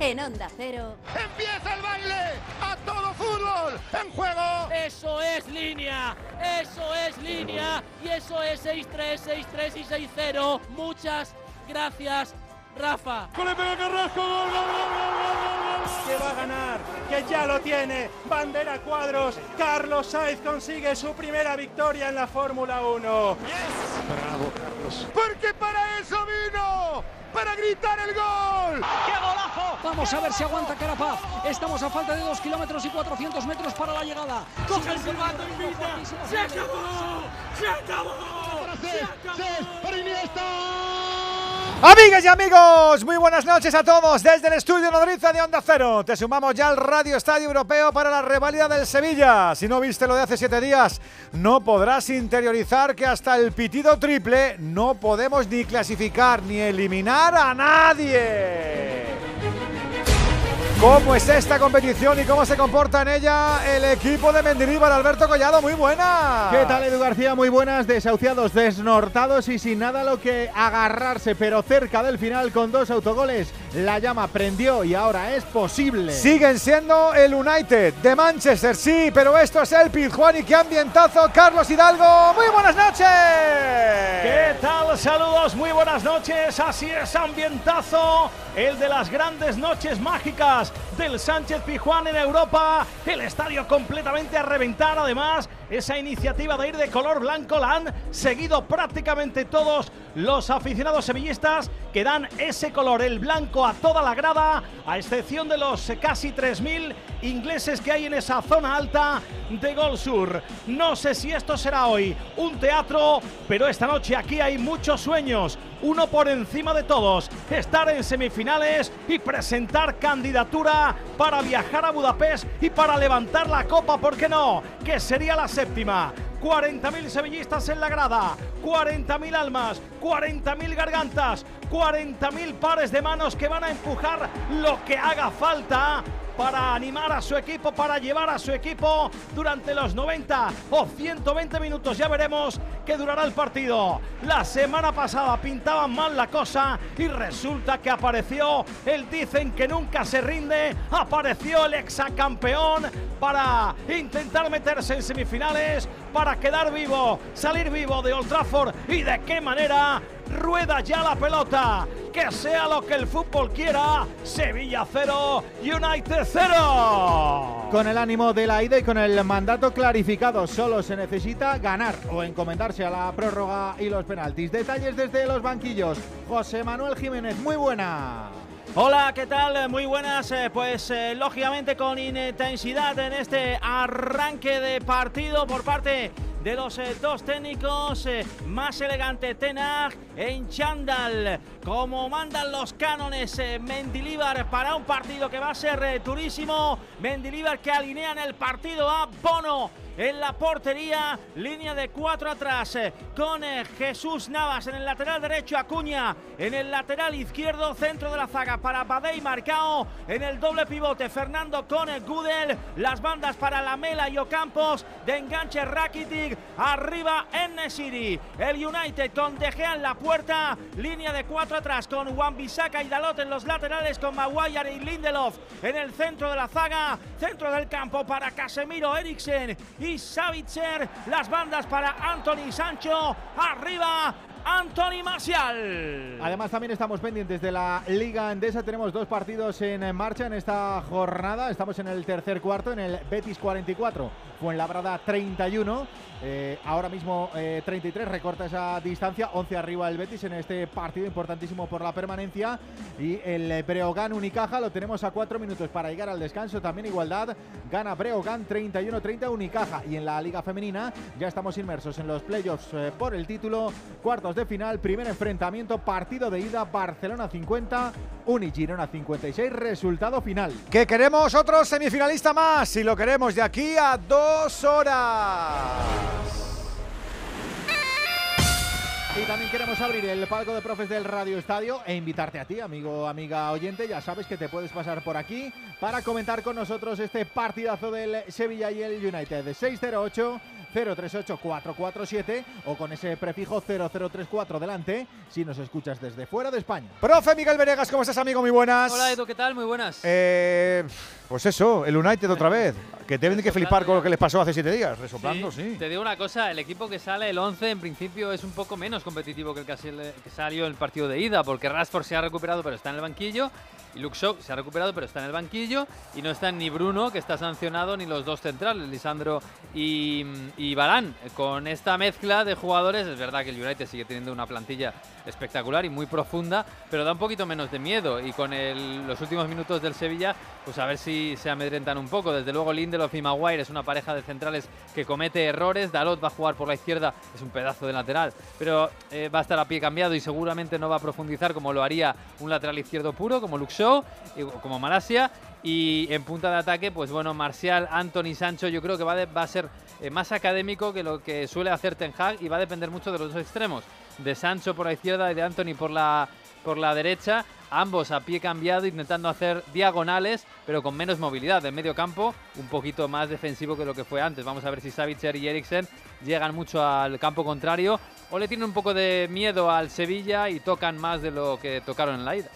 en Onda Cero. ¡Empieza el baile! ¡A todo fútbol! ¡En juego! Eso es línea, eso es línea y eso es 6-3, 6-3 y 6-0. Muchas gracias, Rafa. ¡Que va a ganar! ¡Que ya lo tiene! ¡Bandera cuadros! Carlos Sainz consigue su primera victoria en la Fórmula 1. ¡Bravo, Carlos! ¡Porque para eso vino! ¡Para gritar el gol! ¡Qué golazo! Vamos a ver si aguanta Carapaz. Estamos a falta de 2 kilómetros y 400 metros para la llegada. ¡Coge el silbato, invita! ¡Se acabó! ¡Se acabó! ¡Se acabó! Amigas y amigos, muy buenas noches a todos desde el estudio nodriza de Onda Cero. Te sumamos ya al Radio Estadio Europeo para la revalida del Sevilla. Si no viste lo de hace siete días, no podrás interiorizar que hasta el pitido triple no podemos ni clasificar ni eliminar a nadie. ¿Cómo es esta competición y cómo se comporta en ella el equipo de Mendilibar? Alberto Collado, muy buena. ¿Qué tal, Edu García? Muy buenas, desahuciados, desnortados y sin nada a lo que agarrarse, pero cerca del final con dos autogoles. La llama prendió y ahora es posible. Siguen siendo el United de Manchester, sí, pero esto es el Pizjuán y qué ambientazo, Carlos Hidalgo. Muy buenas noches. ¿Qué tal? Saludos, muy buenas noches. Así es, ambientazo, el de las grandes noches mágicas del Sánchez Pizjuán en Europa. El estadio completamente a reventar. Además, esa iniciativa de ir de color blanco la han seguido prácticamente todos los aficionados sevillistas que dan ese color, el blanco, a toda la grada, a excepción de los casi 3.000 ingleses que hay en esa zona alta de Gol Sur. No sé si esto será hoy un teatro, pero esta noche aquí hay muchos sueños. Uno por encima de todos, estar en semifinales y presentar candidatura para viajar a Budapest y para levantar la copa, ¿por qué no? Que sería la séptima. 40.000 sevillistas en la grada, 40.000 almas, 40.000 gargantas, 40.000 pares de manos que van a empujar lo que haga falta para animar a su equipo, para llevar a su equipo durante los 90 o 120 minutos. Ya veremos qué durará el partido. La semana pasada pintaban mal la cosa y resulta que apareció el dicen que nunca se rinde, apareció el exacampeón para intentar meterse en semifinales, para quedar vivo, salir vivo de Old Trafford y de qué manera rueda ya la pelota. Que sea lo que el fútbol quiera. Sevilla 0, United 0. Con el ánimo de la ida y con el mandato clarificado, solo se necesita ganar o encomendarse a la prórroga y los penaltis. Detalles desde los banquillos. José Manuel Jiménez, muy buena. Hola, ¿qué tal? Muy buenas. Eh, pues eh, lógicamente con intensidad en este arranque de partido por parte de los eh, dos técnicos. más elegante Tenag en Chandal. Como mandan los cánones eh, Mendilíbar para un partido que va a ser durísimo. Mendilíbar que alinea el partido a Bono en la portería, línea de cuatro atrás, eh, con eh, Jesús Navas en el lateral derecho, Acuña en el lateral izquierdo, centro de la zaga para Badei Marcao, en el doble pivote, Fernando con eh, Gudel, las bandas para Lamela y Ocampos, de enganche Rakitic, arriba Enesiri, el United con De en la puerta, línea de cuatro atrás con Juan Bisaca y Dalot en los laterales con Maguire y Lindelof en el centro de la zaga, centro del campo para Casemiro, Eriksen Savitzer, las bandas para Anthony Sancho, arriba Anthony Marcial. Además también estamos pendientes de la Liga Endesa. Tenemos dos partidos en marcha en esta jornada. Estamos en el tercer cuarto, en el Betis 44, Fuenlabrada 31. Eh, ahora mismo eh, 33, recorta esa distancia. 11 arriba el Betis en este partido importantísimo por la permanencia. Y el Breogán Unicaja lo tenemos a 4 minutos para llegar al descanso. También igualdad. Gana Breogán 31-30 Unicaja. Y en la Liga Femenina ya estamos inmersos en los playoffs eh, por el título. De final, primer enfrentamiento, partido de ida, Barcelona 50, Unigirona 56, resultado final. Que queremos otro semifinalista más y lo queremos de aquí a dos horas. Y también queremos abrir el palco de profes del Radio Estadio e invitarte a ti, amigo, amiga oyente. Ya sabes que te puedes pasar por aquí para comentar con nosotros este partidazo del Sevilla y el United. 608 038 447 o con ese prefijo 0034 delante si nos escuchas desde fuera de España. Profe Miguel Venegas, ¿cómo estás, amigo? Muy buenas. Hola Edu, ¿qué tal? Muy buenas. Eh, pues eso, el United otra vez. Que deben que flipar con lo que les pasó hace siete días. Resoplando, sí. Te digo una cosa, el equipo que sale el 11 en principio es un poco menos competitivo que el que salió en el partido de ida, porque Rashford se ha recuperado pero está en el banquillo, y Luke Shaw se ha recuperado pero está en el banquillo, y no están ni Bruno, que está sancionado, ni los dos centrales, Lisandro y, y Barán. Con esta mezcla de jugadores, es verdad que el United sigue teniendo una plantilla espectacular y muy profunda, pero da un poquito menos de miedo, y con el- los últimos minutos del Sevilla, pues a ver si se amedrentan un poco. Desde luego Lindelof y Maguire es una pareja de centrales que comete errores, Dalot va a jugar por la izquierda, es un pedazo de lateral, pero eh, va a estar a pie cambiado y seguramente no va a profundizar como lo haría un lateral izquierdo puro, como Luke Shaw, y- o como Malasia. Y en punta de ataque, pues bueno, Marcial, Anthony, Sancho, yo creo que va a ser eh, más académico que lo que suele hacer Ten Hag y va a depender mucho de los dos extremos, de Sancho por la izquierda y de Anthony por la, por la derecha, ambos a pie cambiado intentando hacer diagonales, pero con menos movilidad. En medio campo, un poquito más defensivo que lo que fue antes. Vamos a ver si Savitzer y Eriksen llegan mucho al campo contrario o le tienen un poco de miedo al Sevilla y tocan más de lo que tocaron en la ida.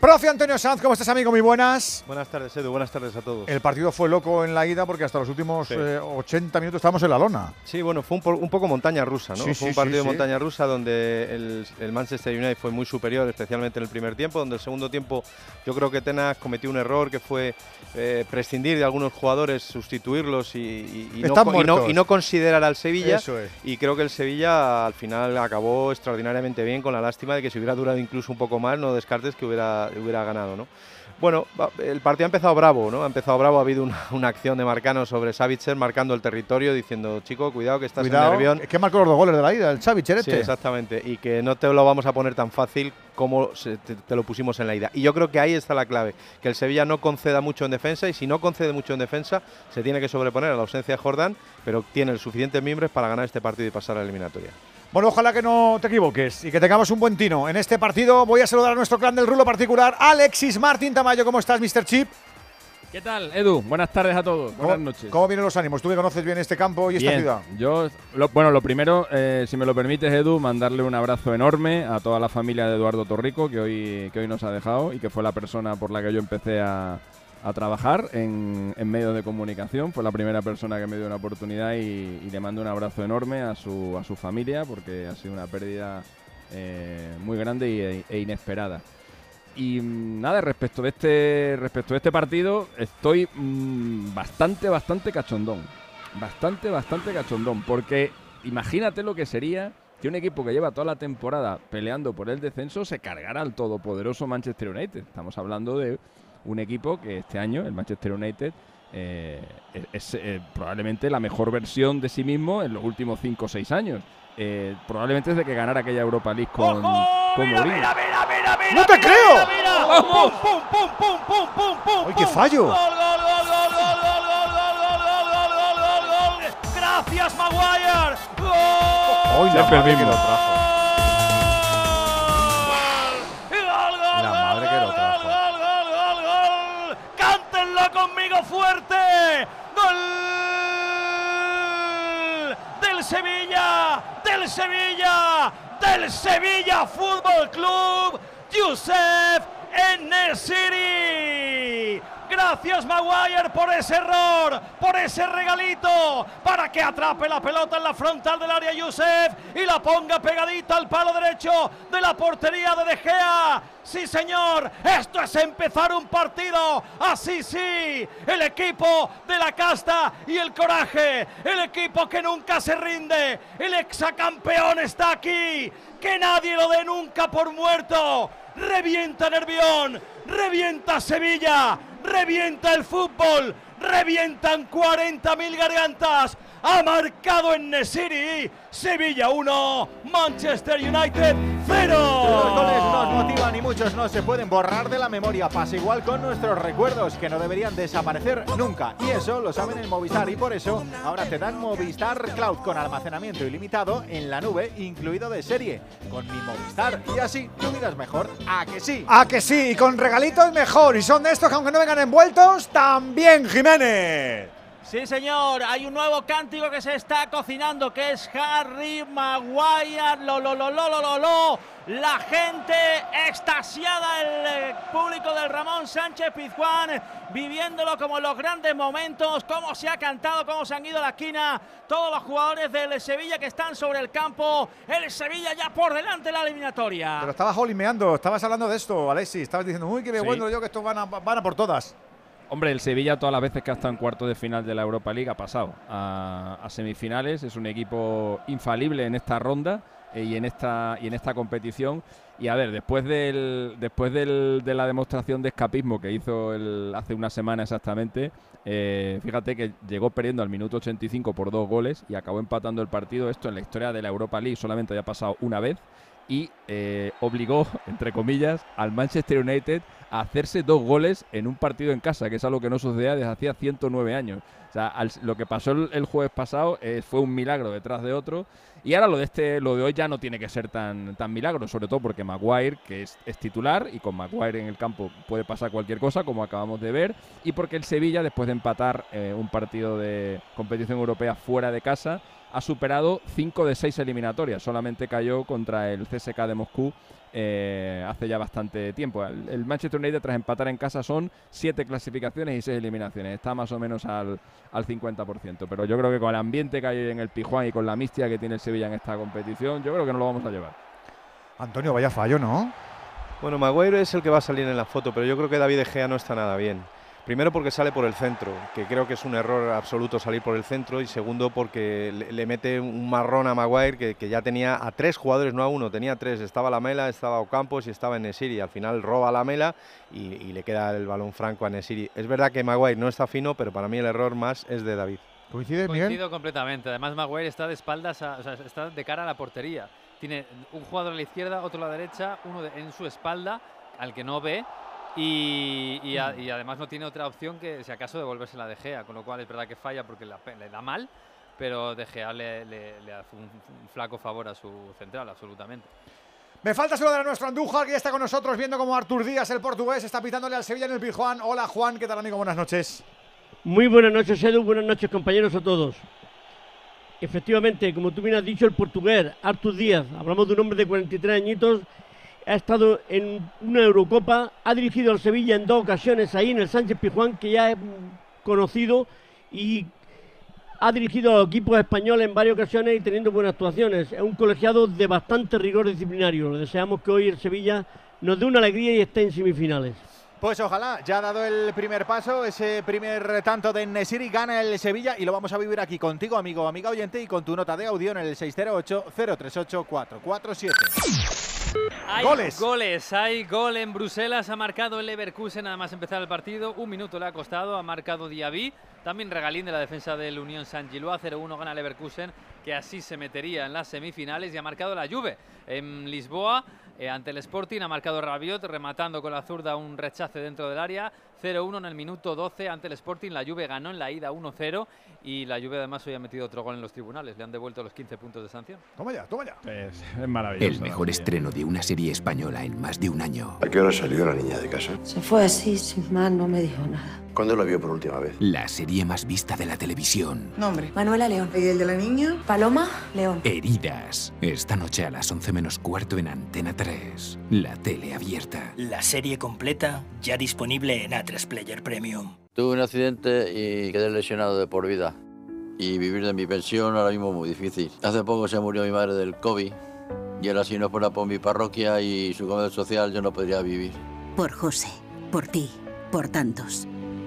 Profe Antonio Sanz, ¿cómo estás, amigo? Muy buenas. Buenas tardes, Edu. Buenas tardes a todos. El partido fue loco en la ida porque hasta los últimos Sí. eh, 80 minutos estábamos en la lona. Sí, bueno, fue un, po- un poco montaña rusa, ¿no? Sí, fue sí, un partido de montaña rusa donde el, el Manchester United fue muy superior, especialmente en el primer tiempo, donde el segundo tiempo yo creo que Tenas cometió un error que fue eh, prescindir de algunos jugadores, sustituirlos y, y- y no, y considerar al Sevilla. Eso es. Y creo que el Sevilla al final acabó extraordinariamente bien, con la lástima de que si hubiera durado incluso un poco más, no descartes que hubiera, hubiera ganado, ¿no? Bueno, el partido ha empezado bravo, ¿no? Ha empezado bravo, ha habido una, una acción de Marcano sobre Savitzer marcando el territorio, diciendo, chico, cuidado que estás en Cuidado, Nervión. es que marcó los dos goles de la ida, el Xavi Sí, Cherete. exactamente. Y que no te lo vamos a poner tan fácil como se- te, te lo pusimos en la ida. Y yo creo que ahí está la clave, que el Sevilla no conceda mucho en defensa y si no concede mucho en defensa, se tiene que sobreponer a la ausencia de Jordán, pero tiene los suficientes miembros para ganar este partido y pasar a la eliminatoria. Bueno, ojalá que no te equivoques y que tengamos un buen tino. En este partido voy a saludar a nuestro clan del rulo particular, Alexis Martín Tamayo. ¿Cómo estás, Mr. Chip? ¿Qué tal, Edu? Buenas tardes a todos. ¿Cómo, Buenas noches. ¿Cómo vienen los ánimos? Tú que conoces bien este campo y esta ciudad. Yo, lo- bueno, lo primero, eh, si me lo permites, Edu, mandarle un abrazo enorme a toda la familia de Eduardo Torrico, que hoy, que hoy nos ha dejado y que fue la persona por la que yo empecé a, a trabajar en, en medios de comunicación. Fue la primera persona que me dio una oportunidad y, le mando un abrazo enorme a su, a su familia porque ha sido una pérdida eh, muy grande y- e, e inesperada. Y mm, nada, respecto de este respecto de este partido, estoy mm, bastante, bastante cachondón. Bastante, bastante cachondón. Porque imagínate lo que sería que un equipo que lleva toda la temporada peleando por el descenso se cargara al todopoderoso Manchester United. Estamos hablando de un equipo que este año, el Manchester United, eh, es eh, probablemente la mejor versión de sí mismo en los últimos 5 o 6 años. Eh, probablemente desde que ganara aquella Europa League con, con Mourinho. ¡No te creo! ¡Pum, pum, pum, pum, pum, pum, pum! ¡Ay, qué fallo! ¡Gol, gol, gol, gol, gol, gol, gol, gol, gol, gol, gol, gol, gol, gol! ¡Gracias, Maguire! ¡Gol! Hoy la Siempre ¡Cántenlo conmigo fuerte! ¡Gol! ¡Del Sevilla! ¡Del Sevilla! ¡Del Sevilla Fútbol Club! ¡Yusef Enesiri! Gracias Maguire por ese error, por ese regalito, para que atrape la pelota en la frontal del área Yusef y la ponga pegadita al palo derecho de la portería de De Gea. Sí, señor, esto es empezar un partido. Así sí, el equipo de la casta y el coraje, el equipo que nunca se rinde, el exacampeón está aquí. Que nadie lo dé nunca por muerto. Revienta Nervión, revienta Sevilla, revienta el fútbol, revientan 40.000 gargantas. Ha marcado en Nesiri, Sevilla 1, Manchester United 0. Los goles nos motivan y y muchos no se pueden borrar de la memoria. Pasa igual con nuestros recuerdos, que no deberían desaparecer nunca. Y eso lo saben en Movistar y por eso ahora te dan Movistar Cloud con almacenamiento ilimitado en la nube, incluido de serie. Con mi Movistar y así tu vida es mejor. ¿A que sí? ¿A que sí? Y con regalitos mejor. Y son de estos que aunque no vengan envueltos, también Jiménez. Sí, señor, hay un nuevo cántico que se está cocinando, que es Harry Maguire, lo, lo, lo, lo, lo, lo, lo. La gente extasiada, el eh, público del Ramón Sánchez Pizjuán, viviéndolo como en los grandes momentos, cómo se ha cantado, cómo se han ido a la esquina todos los jugadores del Sevilla que están sobre el campo. El Sevilla ya por delante de la eliminatoria. Pero estabas holimeando, estabas hablando de esto, Alexis. Estabas diciendo, uy, qué Sí. bueno yo que estos van a, van a por todas. Hombre, el Sevilla todas las veces que ha estado en cuarto de final de la Europa League ha pasado a, semifinales. Es un equipo infalible en esta ronda eh, y en esta y en esta competición. Y a ver, después del después del- de la demostración de escapismo que hizo el- hace una semana exactamente, eh, fíjate que llegó perdiendo al minuto 85 por dos goles y acabó empatando el partido. Esto en la historia de la Europa League solamente había pasado una vez y eh, obligó, entre comillas, al Manchester United hacerse dos goles en un partido en casa, que es algo que no sucedía desde hacía 109 años. Lo que pasó el, jueves pasado eh, fue un milagro detrás de otro. Y ahora lo de este, lo de hoy ya no tiene que ser tan, tan milagro, sobre todo porque Maguire, que es, es titular, y con Maguire en el campo puede pasar cualquier cosa, como acabamos de ver, y porque el Sevilla, después de empatar eh, un partido de competición europea fuera de casa, ha superado 5 de 6 eliminatorias. Solamente cayó contra el CSK de Moscú eh, hace ya bastante tiempo. El, el Manchester United, tras empatar en casa, son 7 clasificaciones y 6 eliminaciones. Está más o menos al, al 50%. Pero yo creo que con el ambiente que hay en el Pijuán y con la mistia que tiene el Sevilla en esta competición, yo creo que no lo vamos a llevar. Antonio, vaya fallo, ¿no? Bueno, Maguire es el que va a salir en la foto, pero yo creo que David De Gea no está nada bien. Primero porque sale por el centro, que creo que es un error absoluto salir por el centro, y segundo porque le, le mete un marrón a Maguire que, que ya tenía a tres jugadores, no a uno, tenía tres. Estaba Lamela, estaba Ocampos y estaba Nesiri. Al final roba Lamela y, y le queda el balón franco a Nesiri. Es verdad que Maguire no está fino, pero para mí el error más es de David. ¿Coincides, Coincido completamente. Además, Maguire está de espaldas, a- o sea, está de cara a la portería. Tiene un jugador a la izquierda, otro a la derecha, uno de- en su espalda, al que no ve. Y, y a- y además no tiene otra opción que, si acaso, devolverse la De Gea. Con lo cual es verdad que falla porque la le da mal, pero De Gea le, le- le hace un, un flaco favor a su central, absolutamente. Me falta saludar a nuestro Andújar, que ya está con nosotros, viendo cómo Artur Díaz, el portugués, está pitándole al Sevilla en el Pijuán. Hola, Juan, ¿qué tal, amigo? Buenas noches. Muy buenas noches, Edu. Buenas noches, compañeros a todos. Efectivamente, como tú bien has dicho, el portugués Artur Díaz, hablamos de un hombre de 43 añitos, ha estado en una Eurocopa, ha dirigido al Sevilla en dos ocasiones ahí en el Sánchez Pizjuán, que ya es conocido y ha dirigido a equipos españoles en varias ocasiones y teniendo buenas actuaciones. Es un colegiado de bastante rigor disciplinario. Le deseamos que hoy el Sevilla nos dé una alegría y esté en semifinales. Pues ojalá, ya ha dado el primer paso, ese primer tanto de Nesiri gana el Sevilla y lo vamos a vivir aquí contigo, amigo, amiga oyente, y con tu nota de audio en el 608-038-447. Hay Goles. Goles, hay gol en Bruselas, ha marcado el Leverkusen nada más empezar el partido, un minuto le ha costado, ha marcado Diaby, también regalín de la defensa del Unión San Giloa, 0-1 gana Leverkusen, que así se metería en las semifinales. Y ha marcado la Juve en Lisboa. eh, ante el Sporting ha marcado Rabiot rematando con la zurda un rechace dentro del área 0-1 en el minuto 12 ante el Sporting la Juve ganó en la ida 1-0 y la Juve además hoy ha metido otro gol en los tribunales le han devuelto los 15 puntos de sanción Toma ya, toma ya. Es, es maravilloso. El mejor estreno de una serie española en más de un año. ¿A qué hora salió la niña de casa? Se fue así, sin más, no me dijo nada. ¿Cuándo la vio por última vez? La serie más vista de la televisión. Nombre. Manuela León. ¿Y el de la niña? Paloma León. Heridas. Esta noche a las 11 menos cuarto en Antena 3. La tele abierta. La serie completa ya disponible en A3 Player Premium. Tuve un accidente y quedé lesionado de por vida. Y vivir de mi pensión ahora mismo es muy difícil. Hace poco se murió mi madre del COVID. Y ahora si no fuera por mi parroquia y su comedor social yo no podría vivir. Por José, por ti, por tantos.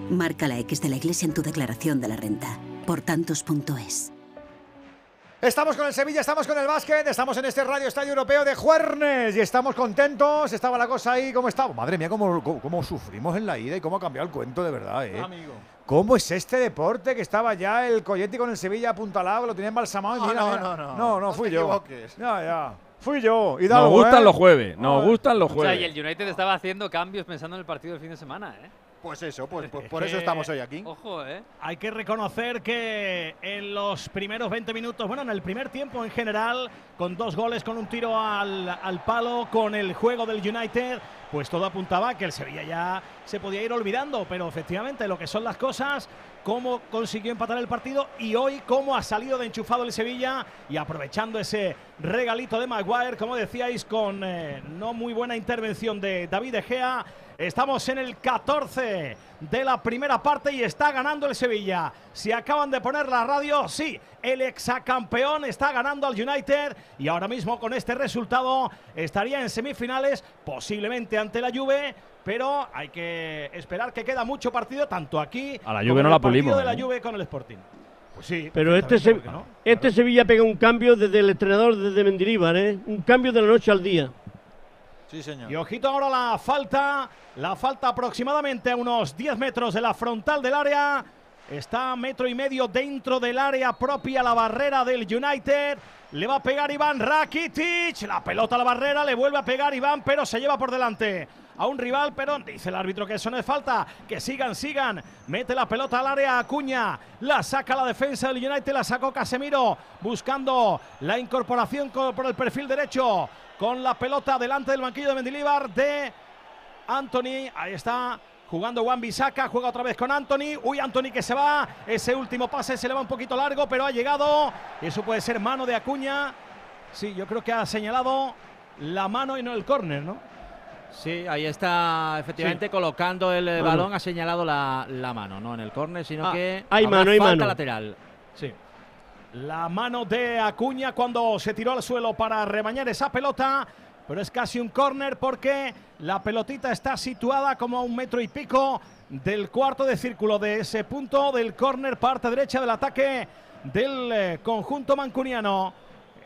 Marca la X de la iglesia en tu declaración de la renta. Por tantos.es. Estamos con el Sevilla, estamos con el básquet, estamos en este Radio Estadio Europeo de Juernes y estamos contentos. Estaba la cosa ahí, ¿cómo estaba? Madre mía, cómo, cómo, cómo sufrimos en la ida y cómo ha cambiado el cuento de verdad, ¿eh? Amigo. ¿Cómo es este deporte que estaba ya el Coyetti con el Sevilla apuntalado, lo tenía embalsamado y No, mira, no, mira. no, no. no, No fui yo. Ya, ya. Fui yo. Nos gustan ¿eh? los jueves, nos gustan los O sea, y jueves. el United estaba haciendo cambios pensando en el partido del fin de semana, ¿eh? Pues eso, pues, pues por eso estamos hoy aquí. Ojo, ¿eh? Hay que reconocer que en los primeros 20 minutos, bueno, en el primer tiempo en general, con dos goles, con un tiro al, al palo, con el juego del United, pues todo apuntaba a que el Sevilla ya se podía ir olvidando. Pero efectivamente, lo que son las cosas, cómo consiguió empatar el partido y hoy cómo ha salido de enchufado el Sevilla y aprovechando ese regalito de Maguire, como decíais, con eh, no muy buena intervención de David De Gea. Estamos en el 14 de la primera parte y está ganando el Sevilla. Si acaban de poner la radio, sí, el exacampeón está ganando al United y ahora mismo con este resultado estaría en semifinales, posiblemente ante la Juve, pero hay que esperar que queda mucho partido tanto aquí A la como Juve en no la pulimos, de la. Juve con el Sporting. Pues sí, Pero este, Se- ¿por qué no? este Sevilla pega un cambio desde el entrenador, desde Mendilibar, ¿eh? Un cambio de la noche al día. Sí, señor. Y ojito ahora la falta, la falta aproximadamente a unos 10 metros de la frontal del área. Está a metro y medio dentro del área propia la barrera del United. Le va a pegar Iván Rakitic. La pelota a la barrera, le vuelve a pegar Iván, pero se lleva por delante a un rival, pero dice el árbitro que eso no es falta. Que sigan, sigan. Mete la pelota al área Acuña. La saca la defensa del United, la sacó Casemiro. Buscando la incorporación co- por el perfil derecho. Con la pelota delante del banquillo de Mendilibar de Anthony. Ahí está. Jugando Juan Bisaca, juega otra vez con Anthony. Uy, Anthony que se va. Ese último pase se le va un poquito largo, pero ha llegado. Eso puede ser mano de Acuña. Sí, yo creo que ha señalado la mano y no el córner, ¿no? Sí, ahí está efectivamente Sí. colocando el eh, Mano. balón, ha señalado la, la mano, no en el córner, sino Ah, que hay mano, hay falta mano. lateral. Sí. La mano de Acuña cuando se tiró al suelo para remañar esa pelota, pero es casi un córner porque la pelotita está situada como a un metro y pico del cuarto de círculo de ese punto del córner, parte derecha del ataque del eh, conjunto mancuniano.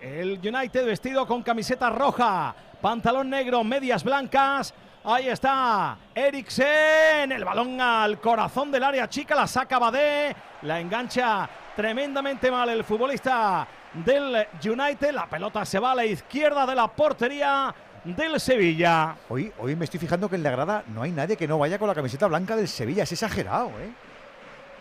El United vestido con camiseta roja, pantalón negro, medias blancas. Ahí está Eriksen, el balón al corazón del área chica, la saca Badé, la engancha tremendamente mal el futbolista del United, la pelota se va a la izquierda de la portería del Sevilla. Hoy, hoy me estoy fijando que en la grada no hay nadie que no vaya con la camiseta blanca del Sevilla. Es exagerado, ¿eh?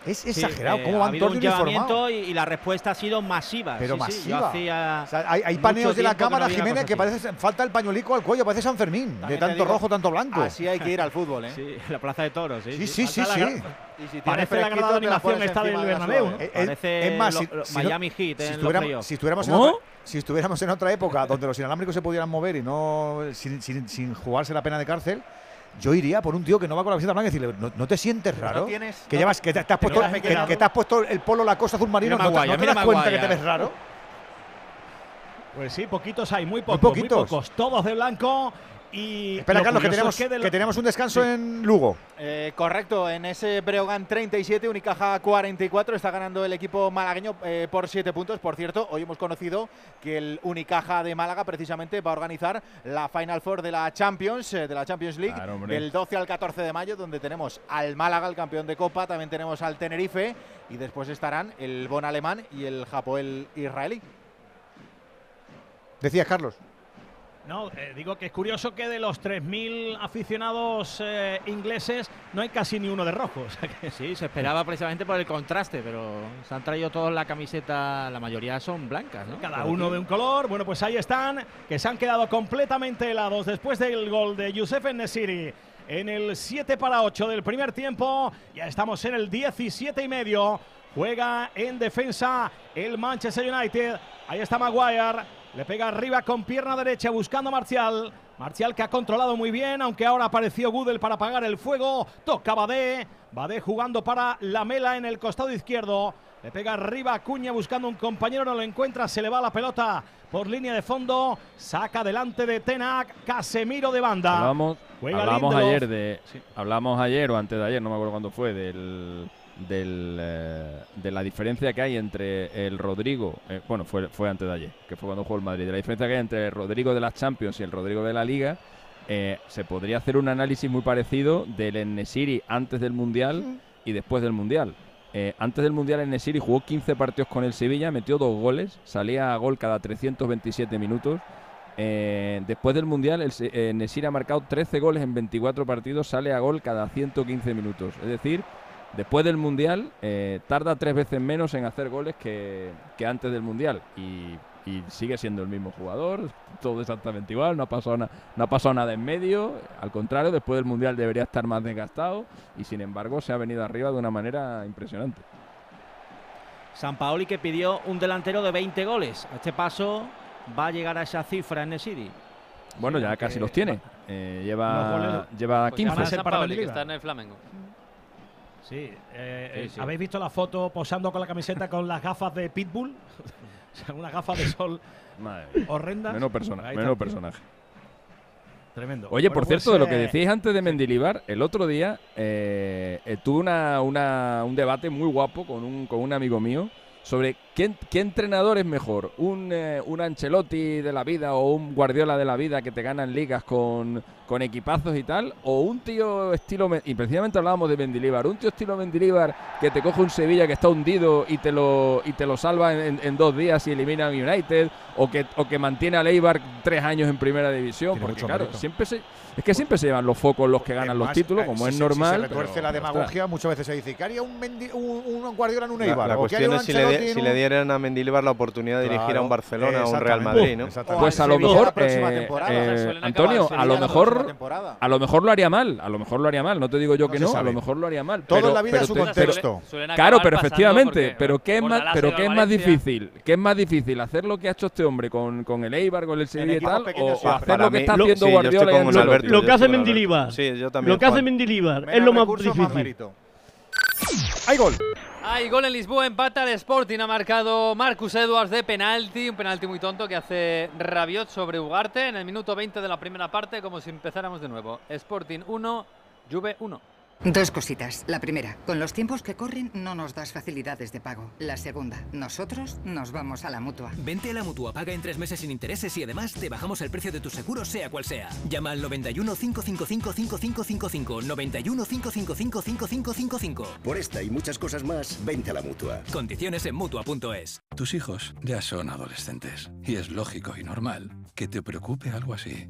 Es exagerado. Sí, eh, ¿Cómo ha van habido todos un uniformados? y, y la respuesta ha sido masiva. Pero Sí, sí, masiva. hacía O sea, hay, hay paneos de la no cámara, una Jiménez, que así. parece falta el pañuelico al cuello, parece San Fermín, de También te tanto digo, rojo, tanto blanco. Así hay que ir al fútbol, ¿eh? Sí, la plaza de toros, sí. Sí, sí, sí, la sí. Y si Parece la de la animación está del de Bernabéu. ¿no? Eh, Parece es más, si, lo- si no- Miami Heat si en los estuviéramos, si, estuviéramos en otra, si estuviéramos en otra época donde los inalámbricos se pudieran mover y no sin, sin- sin jugarse la pena de cárcel, yo iría por un tío que no va con la camiseta blanca y decirle, ¿no, no te sientes raro? tienes- que no- llevas, que te, te has puesto, que, te has puesto el polo la cosa azul marino, Mira ¿no, te- das cuenta que te ves raro? Pues sí, poquitos hay, muy pocos, muy, poquitos. pocos, todos de blanco y Espera, lo Carlos, que tenemos, que de lo- que tenemos un descanso Sí. en Lugo. Eh, correcto, en ese Breogán 37, Unicaja 44, está ganando el equipo malagueño eh, por 7 puntos. Por cierto, hoy hemos conocido que el Unicaja de Málaga precisamente va a organizar la Final Four de la Champions, eh, de la Champions League, Claro, del 12 al 14 de mayo, donde tenemos al Málaga, el campeón de Copa, también tenemos al Tenerife y después estarán el Bon alemán y el Japoel israelí. Decías, Carlos. No, eh, digo que es curioso que de los 3.000 aficionados eh, ingleses no hay casi ni uno de rojo. o sea que- Sí, se esperaba precisamente por el contraste, pero se han traído todos la camiseta, la mayoría son blancas, ¿no? Cada uno aquí. de un color. Bueno, pues ahí están, que se han quedado completamente helados después del gol de Youssef Nesiri en el 7 para 8 del primer tiempo. Ya estamos en el 17 y medio. Juega en defensa el Manchester United. Ahí está Maguire. Le pega arriba con pierna derecha buscando a Marcial. Marcial que ha controlado muy bien, aunque ahora apareció Gudel para apagar el fuego. Toca Badé. Badé jugando para Lamela en el costado izquierdo. Le pega arriba a Cuña buscando un compañero, no lo encuentra, se le va la pelota por línea de fondo. Saca delante de Tenac, Casemiro de banda. Hablamos, hablamos ayer de. Hablamos ayer o antes de ayer, no me acuerdo cuándo fue, del. Del, eh, de la diferencia que hay entre el Rodrigo, eh, bueno, fue, fue antes de ayer, que fue cuando jugó el Madrid, de la diferencia que hay entre el Rodrigo de las Champions y el Rodrigo de la Liga, eh, se podría hacer un análisis muy parecido del Enesiri antes del Mundial y después del Mundial. Antes del Mundial Enesiri jugó 15 partidos con el Sevilla, metió dos goles, salía a gol cada 327 minutos después del Mundial, el, Nesiri ha marcado 13 goles en 24 partidos, sale a gol cada 115 minutos. Es decir, después del Mundial, eh, tarda tres veces menos en hacer goles que, que antes del Mundial. Y, y sigue siendo el mismo jugador, todo exactamente igual, no ha, pasado na- no ha pasado nada en medio. Al contrario, después del Mundial debería estar más desgastado y sin embargo se ha venido arriba de una manera impresionante. San Paoli que pidió un delantero de 20 goles. A este paso va a llegar a esa cifra en el City. Bueno, ya casi los tiene. Eh, lleva lleva Pues 15. llama a San Paoli, que está en el Flamengo. Sí, eh, Sí, eh, sí. ¿habéis visto la foto posando con la camiseta con las gafas de Pitbull? O sea, unas gafas de sol horrendas. Menos, persona, menos personaje. Tremendo. Oye, Bueno, por pues, cierto, de lo que eh, decíais antes de Mendilibar, el otro día eh, eh, tuve una, una- un debate muy guapo con un, con un amigo mío sobre qué, qué entrenador es mejor, un, eh, un Ancelotti de la vida o un Guardiola de la vida que te ganan ligas con, con equipazos y tal, o un tío estilo, y precisamente hablábamos de Mendilibar, un tío estilo Mendilibar que te coge un Sevilla que está hundido y te lo, y te lo salva en, dos días y elimina a United, o que, o que mantiene a Leibar tres años en primera división, Tiene porque claro, mérito. siempre se, es que siempre se llevan los focos los que ganan los títulos, eh, como si es normal. Si se retuerce pero, la ostras. demagogia, muchas veces se dice que haría un, Mendi- un, un Guardiola en un La, Eibar. la que cuestión es si le, si le dieran a Mendilibar la oportunidad de dirigir a un Barcelona o un Real. Madrid, ¿no? Pues a O lo mejor, eh, eh, Antonio, a lo mejor, a lo mejor lo haría mal, a lo mejor lo haría mal. No te digo yo No que no, a lo mejor lo haría mal. Todo en la vida pero es te- contexto. Suelen Claro, pero efectivamente, porque pero qué es más, pero qué es más difícil, qué es más difícil hacer lo que ha hecho este hombre con, con el Eibar, con el Sevilla y tal, o, hacer lo que está haciendo Guardiola Lo que hace. Mendilibar. Sí, yo también. Lo que hace. Mendilibar es lo más difícil. Hay gol. Hay gol en Lisboa, empata el Sporting, ha marcado Marcus Edwards de penalti, un penalti muy tonto que hace Rabiot sobre Ugarte en el minuto 20 de la primera parte, como si empezáramos de nuevo. Sporting 1, Juve 1. Dos cositas. La primera, con los tiempos que corren no nos das facilidades de pago. La segunda, nosotros nos vamos a la mutua. Vente a la mutua, paga en tres meses sin intereses y además te bajamos el precio de tu seguro, sea cual sea. Llama al 91 555 5555. 91 555 5555. Por esta y muchas cosas más, vente a la mutua. Condiciones en mutua.es. Tus hijos ya son adolescentes y es lógico y normal que te preocupe algo así.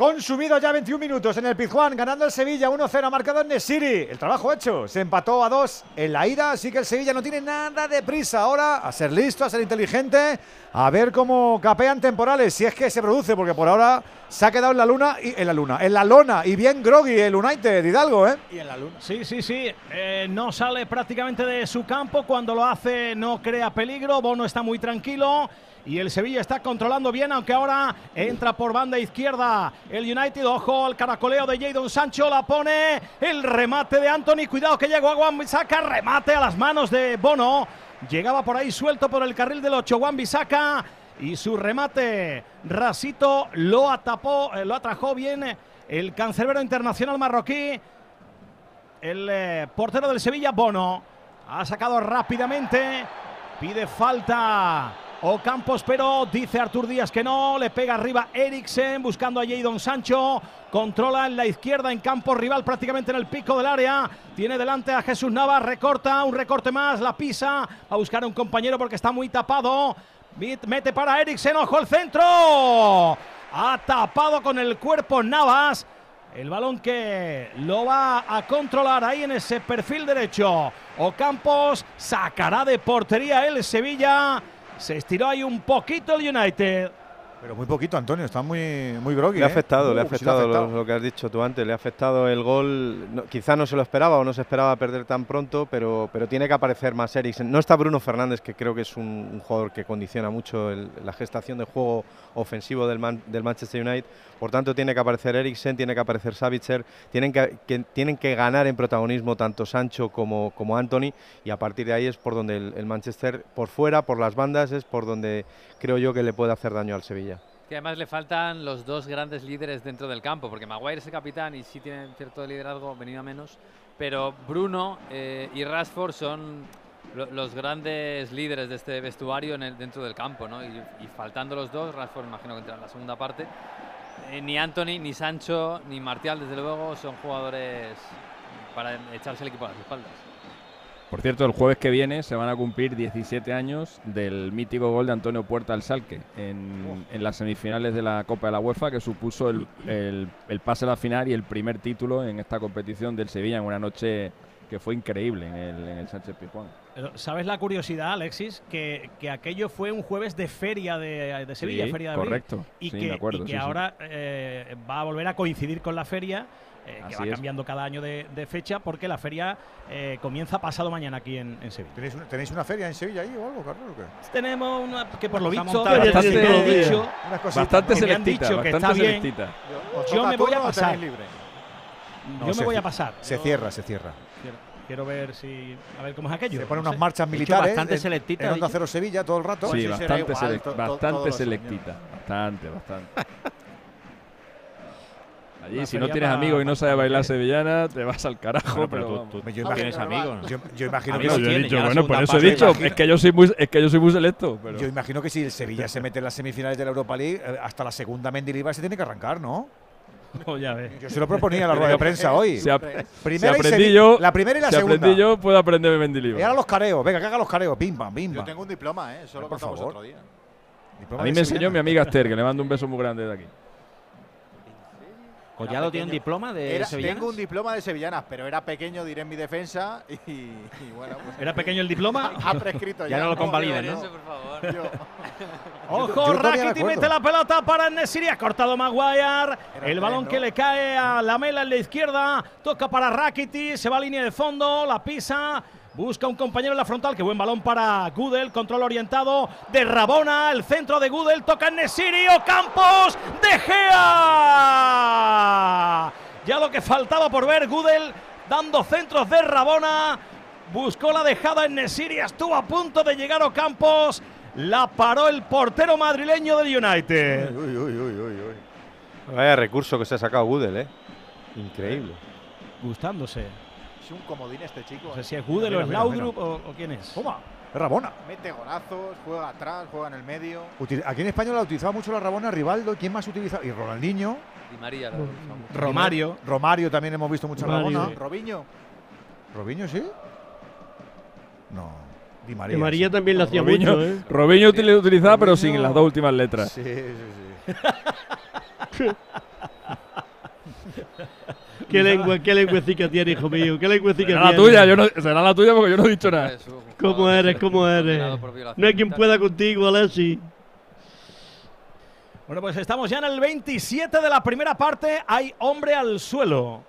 Consumido ya 21 minutos en el Pizjuán, ganando el Sevilla 1-0, ha marcado en Nesiri. El trabajo hecho, se empató a 2 en la ida, así que el Sevilla no tiene nada de prisa ahora a ser listo, a ser inteligente, a ver cómo capean temporales, si es que se produce, porque por ahora se ha quedado en la luna y en la luna, en la lona y bien groggy el United, Hidalgo, ¿eh? Y en la luna. Sí, sí, sí. Eh, no sale prácticamente de su campo. Cuando lo hace no crea peligro. Bono está muy tranquilo. Y el Sevilla está controlando bien, aunque ahora entra por banda izquierda el United. Ojo al caracoleo de Jadon Sancho. La pone el remate de Anthony. Cuidado que llegó a Juan Bisaca. Remate a las manos de Bono. Llegaba por ahí suelto por el carril del 8. Juan Bisaca. Y su remate, Rasito, lo atapó, eh, lo atrajó bien el cancerbero internacional marroquí. El eh, portero del Sevilla, Bono, ha sacado rápidamente. Pide falta Ocampos, pero dice Artur Díaz que no. Le pega arriba Eriksen buscando a Jadon Sancho. Controla en la izquierda en campo rival prácticamente en el pico del área. Tiene delante a Jesús Navas. Recorta, un recorte más. La pisa. A buscar a un compañero porque está muy tapado. Mete para Eriksen. Ojo al centro. Ha tapado con el cuerpo Navas. El balón que lo va a controlar ahí en ese perfil derecho. Ocampos sacará de portería el Sevilla. Se estiró ahí un poquito el United. Pero muy poquito, Antonio, está muy, muy groggy. Le ha ¿eh? afectado, le ha Uh, sí le ha afectado, lo- afectado. Lo, que has dicho tú antes, le ha afectado el gol. No, quizá no se lo esperaba o no se esperaba perder tan pronto, pero, pero tiene que aparecer más Eriksen. No está Bruno Fernández, que creo que es un, un jugador que condiciona mucho el- la gestación de juego ofensivo del, Man- del Manchester United. Por tanto, tiene que aparecer Eriksen, tiene que aparecer Savitzer, tienen que, tienen que ganar en protagonismo tanto Sancho como, como Anthony, y a partir de ahí es por donde el, Manchester, por fuera, por las bandas, es por donde creo yo que le puede hacer daño al Sevilla. Que además le faltan los dos grandes líderes dentro del campo, porque Maguire es el capitán y sí tiene cierto liderazgo, venido a menos, pero Bruno eh, y Rashford son los grandes líderes de este vestuario en el- dentro del campo, ¿no? Y, y faltando los dos, Rashford imagino que entra en la segunda parte, eh, ni Anthony, ni Sancho, ni Martial, desde luego, son jugadores para echarse el equipo a las espaldas. Por cierto, el jueves que viene se van a cumplir 17 años del mítico gol de Antonio Puerta al Salque en, en las semifinales de la Copa de la UEFA, que supuso el, el- el pase a la final y el primer título en esta competición del Sevilla en una noche que fue increíble en el, en el Sánchez Pizjuán. Pero, ¿Sabes la curiosidad, Alexis? Que, que aquello fue un jueves de feria de, de Sevilla, Sí, feria de abril, correcto. Y Sí, que, me acuerdo, y que sí, sí. ahora eh, va a volver a coincidir con la feria, eh, que va es. cambiando cada año de, de fecha, porque la feria eh, comienza pasado mañana aquí en, en Sevilla. ¿Tenéis una, tenéis una feria en Sevilla ahí o algo, Carlos? o qué? Tenemos una que por lo visto, bastante, dicho, Bastante han selectita, que bastante está selectita. ¿Os Yo me voy a pasar. libre? No, Yo me voy a pasar. Se Yo cierra, se cierra. Quiero, ver si a ver cómo es aquello. Se ponen no unas sé. marchas militares bastante en, selectita, en Onda dicho. Cero Sevilla todo el rato. Sí, bastante, igual, selec- to- to- bastante selectita. Bastante, bastante. Allí, Una si no tienes amigos y no sabes bailar sevillana, te vas al carajo. Bueno, pero tú, tú, Yo tú tienes imagino- amigos. Yo, yo imagino Amigos que yo he dicho, bueno, por eso he dicho, es que yo soy muy, es que yo soy muy selecto. Pero Yo imagino que si el Sevilla se mete en las semifinales de la Europa League, eh, hasta la segunda Mendilibar se tiene que arrancar, ¿no? No, ya ves. Yo se lo proponía en la rueda de prensa hoy. Primera y aprendí yo, la primera y la segunda. aprendí yo, puedo aprender de Y Mendilibar. ahora los careos, venga, que haga los careos, pim pam, pim Yo tengo un diploma, ¿eh? Eso lo Por favor. otro día. Diploma A mí me enseñó mi amiga Esther, que le mando un beso muy grande de aquí. Collado tiene un diploma de Era- sevillanas. tengo un diploma de sevillanas, pero era pequeño, diré en mi defensa, y, y bueno, pues ¿Era pequeño el diploma? ha prescrito ya. Ya no lo yo ¿no? Eso, por favor. Yo- Ojo, acuerdo. mete la pelota para Nesiri, ha cortado Maguire. El balón ¿no? que le cae a la mela en la izquierda, toca para Rakitic, se va a línea de fondo, la pisa. Busca un compañero en la frontal, qué buen balón para Gudel, control orientado de Rabona, el centro de Gudel, toca Nesiri, Campos, De Gea. Ya lo que faltaba por ver, Gudel dando centros de Rabona, buscó la dejada en Nesiri, estuvo a punto de llegar Ocampos, la paró el portero madrileño del United. Uy, uy, uy, uy, uy. Vaya recurso que se ha sacado Gudel, ¿eh? Increíble. Gustándose. Es un comodín este chico. No sé ¿eh? si es Gudel o mira, Slaudrup o, o quién es. Toma, es Rabona. Mete golazos, juega atrás, juega en el medio. Util- Aquí en España la utilizaba mucho la Rabona, Rivaldo. ¿Quién más utilizaba? Y Ronaldinho. Di María. usamos. Romario. Romario también hemos visto mucho Romario. Rabona. Robinho. ¿Robinho sí? No. Di María. De María sí. también lo hacía Robinho, mucho, ¿eh? Robinho utilizaba, pero sin las dos últimas letras. Sí, sí, sí. ¿Qué lengua, qué lengüecica tiene, hijo mío? ¿Qué lengüecica Será la tuya, yo no, será la tuya porque yo no he dicho nada. ¿Cómo eres? ¿Cómo eres? No hay quien pueda contigo, Alessi. Bueno, pues estamos ya en el 27 de la primera parte. Hay hombre al suelo.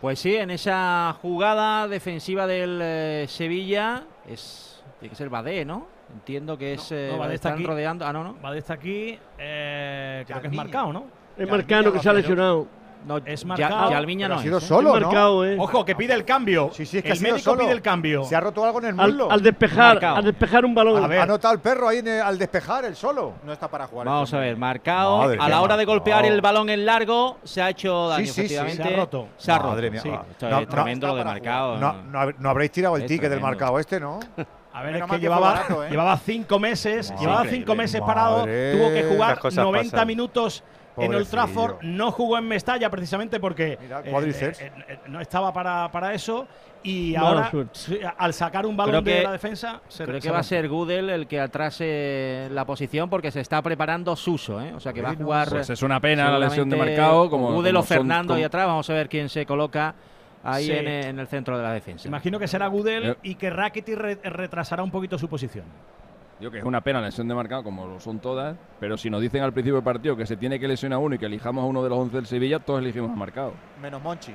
Pues sí, en esa jugada defensiva del eh, Sevilla es tiene que ser Badé, ¿no? Entiendo que es eh, no, Badé está están aquí. rodeando. Ah, no, no. Va desde aquí. eh, creo que es marcado, ¿no? Es niña que se ha lesionado. No, Es marcado. ya Almiña Pero no ha sido es, ¿eh? solo, ¿no? marcado, ¿eh? Ojo, que pide el cambio. Sí, sí, es que el ha sido médico solo. pide el cambio. Se ha roto algo en el muslo. al despejar, Marcado. al despejar un balón. A ver. Ha notado el perro ahí en el- al despejar el solo. No está para jugar. Vamos a ver, marcado. Madre a la hora de golpear el balón en largo, se ha hecho daño, Sí, sí, sí, efectivamente. se ha roto. Se ha roto. Madre mía. sí. Ah, no, es no, tremendo lo de marcado. No, no, hab- no habréis tirado el Es ticket del marcado este, ¿no? A ver, Menos es que llevaba, barato, ¿eh? llevaba cinco meses, Madre. llevaba cinco meses parado, Madre. tuvo que jugar Estas cosas 90 pasan. minutos en Old. Trafford, no jugó en Mestalla precisamente porque Mira, eh, eh, eh, no estaba para, para eso y ahora al sacar un balón Creo de que- la defensa se Creo se que va a ser Gudel el que atrase la posición porque se está preparando Suso, ¿eh? O sea que va a jugar. Pues es una pena la lesión de marcado. Como, Gudel o son- Fernando ahí como- atrás. Vamos a ver quién se coloca ahí Sí. en, en el centro de la defensa. Imagino que será Gudel y que Rakitic re- retrasará un poquito su posición. Yo que es una pena la lesión de marcado, como lo son todas, pero si nos dicen al principio del partido que se tiene que lesionar uno y que elijamos a uno de los 11 del Sevilla, todos elegimos a marcado. Menos Monchi.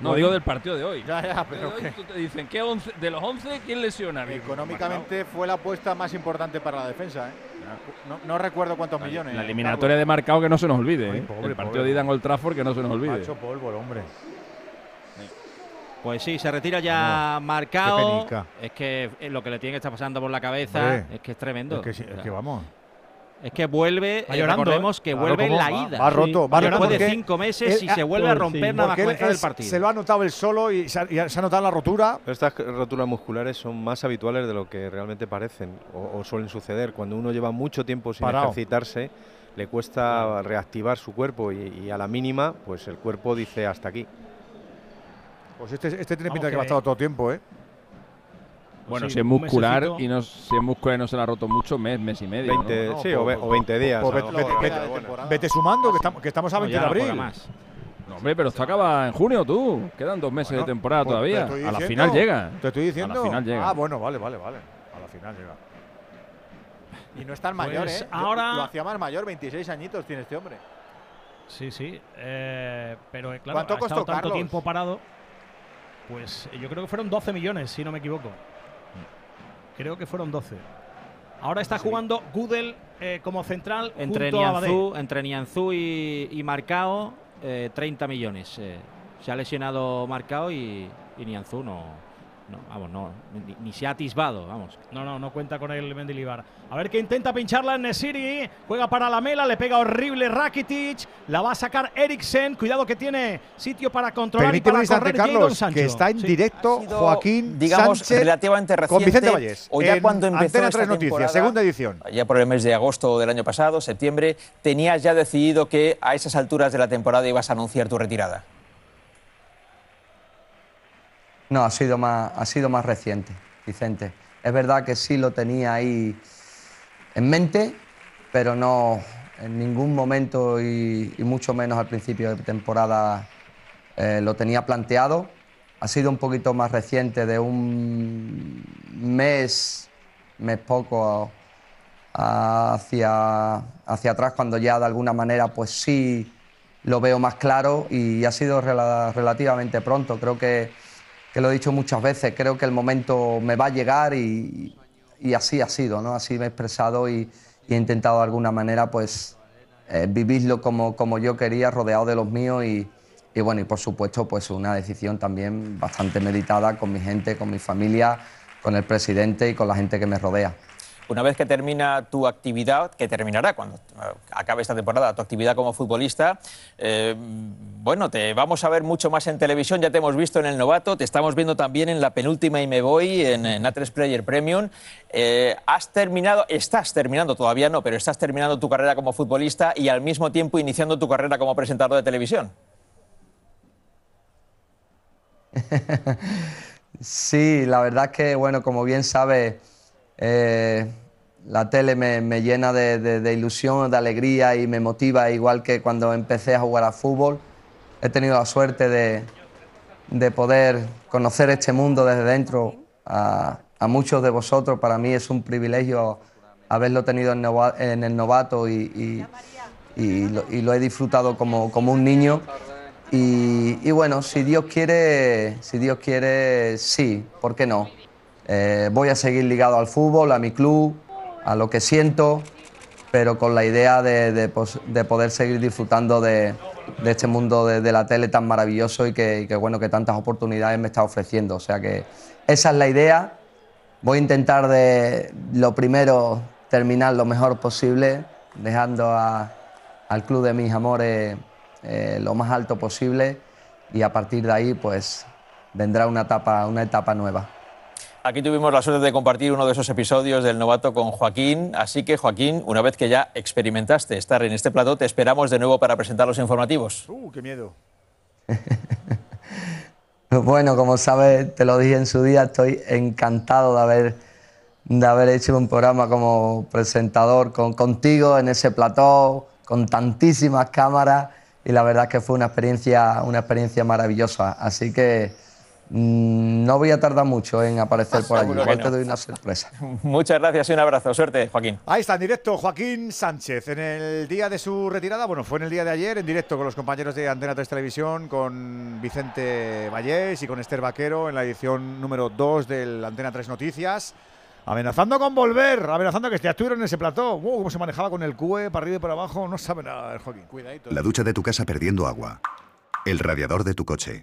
No digo del partido de hoy. Ya, ya, De pero hoy que tú te dicen, ¿qué 11 de los 11 quién lesiona? Económicamente fue la apuesta más importante para la defensa. ¿eh? No, no recuerdo cuántos millones. La eliminatoria de marcado que no se nos olvide. Ay, ¿eh? pobre, el partido pobre. de ida en Old Trafford que no se nos olvide. Macho polvo el hombre. Pues sí, se retira ya marcado. Es que eh, lo que le tiene que estar pasando por la cabeza es que es tremendo. Es que, sí, O es sea, que vamos. Es que vuelve, Va eh, llorando, recordemos ¿eh? que Claro, vuelve en la va- ida. va roto, va Después de cinco meses y se vuelve a romper nada más Porque él comenzar el es- partido. Se lo ha notado él solo y se ha, y se ha notado la rotura. Pero estas roturas musculares son más habituales de lo que realmente parecen o, o suelen suceder. Cuando uno lleva mucho tiempo sin Parado. ejercitarse, le cuesta reactivar su cuerpo y, y a la mínima, pues el cuerpo dice hasta aquí. Pues este, este tiene Vamos pinta de que que- va a estar todo el tiempo, ¿eh? Bueno, sí, si es muscular mesecito. y no, si es muscular y no se la ha roto mucho, mes, mes y medio. ¿no? 20, no, sí, pues- o, ve- o 20 días. Pues a lo vete, sumando, que estamos, que estamos a No, 20 ya de abril. más. No, hombre, pero esto acaba en junio, tú. Quedan dos meses Bueno, de temporada pues te todavía. A la final llega. Te estoy diciendo. A la final llega. Ah, bueno, vale, vale, vale. A la final llega. Y no es tan Pues mayor, ¿eh? Ahora- Lo hacía más mayor, 26 añitos tiene este hombre. Sí, sí. eh, pero eh, claro, ¿Cuánto ha estado costó, tanto Carlos? tiempo parado. Pues yo creo que fueron 12 millones, si no me equivoco. Creo que fueron 12. Ahora está jugando Gudel eh, como central Entre junto a. Nianzú, entre Nianzú y, y Marcao, eh, 30 millones. eh. Se ha lesionado Marcao y, y Nianzú no, no, vamos, no, ni, ni se ha atisbado, vamos. No, no, no cuenta con el Mendilibar. A ver que intenta pincharla en Nesiri. Juega para la mela, le pega horrible Rakitic. La va a sacar Eriksen. Cuidado que tiene sitio para controlar y Permíteme un para correr Carlos, Sancho. que está en Sí. directo Joaquín digamos, Sánchez relativamente con reciente, Vicente Vallés. o ya en cuando empezó Antena esta 3 Noticias, temporada, segunda edición. Ya por el mes de agosto del año pasado, septiembre, tenías ya decidido que a esas alturas de la temporada ibas a anunciar tu retirada. No, ha sido más, ha sido más reciente, Vicente. Es verdad que sí lo tenía ahí en mente, pero no en ningún momento y, mucho menos al principio de temporada eh, lo tenía planteado. Ha sido un poquito más reciente, de un mes, mes poco hacia, hacia atrás, cuando ya de alguna manera pues sí lo veo más claro y ha sido rela- relativamente pronto. Creo que, que lo he dicho muchas veces, creo que el momento me va a llegar y, así ha sido, ¿no? Así me he expresado y, y he intentado de alguna manera pues eh, vivirlo como, como yo quería, rodeado de los míos y, y bueno, y por supuesto pues una decisión también bastante meditada con mi gente, con mi familia, con el presidente y con la gente que me rodea. Una vez que termina tu actividad, que terminará cuando eh, acabe esta temporada, tu actividad como futbolista, eh, bueno, te vamos a ver mucho más en televisión, ya te hemos visto en El Novato, te estamos viendo también en la penúltima y me voy, en, en A3 Player Premium. Eh, has terminado, estás terminando, todavía no, pero estás terminando tu carrera como futbolista y al mismo tiempo iniciando tu carrera como presentador de televisión. Sí, la verdad es que, bueno, como bien sabes, eh, la tele me, llena de, ilusión, de alegría y me motiva, igual que cuando empecé a jugar a fútbol. He tenido la suerte de, de poder conocer este mundo desde dentro a, muchos de vosotros. Para mí es un privilegio haberlo tenido en, el novato y, lo, he disfrutado como, como un niño. Y, y bueno, si Dios quiere, si Dios quiere, sí, ¿por qué no? Eh, voy a seguir ligado al fútbol, a mi club, a lo que siento, pero con la idea de, de poder seguir disfrutando de, este mundo de, la tele tan maravilloso y que, bueno, que tantas oportunidades me está ofreciendo. O sea que esa es la idea. Voy a intentar de lo primero terminar lo mejor posible, dejando al club de mis amores eh, lo más alto posible y a partir de ahí pues vendrá una etapa, una etapa nueva. Aquí tuvimos la suerte de compartir uno de esos episodios del novato con Joaquín, así que Joaquín, una vez que ya experimentaste estar en este plató, te esperamos de nuevo para presentar los informativos. Uh, qué miedo. Bueno, como sabes, te lo dije en su día, estoy encantado de haber, de haber hecho un programa como presentador con, contigo en ese plató, con tantísimas cámaras y la verdad es que fue una experiencia, una experiencia maravillosa. Así que no voy a tardar mucho en aparecer por allí, igual te no. doy una sorpresa. Muchas gracias y un abrazo. Suerte, Joaquín. Ahí está, en directo Joaquín Sánchez. En el día de su retirada, bueno, fue en el día de ayer, en directo con los compañeros de Antena 3 Televisión, con Vicente Vallés y con Esther Vaquero en la edición número 2 del Antena 3 Noticias. Amenazando con volver, amenazando que ya estuvieron en ese plató. Uh, cómo se manejaba con el CUE, para arriba y para abajo. No sabe nada Joaquín. Cuidadito. La ducha de tu casa perdiendo agua. El radiador de tu coche.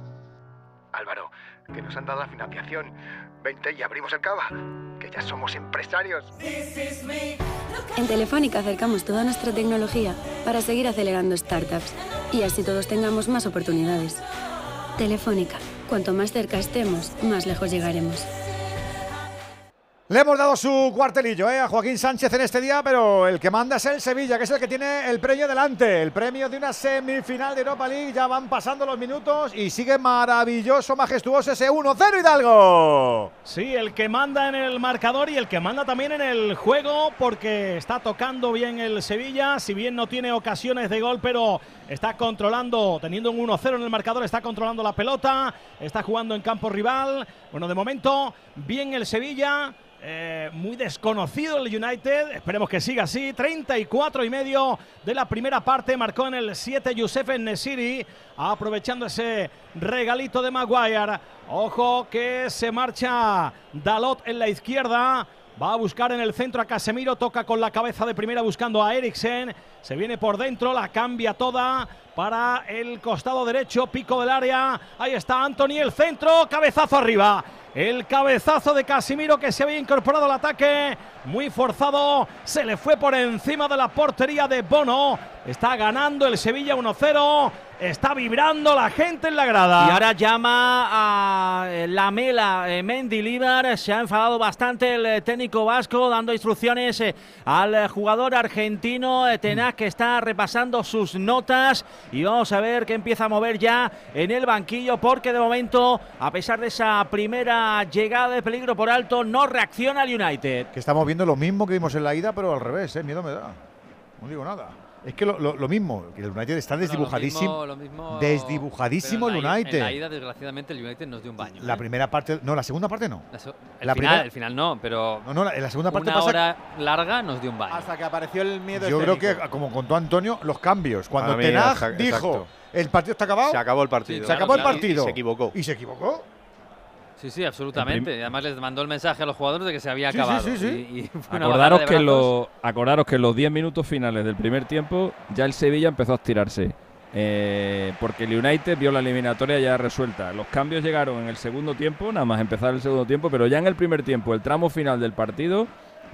Que nos han dado la financiación. Vente y abrimos el cava, que ya somos empresarios. En Telefónica acercamos toda nuestra tecnología para seguir acelerando startups y así todos tengamos más oportunidades. Telefónica, cuanto más cerca estemos, más lejos llegaremos. Le hemos dado su cuartelillo ¿eh? a Joaquín Sánchez en este día, pero el que manda es el Sevilla, que es el que tiene el premio delante, el premio de una semifinal de Europa League. Ya van pasando los minutos y sigue maravilloso, majestuoso ese 1-0 Hidalgo. Sí, el que manda en el marcador y el que manda también en el juego, porque está tocando bien el Sevilla, si bien no tiene ocasiones de gol, pero está controlando, teniendo un 1-0 en el marcador, está controlando la pelota, está jugando en campo rival. Bueno, de momento, bien el Sevilla. Eh, muy desconocido el United. Esperemos que siga así. 34 y medio de la primera parte. Marcó en el 7 Youssef Nesiri. Aprovechando ese regalito de Maguire. Ojo que se marcha Dalot en la izquierda. Va a buscar en el centro a Casemiro. Toca con la cabeza de primera buscando a Eriksen. Se viene por dentro. La cambia toda para el costado derecho. Pico del área. Ahí está Anthony. El centro. Cabezazo arriba. El cabezazo de Casimiro que se había incorporado al ataque. Muy forzado. Se le fue por encima de la portería de Bono. Está ganando el Sevilla 1-0. Está vibrando la gente en la grada. Y ahora llama a eh, la Mela eh, Mendy Líbar. Se ha enfadado bastante el eh, técnico vasco, dando instrucciones eh, al jugador argentino eh, Tenaz, que está repasando sus notas. Y vamos a ver que empieza a mover ya en el banquillo, porque de momento, a pesar de esa primera llegada de peligro por alto, no reacciona el United. Que estamos viendo lo mismo que vimos en la ida, pero al revés, ¿eh? miedo me da. No digo nada. Es que lo, lo- lo mismo, que el United está desdibujadísimo. Lo mismo- lo mismo- desdibujadísimo el United. En la ida, desgraciadamente, el United nos dio un baño. La ¿eh? primera parte, no, la segunda parte no. La se- el, la final, primera- el final no, pero. No, no, la- en la segunda parte una pasa- hora larga nos dio un baño. Hasta que apareció el miedo Yo creo que, como contó Antonio, los cambios. Cuando Tenag exacto. dijo, el partido está acabado. Se acabó el partido. Se acabó el partido. Y se equivocó. Y se equivocó. Sí, sí, absolutamente. Y además les mandó el mensaje a los jugadores de que se había Sí, acabado. sí, sí. Y- Acordaros que, los, acordaros que en los 10 minutos finales del primer tiempo ya el Sevilla empezó a estirarse. eh, porque el United vio la eliminatoria ya resuelta. Los cambios llegaron en el segundo tiempo, nada más empezar el segundo tiempo, pero ya en el primer tiempo, el tramo final del partido,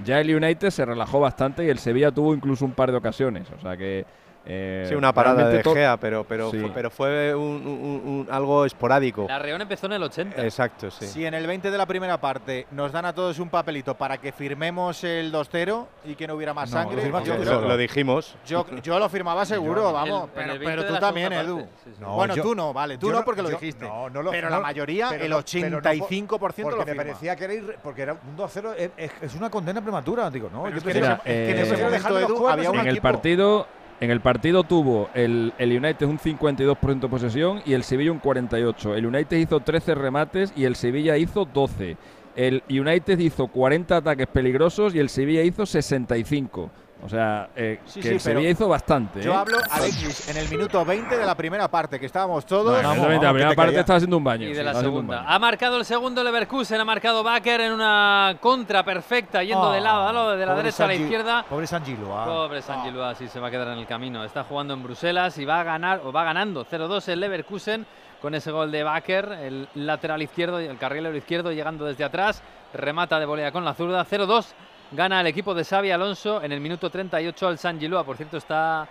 ya el United se relajó bastante y el Sevilla tuvo incluso un par de ocasiones. O sea que. Eh, Sí, una parada de Gea, pero, pero, Sí. fue, pero fue un- un- un- algo esporádico. La Reón empezó en el 80. Exacto, sí. Si en el 20 de la primera parte nos dan a todos un papelito para que firmemos el 2-0 y que no hubiera más No, sangre, lo yo, lo, lo dijimos. yo- yo lo firmaba seguro, Yo vamos. En pero el pero 20 tú también, Edu. sí, sí. No, bueno, yo- tú no, vale, tú no porque lo dijiste. No, no lo pero no, la mayoría, pero el no- pero no por- 85% porque lo me firma. parecía que era irre- porque era un 2-0 es, es- una condena prematura, digo, no, Pero yo es que en ese- eh, ese momento, Edu, había un en el partido en el partido tuvo el, el United un 52% de posesión y el Sevilla un 48. El United hizo 13 remates y el Sevilla hizo 12. El United hizo 40 ataques peligrosos y el Sevilla hizo 65. O sea, eh, Sí, que sí, el Sevilla hizo bastante. Yo ¿eh? hablo, Alexis, en el minuto 20 de la primera parte, que estábamos todos. No, en el 20, la primera parte caía. estaba haciendo un baño. Y sí, de la segunda. Ha marcado el segundo Leverkusen, ha marcado Baker en una contra perfecta, yendo de lado a lado, de la Pobre derecha a la izquierda. Pobre San Gilo, ah. Pobre San Gilua, sí se va a quedar en el camino. Está jugando en Bruselas y va a ganar, o va ganando 0-2 el Leverkusen con ese gol de Baker, el lateral izquierdo, el carrilero izquierdo llegando desde atrás, remata de volea con la zurda, 0-2. Gana el equipo de Xavi Alonso en el minuto 38 al San Gilua. Por cierto, está,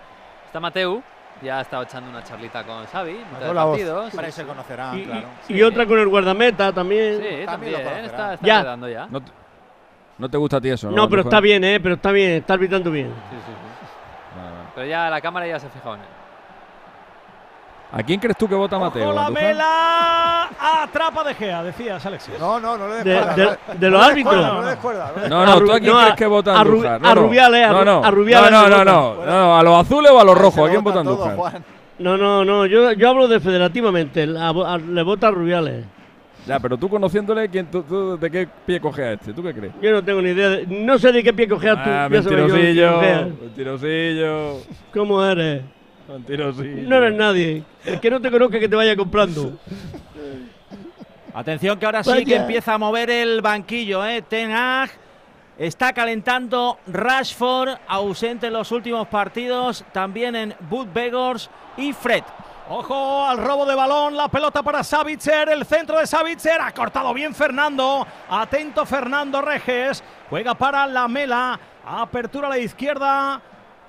está Mateu, ya ha estado echando una charlita con Xavi. mitad de Mateo la voz. partido, sí, Para se conocerán, Y, claro. y- y otra con el guardameta también. Sí, También está, está Ya. quedando ya. No, te, no te gusta a ti eso, ¿no? No, pero está bien, ¿eh? Pero está bien, está arbitrando bien. Sí, sí, sí. Vale, vale. Pero ya la cámara ya se ha fijado en él. ¿A quién crees tú que vota Mateo? ¡Ojo la mela! Atrapa de Gea, decías Alexis. No, no, no le des De- los no árbitros. No no le des No, no, ¿tú a quién crees que vota Andújar? a. Rubiales, a no, no. a Rubiales No, no, no, no, ¿A los azules o a los rojos? ¿A quién vota Andújar? No, no, no, yo, yo hablo de federativamente, el- a- a- le vota a Rubiales. Ya, pero tú conociéndole, ¿quién, tú, tú ¿de qué pie coge a este? ¿Tú qué crees? Yo no tengo ni idea, de- no sé de qué pie cojeas tú. Ah, qué mentirosillo, mentirosillo, ¿Cómo eres? No eres nadie. El que no te conozca que te vaya comprando. Atención que ahora sí Vaya. que empieza a mover el banquillo, ¿eh? Ten Hag. Está calentando Rashford, ausente en los últimos partidos. También en Bud Begors y Fred. Ojo al robo de balón, la pelota para Savitzer, el centro de Savitzer, ha cortado bien Fernando, atento Fernando Reges, juega para la Mela, apertura a la izquierda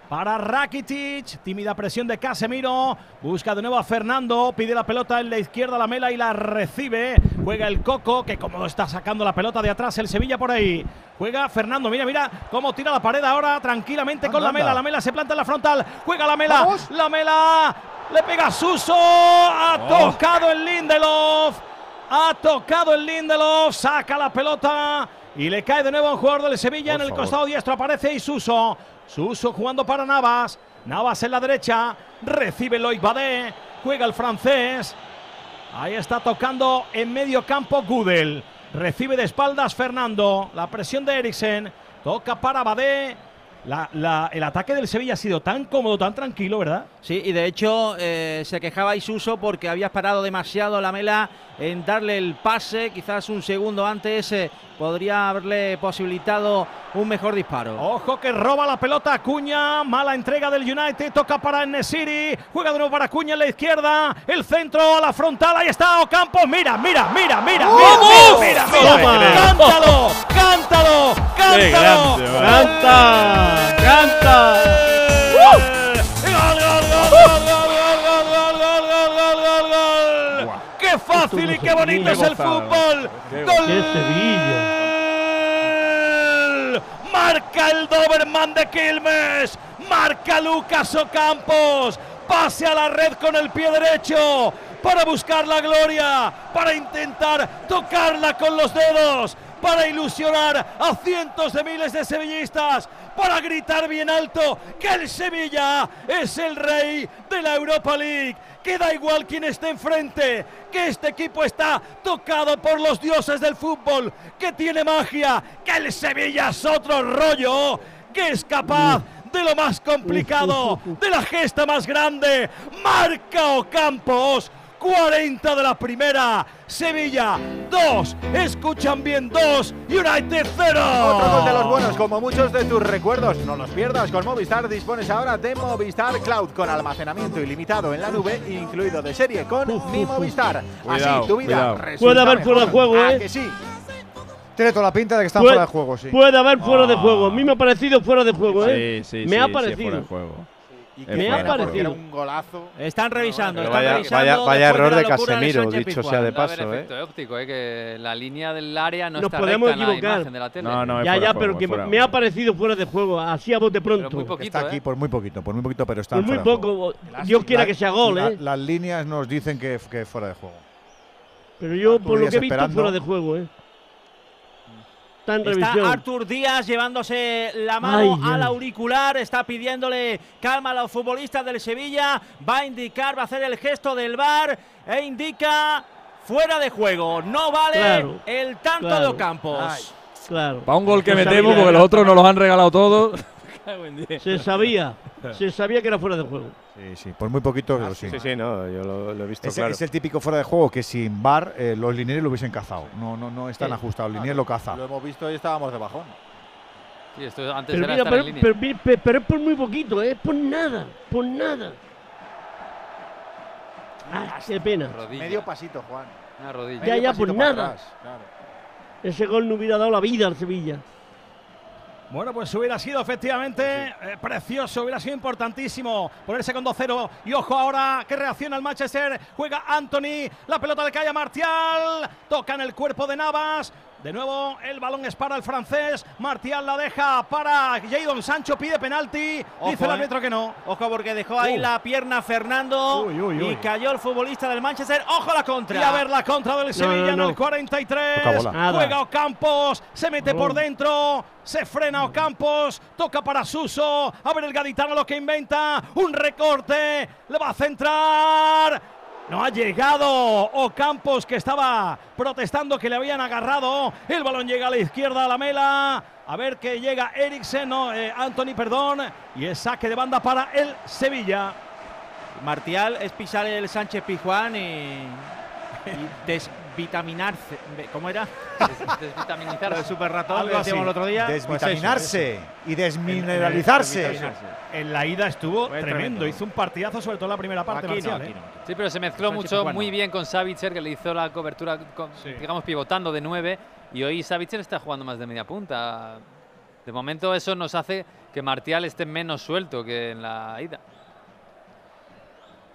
para Rakitic, tímida presión de Casemiro, busca de nuevo a Fernando, pide la pelota en la izquierda la Mela y la recibe, juega el Coco, que cómodo está sacando la pelota de atrás el Sevilla por ahí, juega Fernando, mira, mira cómo tira la pared ahora tranquilamente con la. Mela, la Mela se planta en la frontal, juega la Mela, Vamos. la Mela, le pega Suso, ha Oh. tocado el Lindelof, ha tocado el Lindelof, saca la pelota y le cae de nuevo a un jugador del Sevilla Por en el favor. costado diestro, aparece Isuso, Suso jugando para Navas, Navas en la derecha, recibe Loic Badé, juega el francés, ahí está tocando en medio campo Gudel, recibe de espaldas Fernando, la presión de Eriksen, toca para Badé, la- la- el ataque del Sevilla ha sido tan cómodo, tan tranquilo, ¿verdad? Sí, y de hecho eh, se quejaba Isuso porque había parado demasiado la mela en darle el pase, quizás un segundo antes eh, podría haberle posibilitado un mejor disparo. Ojo que roba la pelota Acuña, mala entrega del United, toca para Nesiri, juega de nuevo para Acuña en la izquierda, el centro a la frontal, ahí está Ocampo, mira, mira, mira, mira, mira, mira, mira, Toma. cántalo, cántalo, cántalo, va. ¡Canta! ¡Canta! ¡Qué fácil y qué bonito es el fútbol! ¡Gol! Sevilla! Marca el Doberman de Quilmes, marca Lucas Ocampos, pase a la red con el pie derecho para buscar la gloria, para intentar tocarla con los dedos, para ilusionar a cientos de miles de sevillistas para gritar bien alto que el Sevilla es el rey de la Europa League. Que da igual quién esté enfrente. Que este equipo está tocado por los dioses del fútbol. Que tiene magia. Que el Sevilla es otro rollo. Que es capaz de lo más complicado. De la gesta más grande. Marca Ocampos. 40 de la primera. Sevilla 2. Escuchan bien 2. United 0. Otro gol de los buenos, como muchos de tus recuerdos. No los pierdas. Con Movistar dispones ahora de Movistar Cloud con almacenamiento ilimitado en la nube, incluido de serie con mi Movistar. Cuidado, Así tu vida cuidado. resulta Puede haber fuera de juego, ¿A ¿eh? que sí. Tiene toda la pinta de que está Puede- fuera de juego, sí. Puede haber fuera de Ah. juego. A mí me ha parecido fuera de juego, ¿eh? Sí, sí, me sí, ha sí, parecido. fuera de juego. Y qué Me ha parecido. Un golazo. Están revisando, Pero están vaya, revisando. vaya, vaya error de Casemiro, Sánchez dicho sea de paso, ¿eh? efecto óptico, ¿eh? que la línea del área no Nos está podemos recta en la equivocar. imagen de la tele. No, no, Ya, fuera ya, de pero que fuera de me ha parecido fuera de juego, así a bote pronto. muy poquito, Está aquí ¿eh? por muy poquito, por muy poquito, pero está Por muy fuera de juego. poco. Dios quiera La- que sea gol, la- ¿eh? Las líneas nos dicen que, que fuera de juego. Pero yo, Artur por lo que he visto, fuera de juego, ¿eh? Está en Está. Artur Díaz llevándose la mano Ay, al ay. auricular, está pidiéndole calma a los futbolistas del Sevilla, va a indicar, va a hacer el gesto del bar e indica fuera de juego. No vale Claro, el tanto claro. de Ocampos. Claro. Para un gol que metemos, porque los otros nos los han regalado todos. Se sabía. Se sabía que era fuera de juego. Sí, sí, por muy poquito, pero sí. Sí, sí, no, yo lo, lo he visto Es, claro. es el típico fuera de juego que sin bar eh, los linieros lo hubiesen cazado. No, no, no están Sí. ajustados. El linier lo caza. Lo hemos visto y estábamos de bajón. Sí, esto antes Pero, era mira, estar pero, en línea. pero, mi- pe- pero es por muy poquito, ¿eh? Por nada. Por nada. Ah, qué pena. Rodilla. Medio pasito, Juan. Una rodilla. Ya, Medio ya, por nada. atrás, claro. Ese gol no hubiera dado la vida al Sevilla. Bueno, pues hubiera sido efectivamente eh, precioso, hubiera sido importantísimo ponerse con 2-0. Y ojo ahora que reacciona el Manchester. Juega Anthony, la pelota le cae a Martial, toca en el cuerpo de Navas. De nuevo el balón es para el francés. Martial la deja para Jadon Sancho, pide penalti. Ojo, Dice el eh. árbitro que no. Ojo porque dejó ahí Uh. la pierna Fernando Uy, uy, uy. y cayó el futbolista del Manchester. Ojo a la contra. Y a ver la contra del Sevilla no, en no. el 43. Toca bola. Nada. Juega Ocampos, se mete por dentro, se frena Ocampos, toca para Suso. A ver el gaditano lo que inventa. Un recorte, le va a centrar. No ha llegado Ocampos que estaba protestando que le habían agarrado. El balón llega a la izquierda a la mela. A ver que llega Eriksen, no, eh, Anthony, perdón. Y es saque de banda para el Sevilla. Martial es pisar el Sánchez Pizjuán y y desvitaminarse. ¿Cómo era? Desvitaminizarse. Lo de super ratón Algo que decíamos el otro día. Desvitaminarse y En- desmineralizarse. en- En la ida estuvo tremendo. tremendo. Hizo un partidazo, sobre todo en la primera parte. Aquí no, Marcial, aquí ¿eh? no. Sí, pero se mezcló mucho, muy bien con Savitzer, que le hizo la cobertura, con- digamos, pivotando de 9. Y hoy Savitzer está jugando más de media punta. De momento eso nos hace que Martial esté menos suelto que en la ida.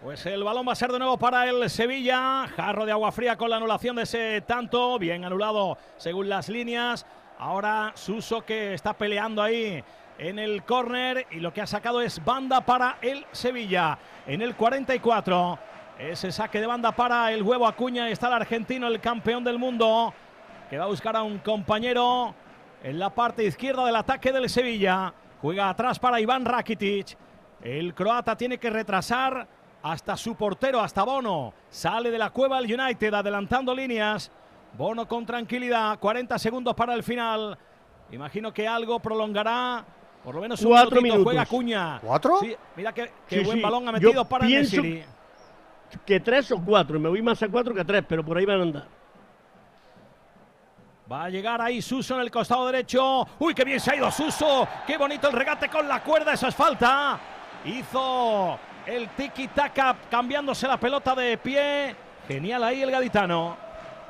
Pues el balón va a ser de nuevo para el Sevilla. Jarro de agua fría con la anulación de ese tanto. Bien anulado según las líneas. Ahora Suso que está peleando ahí en el córner y lo que ha sacado es banda para el Sevilla. En el 44. Ese saque de banda para el huevo Acuña. Está el argentino, el campeón del mundo. Que va a buscar a un compañero en la parte izquierda del ataque del Sevilla. Juega atrás para Iván Rakitic. El croata tiene que retrasar hasta su portero, hasta Bono. Sale de la cueva el United adelantando líneas. Bono con tranquilidad. 40 segundos para el final. Imagino que algo prolongará. Por lo menos un Cuatro minutito. minutos. Juega Acuña. ¿Cuatro? Sí, mira qué, qué Sí, buen sí. balón ha Yo metido para pienso Nesiri. Que tres o cuatro. Me voy más a cuatro que a tres, pero por ahí van a andar. Va a llegar ahí Suso en el costado derecho. Uy, qué bien se ha ido Suso. Qué bonito el regate con la cuerda. Eso es falta. Hizo el tiki-taka cambiándose la pelota de pie. Genial ahí el gaditano.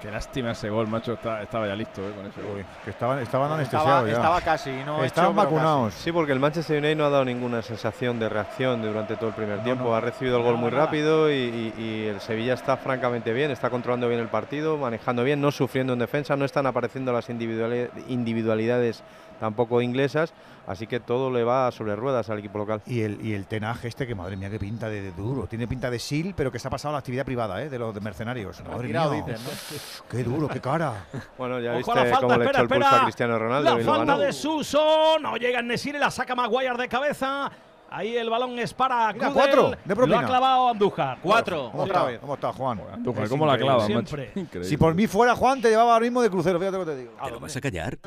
Qué lástima ese gol, macho. Está- estaba ya listo eh, con ese gol. que estaban, estaban No, anestesiados ya. estaba casi, no Estaban vacunados. Sí, porque el Manchester United no ha dado ninguna sensación de reacción durante todo el primer tiempo. no. Ha recibido el gol muy nada. rápido y, y- y el Sevilla está francamente bien, está controlando bien el partido, manejando bien, no sufriendo en defensa, no están apareciendo las individuali- individualidades tampoco inglesas, así que todo le va sobre ruedas al equipo local. Y el, y el tenaje este, que madre mía, qué pinta de, de duro. Tiene pinta de SIL, pero que se ha pasado a la actividad privada, ¿eh? De los de mercenarios. Madre mía. dicen, ¿no? Qué duro, qué cara. Bueno, ya Ojo viste cómo le echó el pulso espera. a Cristiano Ronaldo La y falta ganó. de Suso. No llega Nesiri, la saca Maguire de cabeza. Ahí el balón es para Mira, cuatro, de Lo ha clavado Andújar. Cuatro. ¿Cómo Otra está? vez. ¿Cómo está, Juan? Andújar, ¿cómo la clava? Siempre. Si por mí fuera Juan, te llevaba ahora mismo de crucero, fíjate lo que te digo. ¿Te lo vas a callar?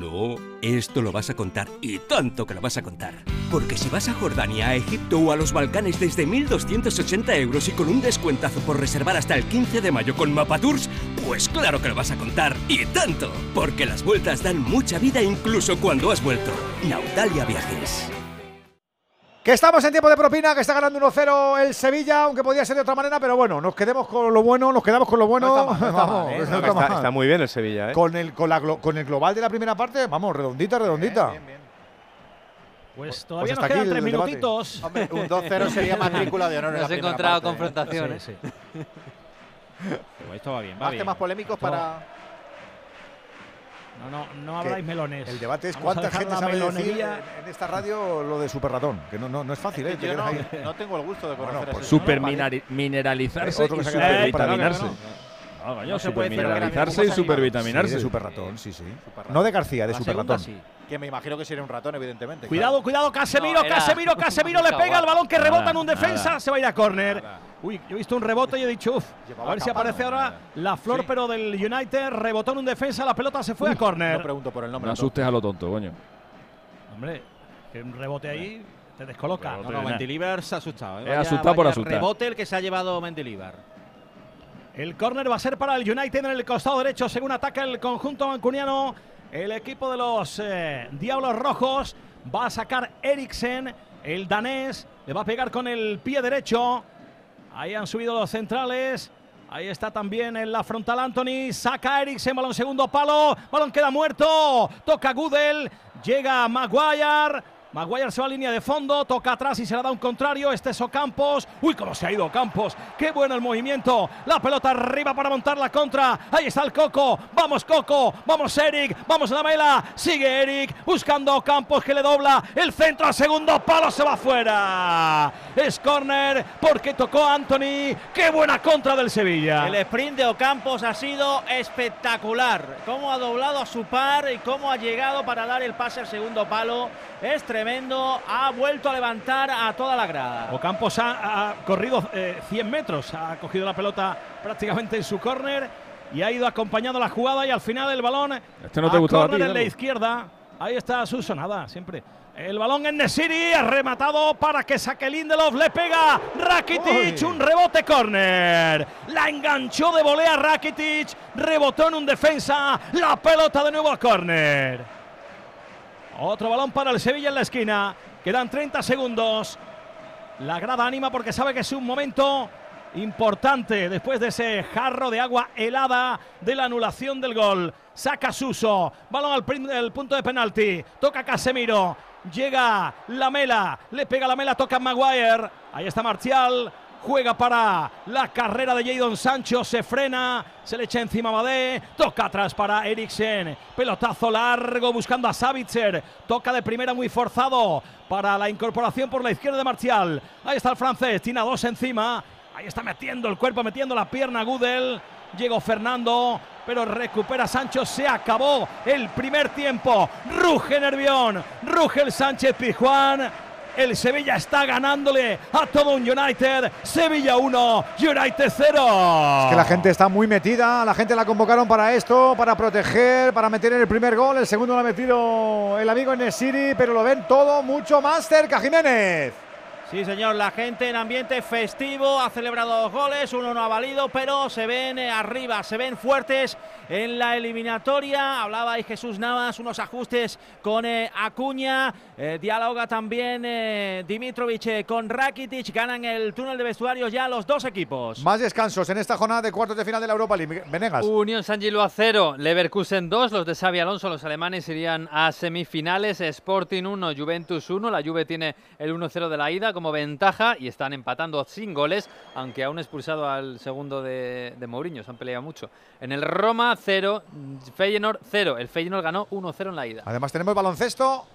No, esto lo vas a contar y tanto que lo vas a contar. Porque si vas a Jordania, a Egipto o a los Balcanes desde 1.280 euros y con un descuentazo por reservar hasta el 15 de mayo con Mapatours, pues claro que lo vas a contar y tanto. Porque las vueltas dan mucha vida incluso cuando has vuelto. Nautalia Viajes. Que estamos en tiempo de propina, que está ganando 1-0 el Sevilla, aunque podía ser de otra manera, pero bueno, nos quedemos con lo bueno, nos quedamos con lo bueno. No está ¿eh? muy bien el Sevilla, ¿eh? Con el, con, la glo- con el global de la primera parte, vamos, redondita, redondita. Pues todavía hasta nos aquí quedan tres minutitos. Hombre, un 2-0 sería matrícula de honor en No la encontrado parte. confrontaciones. Sí, Pues esto va bien, va Más bien. temas polémicos Esto- para... No, no, no Que habláis melones. El debate es Vamos cuánta gente sabe decir en, en esta radio lo de super ratón, que no, no, no es fácil, ¿eh? Yo no, tengo el gusto de conocer pues ese Super mineralizarse y se ha para supervitaminarse. no, No, No se puede supermineralizarse y supervitaminarse. Sí, de super ratón, sí, sí. No de García, de La super segunda ratón. sí. Que me imagino que sería un ratón, evidentemente. Cuidado, cuidado, Casemiro, No, Casemiro, Casemiro le pega el balón que Nada, rebota en un defensa, nada. se va a ir a córner. Uy, yo he visto un rebote y he dicho, uff, a ver si aparece ahora la flor, pero del United, rebotó en un defensa, la pelota se fue a No córner. pregunto por el nombre. No asustes a lo tonto, coño. Hombre, que un rebote ahí te descoloca. No, no, Mendilibar se ha asustado. ¿eh? Es Vaya- asustado por vaya asustar. Rebote el que se ha llevado Mendilibar. El córner va a ser para el United en el costado derecho, según ataca el conjunto mancuniano. El equipo de los eh, Diablos Rojos va a sacar Eriksen, el danés, le va a pegar con el pie derecho. Ahí han subido los centrales. Ahí está también en la frontal Anthony. Saca Eriksen, balón segundo palo. Balón queda muerto. Toca Gudel. Llega Maguire. Maguire se va a línea de fondo, toca atrás y se la da un contrario. Este es Ocampos. Uy, cómo se ha ido Ocampos. Qué bueno el movimiento. La pelota arriba para montar la contra. Ahí está el Coco. Vamos, Coco. Vamos, Eric. Vamos, Lamela. Sigue Eric buscando a Ocampos que le dobla. El centro a segundo palo se va fuera. Es córner porque tocó Anthony. Qué buena contra del Sevilla. El sprint de Ocampos ha sido espectacular. Cómo ha doblado a su par y cómo ha llegado para dar el pase al segundo palo. Es tremendo. Ha vuelto a levantar a toda la grada. Ocampos ha, ha corrido eh, 100 metros, ha cogido la pelota prácticamente en su córner y ha ido acompañando la jugada y al final el balón Este no te gustaba a ti, en la izquierda. Ahí está Suso, nada, siempre. El balón en Nesiri, ha rematado para que saque Lindelof, le pega Rakitic, un rebote córner. La enganchó de volea Rakitic, rebotó en un defensa, la pelota de nuevo a córner. Otro balón para el Sevilla en la esquina, quedan 30 segundos. La grada anima porque sabe que es un momento importante después de ese jarro de agua helada de la anulación del gol. Saca Suso, balón al punto de penalti, toca Casemiro, llega Lamela, le pega Lamela, toca Maguire, ahí está Marcial, juega para la carrera de Jadon Sancho, se frena, se le echa encima Badé, toca atrás para Eriksen, pelotazo largo buscando a Savitzer, toca de primera muy forzado para la incorporación por la izquierda de Marcial, ahí está el francés, tiene dos encima, ahí está metiendo el cuerpo, metiendo la pierna Gudel, llegó Fernando, pero recupera Sancho, se acabó el primer tiempo, ruge Nervión, ruge el Sánchez Pizjuán, el Sevilla está ganándole a todo un United. Sevilla 1, United 0. Es que la gente está muy metida, la gente la convocaron para esto, para proteger, para meter el primer gol. El segundo lo ha metido el amigo Nesiri, pero lo ven todo mucho más cerca, Jiménez. Sí, señor, la gente en ambiente festivo ha celebrado dos goles, uno no ha valido, pero se ven eh, arriba, se ven fuertes en la eliminatoria. Hablaba ahí Jesús Navas, unos ajustes con eh, Acuña, eh, dialoga también eh, Dimitrovic eh, con Rakitic, ganan el túnel de vestuarios ya los dos equipos. Más descansos en esta jornada de cuartos de final de la Europa League. Venegas. Unión San Gilo 0, Leverkusen 2, los de Xavi Alonso, los alemanes irían a semifinales, Sporting 1, Juventus 1, la Juve tiene el 1-0 de la ida como ventaja y están empatando sin goles, aunque aún expulsado al segundo de, Mourinho, se han peleado mucho. En el Roma 0, Feyenoord 0, el Feyenoord ganó 1-0 en la ida. Además tenemos baloncesto.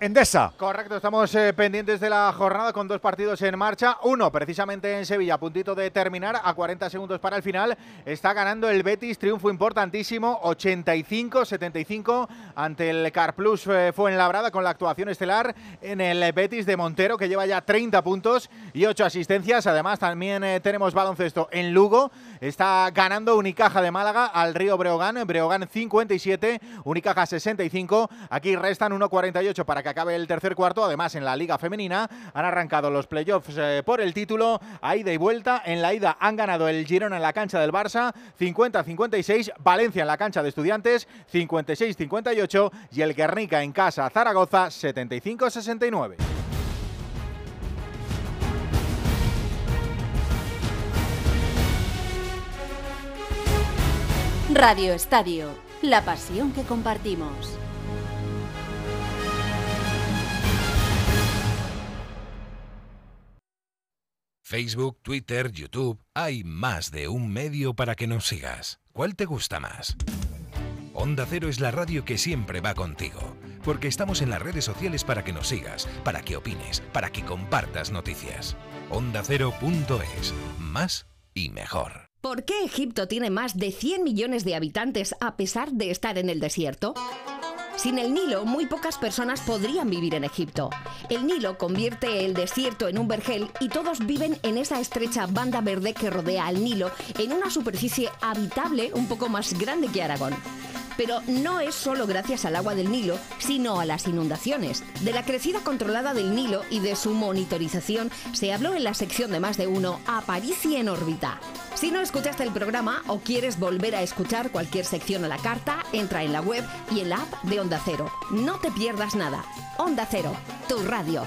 Endesa. Correcto, estamos eh, pendientes de la jornada con dos partidos en marcha. Uno, precisamente en Sevilla, a puntito de terminar, a 40 segundos para el final. Está ganando el Betis, triunfo importantísimo, 85-75 ante el Carplus eh, Fuenlabrada con la actuación estelar en el Betis de Montero, que lleva ya 30 puntos y 8 asistencias. Además, también eh, tenemos baloncesto en Lugo. Está ganando Unicaja de Málaga al Río Breogán. Breogán 57, Unicaja 65. Aquí restan 1.48 para que acabe el tercer cuarto. Además, en la Liga Femenina han arrancado los playoffs eh, por el título a ida y vuelta. En la ida han ganado el Girona en la cancha del Barça 50-56, Valencia en la cancha de Estudiantes 56-58 y el Guernica en casa Zaragoza 75-69. Radio Estadio, la pasión que compartimos. Facebook, Twitter, YouTube, hay más de un medio para que nos sigas. ¿Cuál te gusta más? Onda Cero es la radio que siempre va contigo, porque estamos en las redes sociales para que nos sigas, para que opines, para que compartas noticias. OndaCero.es, más y mejor. ¿Por qué Egipto tiene más de 100 millones de habitantes a pesar de estar en el desierto? Sin el Nilo, muy pocas personas podrían vivir en Egipto. El Nilo convierte el desierto en un vergel y todos viven en esa estrecha banda verde que rodea al Nilo en una superficie habitable un poco más grande que Aragón. Pero no es solo gracias al agua del Nilo, sino a las inundaciones. De la crecida controlada del Nilo y de su monitorización se habló en la sección de más de uno Aparici en órbita. Si no escuchaste el programa o quieres volver a escuchar cualquier sección a la carta, entra en la web y en la app de Onda Cero. No te pierdas nada. Onda Cero, tu radio.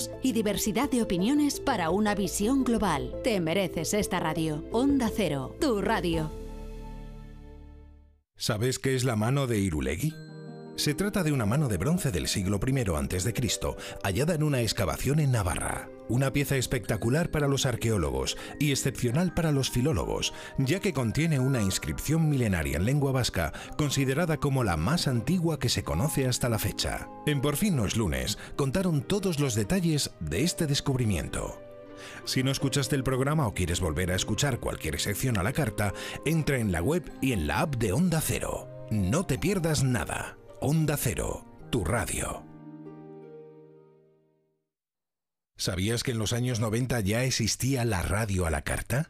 y diversidad de opiniones para una visión global. Te mereces esta radio. Onda Cero, tu radio. ¿Sabes qué es la mano de Irulegui? Se trata de una mano de bronce del siglo I a.C., hallada en una excavación en Navarra. una pieza espectacular para los arqueólogos y excepcional para los filólogos, ya que contiene una inscripción milenaria en lengua vasca considerada como la más antigua que se conoce hasta la fecha. En Por fin no es lunes, contaron todos los detalles de este descubrimiento. Si no escuchaste el programa o quieres volver a escuchar cualquier sección a la carta, entra en la web y en la app de Onda Cero. No te pierdas nada. Onda Cero, tu radio. ¿Sabías que en los años 90 ya existía la radio a la carta?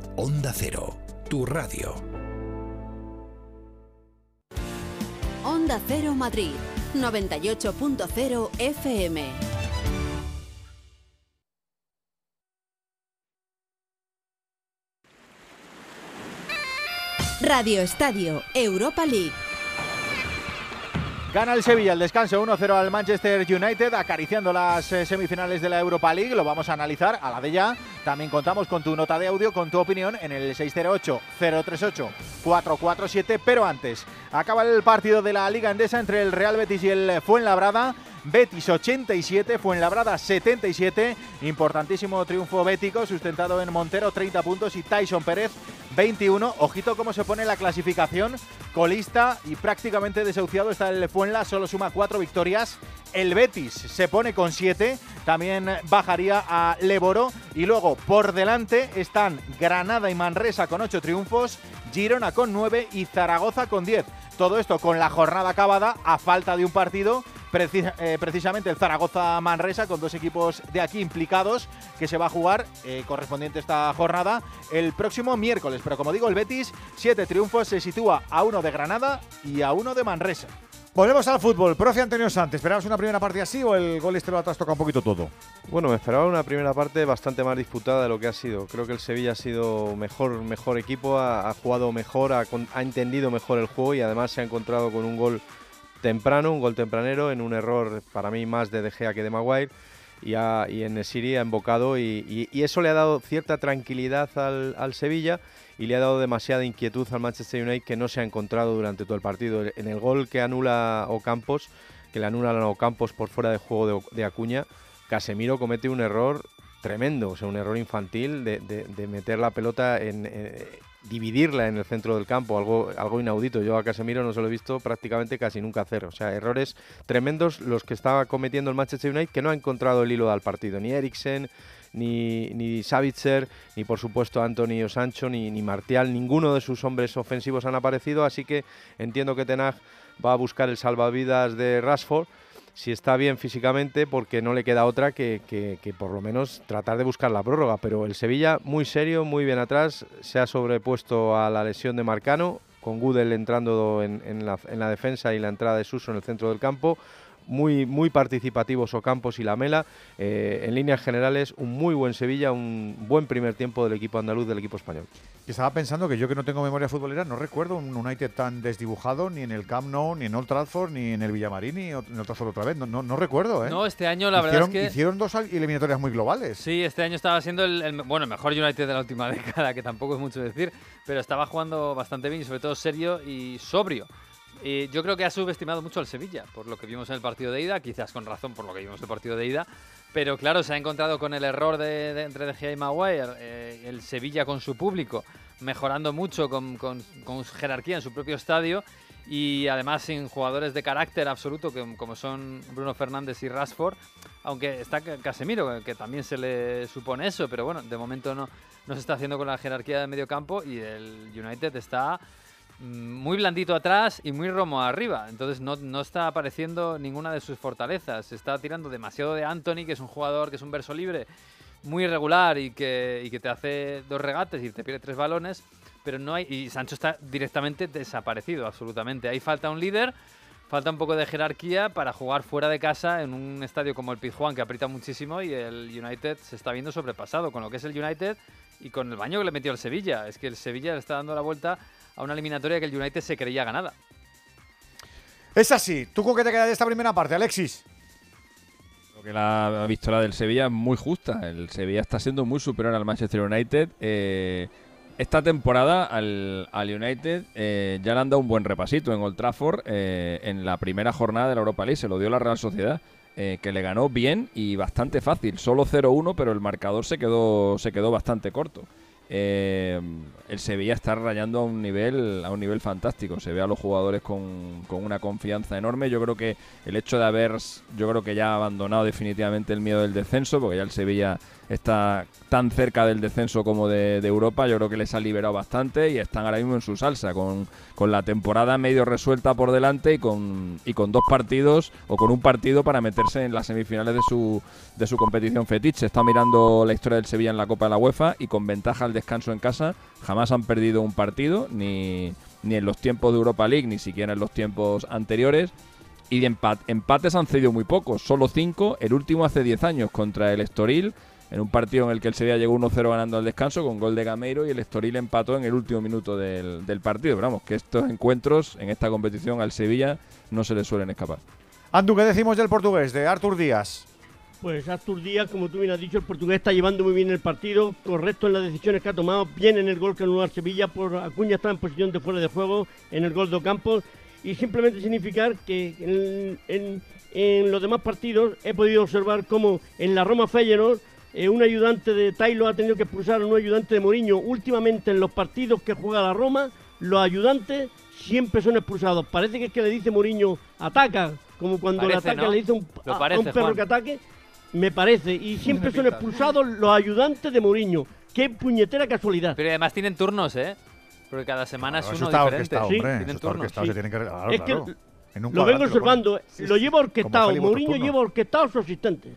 Onda Cero, tu radio. Onda Cero Madrid, 98.0 FM. Radio Estadio, Europa League. Gana el Sevilla el descanso 1-0 al Manchester United, acariciando las eh, semifinales de la Europa League. Lo vamos a analizar a la de ya. También contamos con tu nota de audio, con tu opinión en el 608-038-447. Pero antes, acaba el partido de la Liga Endesa entre el Real Betis y el Fuenlabrada. Betis 87, Fuenlabrada 77. Importantísimo triunfo bético, sustentado en Montero 30 puntos y Tyson Pérez 21. Ojito cómo se pone la clasificación. Colista y prácticamente desahuciado está el Fuenla, solo suma cuatro victorias. El Betis se pone con 7, también bajaría a Leboro. Y luego por delante están Granada y Manresa con 8 triunfos, Girona con 9 y Zaragoza con 10. Todo esto con la jornada acabada a falta de un partido Precis- eh, precisamente el Zaragoza-Manresa con dos equipos de aquí implicados que se va a jugar eh, correspondiente a esta jornada el próximo miércoles. Pero como digo, el Betis, siete triunfos, se sitúa a uno de Granada y a uno de Manresa. Volvemos al fútbol. Profe Antonio Santos, ¿esperabas una primera parte así o el gol este lo ha trastocado un poquito todo? Bueno, me esperaba una primera parte bastante más disputada de lo que ha sido. Creo que el Sevilla ha sido mejor, mejor equipo, ha, ha jugado mejor, ha entendido mejor el juego y además se ha encontrado con un gol temprano, un gol tempranero, en un error para mí más de De Gea que de Maguire. Y, y en Nesiri ha embocado y, y- eso le ha dado cierta tranquilidad al, Sevilla y le ha dado demasiada inquietud al Manchester United que no se ha encontrado durante todo el partido. En el gol que anula Ocampos, que le anulan a Ocampos por fuera de juego de, Acuña, Casemiro comete un error tremendo, o sea, un error infantil de, de- de meter la pelota en, eh, dividirla en el centro del campo, algo, algo inaudito. Yo a Casemiro no se lo he visto prácticamente casi nunca hacer. O sea, errores tremendos los que estaba cometiendo el Manchester United que no ha encontrado el hilo del partido. Ni Eriksen, ni, ni Savitzer, ni por supuesto Antonio Sancho, ni, ni Martial, ninguno de sus hombres ofensivos han aparecido, así que entiendo que Tenag va a buscar el salvavidas de Rashford si está bien físicamente, porque no le queda otra que, que- que por lo menos tratar de buscar la prórroga. Pero el Sevilla, muy serio, muy bien atrás, se ha sobrepuesto a la lesión de Marcano, con Gudel entrando en, en la, en la defensa y la entrada de Suso en el centro del campo. Muy, muy participativos Ocampos y Lamela. Eh, en líneas generales, un muy buen Sevilla, un buen primer tiempo del equipo andaluz, del equipo español. Y estaba pensando que yo que no tengo memoria futbolera no recuerdo un United tan desdibujado ni en el Camp Nou, ni en Old Trafford, ni en el Villamarín, ni en Old Trafford otra vez. No, no, no recuerdo, ¿eh? No, este año la verdad Hicieron- es que- Hicieron dos eliminatorias muy globales. Sí, este año estaba siendo el, el- bueno, el mejor United de la última década, que tampoco es mucho decir, pero estaba jugando bastante bien y sobre todo serio y sobrio. Y yo creo que ha subestimado mucho al Sevilla, por lo que vimos en el partido de ida, quizás con razón por lo que vimos en el partido de ida, pero claro, se ha encontrado con el error de, de- entre De Gea y Maguire, eh, el Sevilla con su público, mejorando mucho con, con- con su jerarquía en su propio estadio y además sin jugadores de carácter absoluto que- como son Bruno Fernández y Rashford, aunque está Ca- Casemiro, que- también se le supone eso, pero bueno, de momento no, no se está haciendo con la jerarquía de medio campo y el United está muy blandito atrás y muy romo arriba. Entonces no, no está apareciendo ninguna de sus fortalezas. Se está tirando demasiado de Anthony, que es un jugador que es un verso libre muy irregular y que, y que te hace dos regates y te pierde tres balones. Pero no hay. Y Sancho está directamente desaparecido, absolutamente. Ahí falta un líder. falta un poco de jerarquía para jugar fuera de casa en un estadio como el Pizjuán que aprieta muchísimo y el United se está viendo sobrepasado con lo que es el United y con el baño que le metió el Sevilla. Es que el Sevilla le está dando la vuelta a una eliminatoria que el United se creía ganada. Es así. ¿Tú con qué te quedas de esta primera parte, Alexis? Creo que la victoria del Sevilla es muy justa. El Sevilla está siendo muy superior al Manchester United. Eh, esta temporada al, United eh, ya le han dado un buen repasito en Old Trafford eh, en la primera jornada de la Europa League. Se lo dio la Real Sociedad. que le ganó bien y bastante fácil, solo 0-1, pero el marcador se quedó, se quedó bastante corto. Eh, el Sevilla está rayando a un nivel a un nivel fantástico. Se ve a los jugadores con, con, una confianza enorme. Yo creo que el hecho de haber, yo creo que ya ha abandonado definitivamente el miedo del descenso, porque ya el Sevilla está tan cerca del descenso como de, Europa, yo creo que les ha liberado bastante y están ahora mismo en su salsa, con, con, la temporada medio resuelta por delante y con, y con dos partidos o con un partido para meterse en las semifinales de su, de su competición fetiche. Está mirando la historia del Sevilla en la Copa de la UEFA y con ventaja al descanso en casa jamás han perdido un partido, ni, ni en los tiempos de Europa League, ni siquiera en los tiempos anteriores. Y de empates han cedido muy pocos, solo cinco, el último hace 10 años contra el Estoril en un partido en el que el Sevilla llegó 1-0 ganando al descanso con gol de Gameiro y el Estoril empató en el último minuto del, partido. Pero vamos, que estos encuentros en esta competición al Sevilla no se le suelen escapar. Andu, ¿qué decimos del portugués, de Artur Díaz? Pues Artur Díaz, como tú bien has dicho, el portugués está llevando muy bien el partido, correcto en las decisiones que ha tomado, bien en el gol que anuló al Sevilla, por Acuña está en posición de fuera de juego en el gol de Ocampo y simplemente significar que en, en los demás partidos he podido observar cómo en la Roma Feyenoord eh, un ayudante de Tailo ha tenido que expulsar a un ayudante de Mourinho. Últimamente en los partidos que juega la Roma, los ayudantes siempre son expulsados. Parece que es que le dice Mourinho, ataca, como cuando le ataca le dice un, a, un perro que ataque. Me parece. Y siempre son expulsados los ayudantes de Mourinho. Qué puñetera casualidad. Pero además tienen turnos, ¿eh? Porque cada semana es uno diferente. sí, tienen turnos. Se tienen que, es que lo vengo observando. Lo lleva orquestado. Mourinho lleva orquestado a su asistente.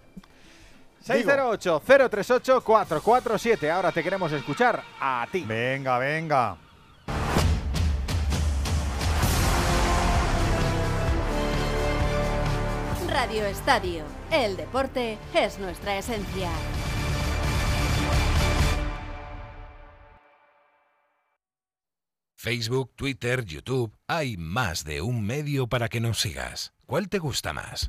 608-038-447. Ahora te queremos escuchar a ti. Venga, venga. Radio Estadio. El deporte es nuestra esencia. Facebook, Twitter, YouTube. Hay más de un medio para que nos sigas. ¿Cuál te gusta más?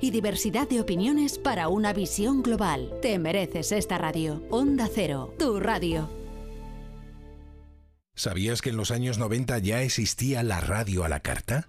y diversidad de opiniones para una visión global. Te mereces esta radio. Onda Cero, tu radio. ¿Sabías que en los años 90 ya existía la radio a la carta?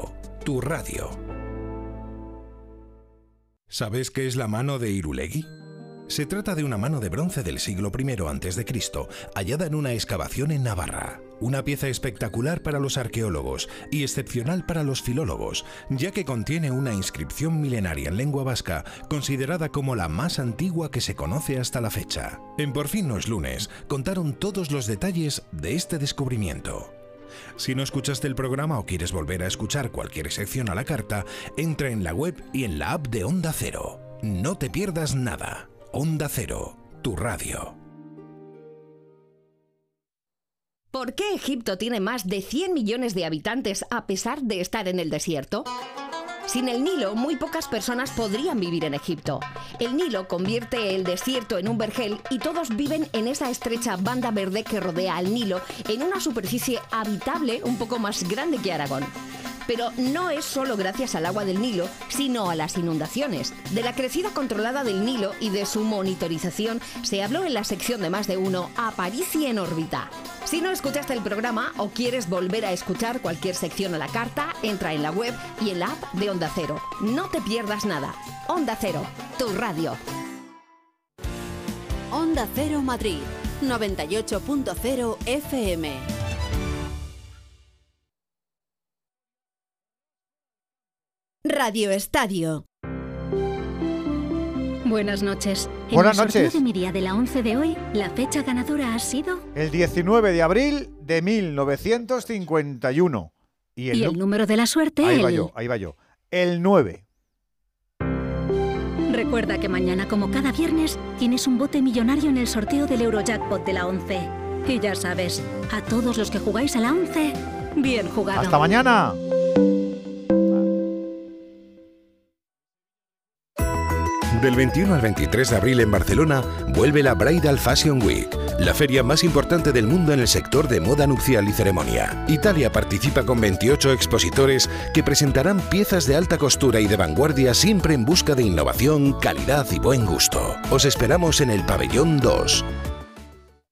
tu radio. ¿Sabes qué es la mano de Irulegui? Se trata de una mano de bronce del siglo I a.C., hallada en una excavación en Navarra. Una pieza espectacular para los arqueólogos y excepcional para los filólogos, ya que contiene una inscripción milenaria en lengua vasca, considerada como la más antigua que se conoce hasta la fecha. En Por fin no es lunes, contaron todos los detalles de este descubrimiento. Si no escuchaste el programa o quieres volver a escuchar cualquier sección a la carta, entra en la web y en la app de Onda Cero. No te pierdas nada. Onda Cero, tu radio. ¿Por qué Egipto tiene más de 100 millones de habitantes a pesar de estar en el desierto? Sin el Nilo, muy pocas personas podrían vivir en Egipto. El Nilo convierte el desierto en un vergel y todos viven en esa estrecha banda verde que rodea al Nilo en una superficie habitable un poco más grande que Aragón. Pero no es solo gracias al agua del Nilo, sino a las inundaciones. De la crecida controlada del Nilo y de su monitorización se habló en la sección de más de uno Aparici en órbita. Si no escuchaste el programa o quieres volver a escuchar cualquier sección a la carta, entra en la web y en la app de Onda Cero. No te pierdas nada. Onda Cero, tu radio. Onda Cero Madrid, 98.0 FM. Radio Estadio. Buenas noches. En Buenas el sorteo noches. de mi día de la 11 de hoy, la fecha ganadora ha sido El 19 de abril de 1951. Y el, y el número de la suerte Ahí va el- yo, ahí va yo. El 9. Recuerda que mañana, como cada viernes, tienes un bote millonario en el sorteo del Eurojackpot de la 11. Y ya sabes, a todos los que jugáis a la 11, bien jugado. Hasta mañana. Del 21 al 23 de abril en Barcelona vuelve la Bridal Fashion Week, la feria más importante del mundo en el sector de moda nupcial y ceremonia. Italia participa con 28 expositores que presentarán piezas de alta costura y de vanguardia siempre en busca de innovación, calidad y buen gusto. Os esperamos en el pabellón 2.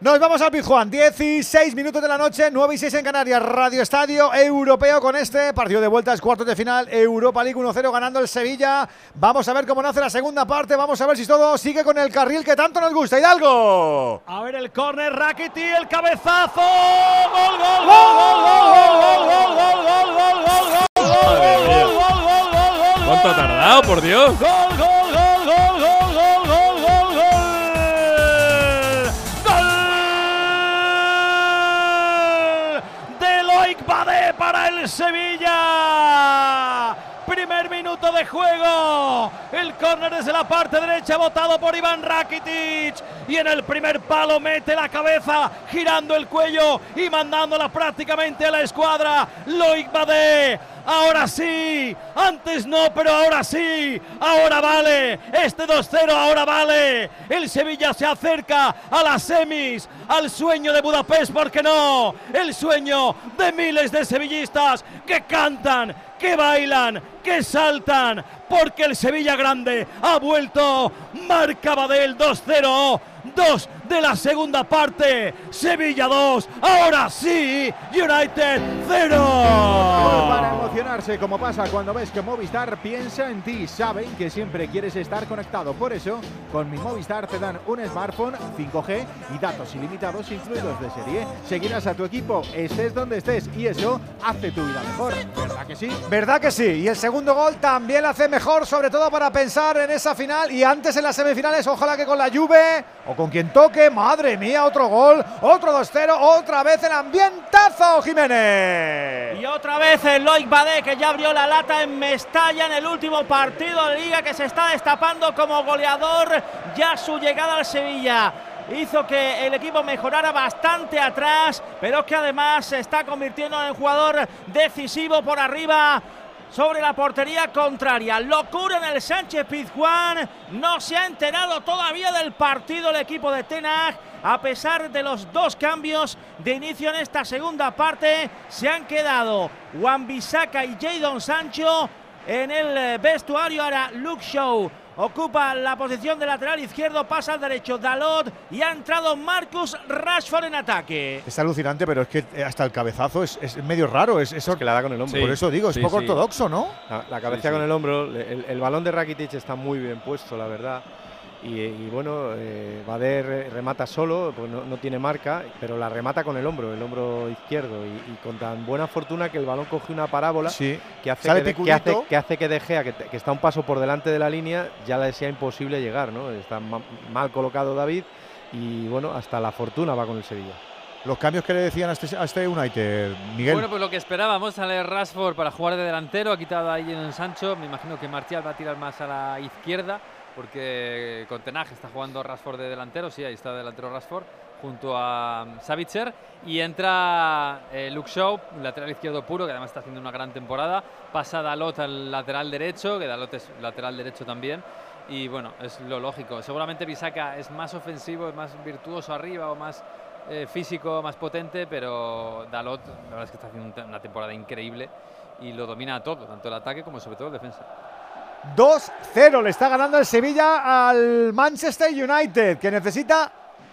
Nos vamos al Pizjuán, 16 minutos de la noche, 9 y 6 en Canarias, Radio Estadio Europeo con este partido de vueltas, cuartos de final, Europa League 1-0 ganando el Sevilla. Vamos a ver cómo nace la segunda parte, vamos a ver si todo sigue con el carril que tanto nos gusta. Hidalgo. A ver el córner, Rakiti, el cabezazo. Gol, gol, gol, gol, gol, gol, gol, gol, gol, gol, gol, gol, gol, Madre mía. gol, gol, gol, gol, gol, ¿Cuánto ha gol. tardado, por Dios? Gol, gol, gol, gol, Badé para el Sevilla. Primer minuto de juego. El córner desde la parte derecha, botado por Iván Rakitic. Y en el primer palo mete la cabeza, girando el cuello y mandándola prácticamente a la escuadra. Loic Badé. Ahora sí, antes no, pero ahora sí, ahora vale, este 2-0 ahora vale, el Sevilla se acerca a las semis, al sueño de Budapest, ¿por qué no? El sueño de miles de sevillistas que cantan, que bailan, que saltan, porque el Sevilla Grande ha vuelto, marca Badel 2-0, 2 de la segunda parte, Sevilla 2, ahora sí, United 0. Para emocionarse, como pasa cuando ves que Movistar piensa en ti. Saben que siempre quieres estar conectado. Por eso, con mi Movistar te dan un smartphone 5G y datos ilimitados incluidos de serie. Seguirás a tu equipo, estés donde estés, y eso hace tu vida mejor. ¿Verdad que sí? ¿Verdad que sí? Y el segundo gol también lo hace mejor, sobre todo para pensar en esa final y antes en las semifinales, ojalá que con la Juve o con quien toque, madre mía, otro gol, otro 2-0, otra vez el ambientazo, Jiménez. Y otra vez el Loic Badé que ya abrió la lata en Mestalla en el último partido de Liga que se está destapando como goleador. Ya su llegada al Sevilla hizo que el equipo mejorara bastante atrás, pero que además se está convirtiendo en jugador decisivo por arriba. Sobre la portería contraria. Locura en el Sánchez Pizjuán. No se ha enterado todavía del partido el equipo de Tenag. A pesar de los dos cambios de inicio en esta segunda parte, se han quedado Juan Bisaca y Jadon Sancho en el vestuario. Ahora Luke Show ocupa la posición de lateral izquierdo, pasa al derecho Dalot y ha entrado Marcus Rashford en ataque. Es alucinante, pero es que eh, hasta el cabezazo es, es medio raro. Es, eso que la da con el hombro. Por eso digo, es Sí, poco sí. ortodoxo, ¿no? La, la cabeza con el hombro, el, el balón de Rakitic está muy bien puesto, la verdad. Y, y bueno, eh, Bader remata solo, pues no, no tiene marca, pero la remata con el hombro, el hombro izquierdo. Y, y con tan buena fortuna que el balón coge una parábola Sí. que, hace que, de- que hace, que hace que De Gea, que, te- que está un paso por delante de la línea, ya le sea imposible llegar. ¿no? Está ma- mal colocado David y bueno, hasta la fortuna va con el Sevilla. Los cambios que le decían a este, a este United, Miguel. Bueno, pues lo que esperábamos, sale Rashford para jugar de delantero, ha quitado ahí en Sancho, me imagino que Martial va a tirar más a la izquierda, porque con Tenag está jugando Rashford de delantero, sí, ahí está delantero Rashford, junto a mm, Savitzer, y entra eh, Luke Shaw, lateral izquierdo puro, que además está haciendo una gran temporada, pasa Dalot al lateral derecho, que Dalot es lateral derecho también, y bueno, es lo lógico. Seguramente Bisaca es más ofensivo, es más virtuoso arriba o más eh, físico, más potente, pero Dalot, la verdad es que está haciendo una temporada increíble y lo domina todo, tanto el ataque como sobre todo el defensa. 2-0 le está ganando el Sevilla al Manchester United, que necesita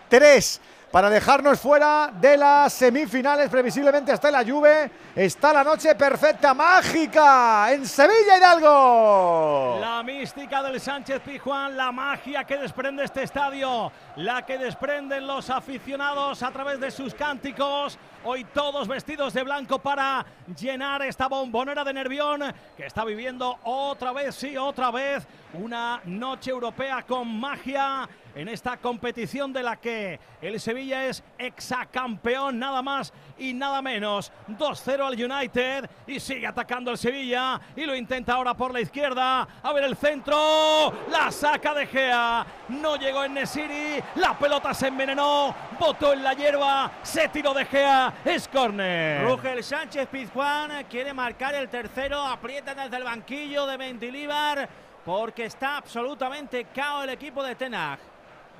3 para dejarnos fuera de las semifinales. Previsiblemente hasta la Juve. Está la noche perfecta, mágica, en Sevilla Hidalgo. La mística del Sánchez Pizjuán, la magia que desprende este estadio, la que desprenden los aficionados a través de sus cánticos. Hoy todos vestidos de blanco para llenar esta bombonera de Nervión que está viviendo otra vez, sí, otra vez, una noche europea con magia en esta competición de la que el Sevilla es exacampeón, nada más y nada menos. 2-0 al United y sigue atacando el Sevilla y lo intenta ahora por la izquierda. A ver el centro, la saca de Gea. No llegó en Nesiri, la pelota se envenenó, botó en la hierba, se tiró de Gea, es córner. Rugel Sánchez Pizjuán quiere marcar el tercero, aprieta desde el banquillo de Mendilíbar porque está absolutamente cao el equipo de Tenag.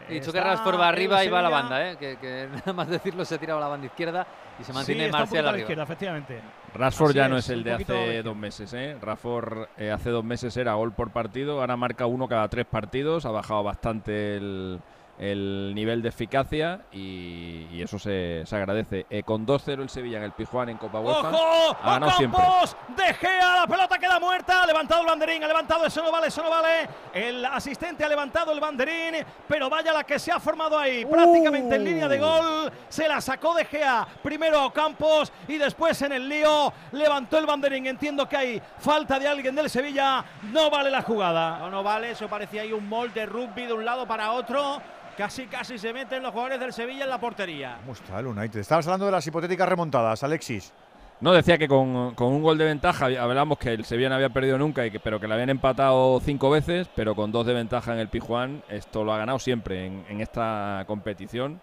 He dicho que Está Rashford va arriba y va a la banda, ¿eh? que, que nada más decirlo se ha tirado a la banda izquierda y se mantiene sí, Marcial poquito a la arriba. izquierda, efectivamente. Rashford Así ya no es, es el de hace izquierda. dos meses, ¿eh? Rashford eh, hace dos meses era gol por partido, ahora marca uno cada tres partidos, ha bajado bastante el, el nivel de eficacia y, y eso se, se agradece. Eh, con 2-0 el Sevilla en el Pijuán en Copa UEFA ¡Ojo! ha ganado siempre. ¡Ocampos! De Gea, la pelota queda muerta. Ha levantado el banderín, ha levantado, eso no vale, eso no vale. El asistente ha levantado el banderín, pero vaya la que se ha formado ahí. Prácticamente en línea de gol. Se la sacó De Gea. Primero a Ocampos y después en el lío levantó el banderín. Entiendo que hay falta de alguien del Sevilla. No vale la jugada. No, no vale, eso parecía ahí un molde de rugby de un lado para otro. Casi, casi se meten los jugadores del Sevilla en la portería. ¿Cómo está el United? Estabas hablando de las hipotéticas remontadas, Alexis. No, decía que con, con un gol de ventaja, hablamos que el Sevilla no había perdido nunca, y que, pero que le habían empatado cinco veces, pero con dos de ventaja en el Pijuán, esto lo ha ganado siempre en, en esta competición.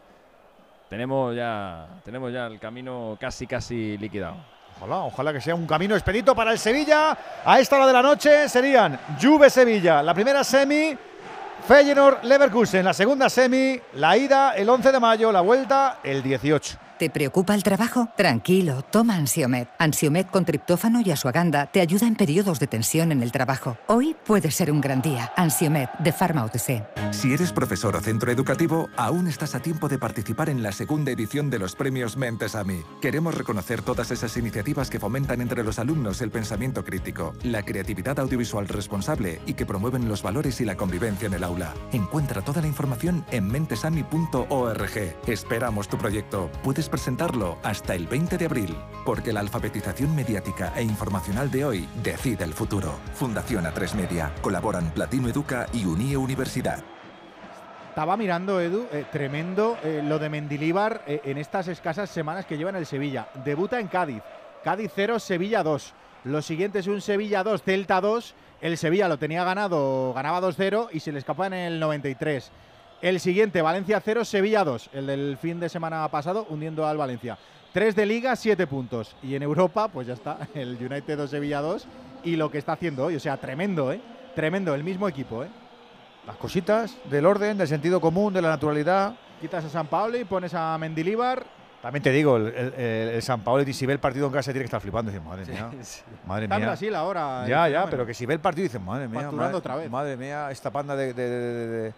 Tenemos ya, tenemos ya el camino casi, casi liquidado. Ojalá, ojalá que sea un camino expedito para el Sevilla. A esta hora de la noche serían Juve-Sevilla, la primera semi, Feyenoord-Leverkusen, la segunda semi, la ida el 11 de mayo, la vuelta el 18. ¿Te preocupa el trabajo? Tranquilo, toma Ansiomed. Ansiomed con triptófano y asuaganda te ayuda en periodos de tensión en el trabajo. Hoy puede ser un gran día. Ansiomed de Pharma. Si eres profesor o centro educativo, aún estás a tiempo de participar en la segunda edición de los premios Mentes a mí. Queremos reconocer todas esas iniciativas que fomentan entre los alumnos el pensamiento crítico, la creatividad audiovisual responsable y que promueven los valores y la convivencia en el aula. Encuentra toda la información en mentesami.org. Esperamos tu proyecto. Puedes presentarlo hasta el 20 de abril, porque la alfabetización mediática e informacional de hoy decide el futuro. Fundación A3 Media. Colaboran Platino Educa y Unie Universidad. Estaba mirando, Edu, eh, tremendo eh, lo de Mendilíbar eh, en estas escasas semanas que lleva en el Sevilla. Debuta en Cádiz. Cádiz 0, Sevilla 2. Lo siguiente es un Sevilla 2, Celta 2. El Sevilla lo tenía ganado, ganaba 2-0 y se le escapa en el 93. El siguiente, Valencia 0, Sevilla 2. El del fin de semana pasado, hundiendo al Valencia. 3 de Liga, 7 puntos. Y en Europa, pues ya está, el United 2, Sevilla 2. Y lo que está haciendo hoy, o sea, tremendo, ¿eh? Tremendo, el mismo equipo, ¿eh? Las cositas del orden, del sentido común, de la naturalidad. Quitas a San Pablo y pones a Mendilíbar También te digo, el, el, el- San Paolo, si ve el partido en casa, tiene que estar flipando. Dice, madre mía. Madre Está en mía. Brasil ahora. Ya, ya, fenómeno. pero que si ve el partido, dice, madre mía. Madre, otra vez. madre mía, esta panda de. de, de- de-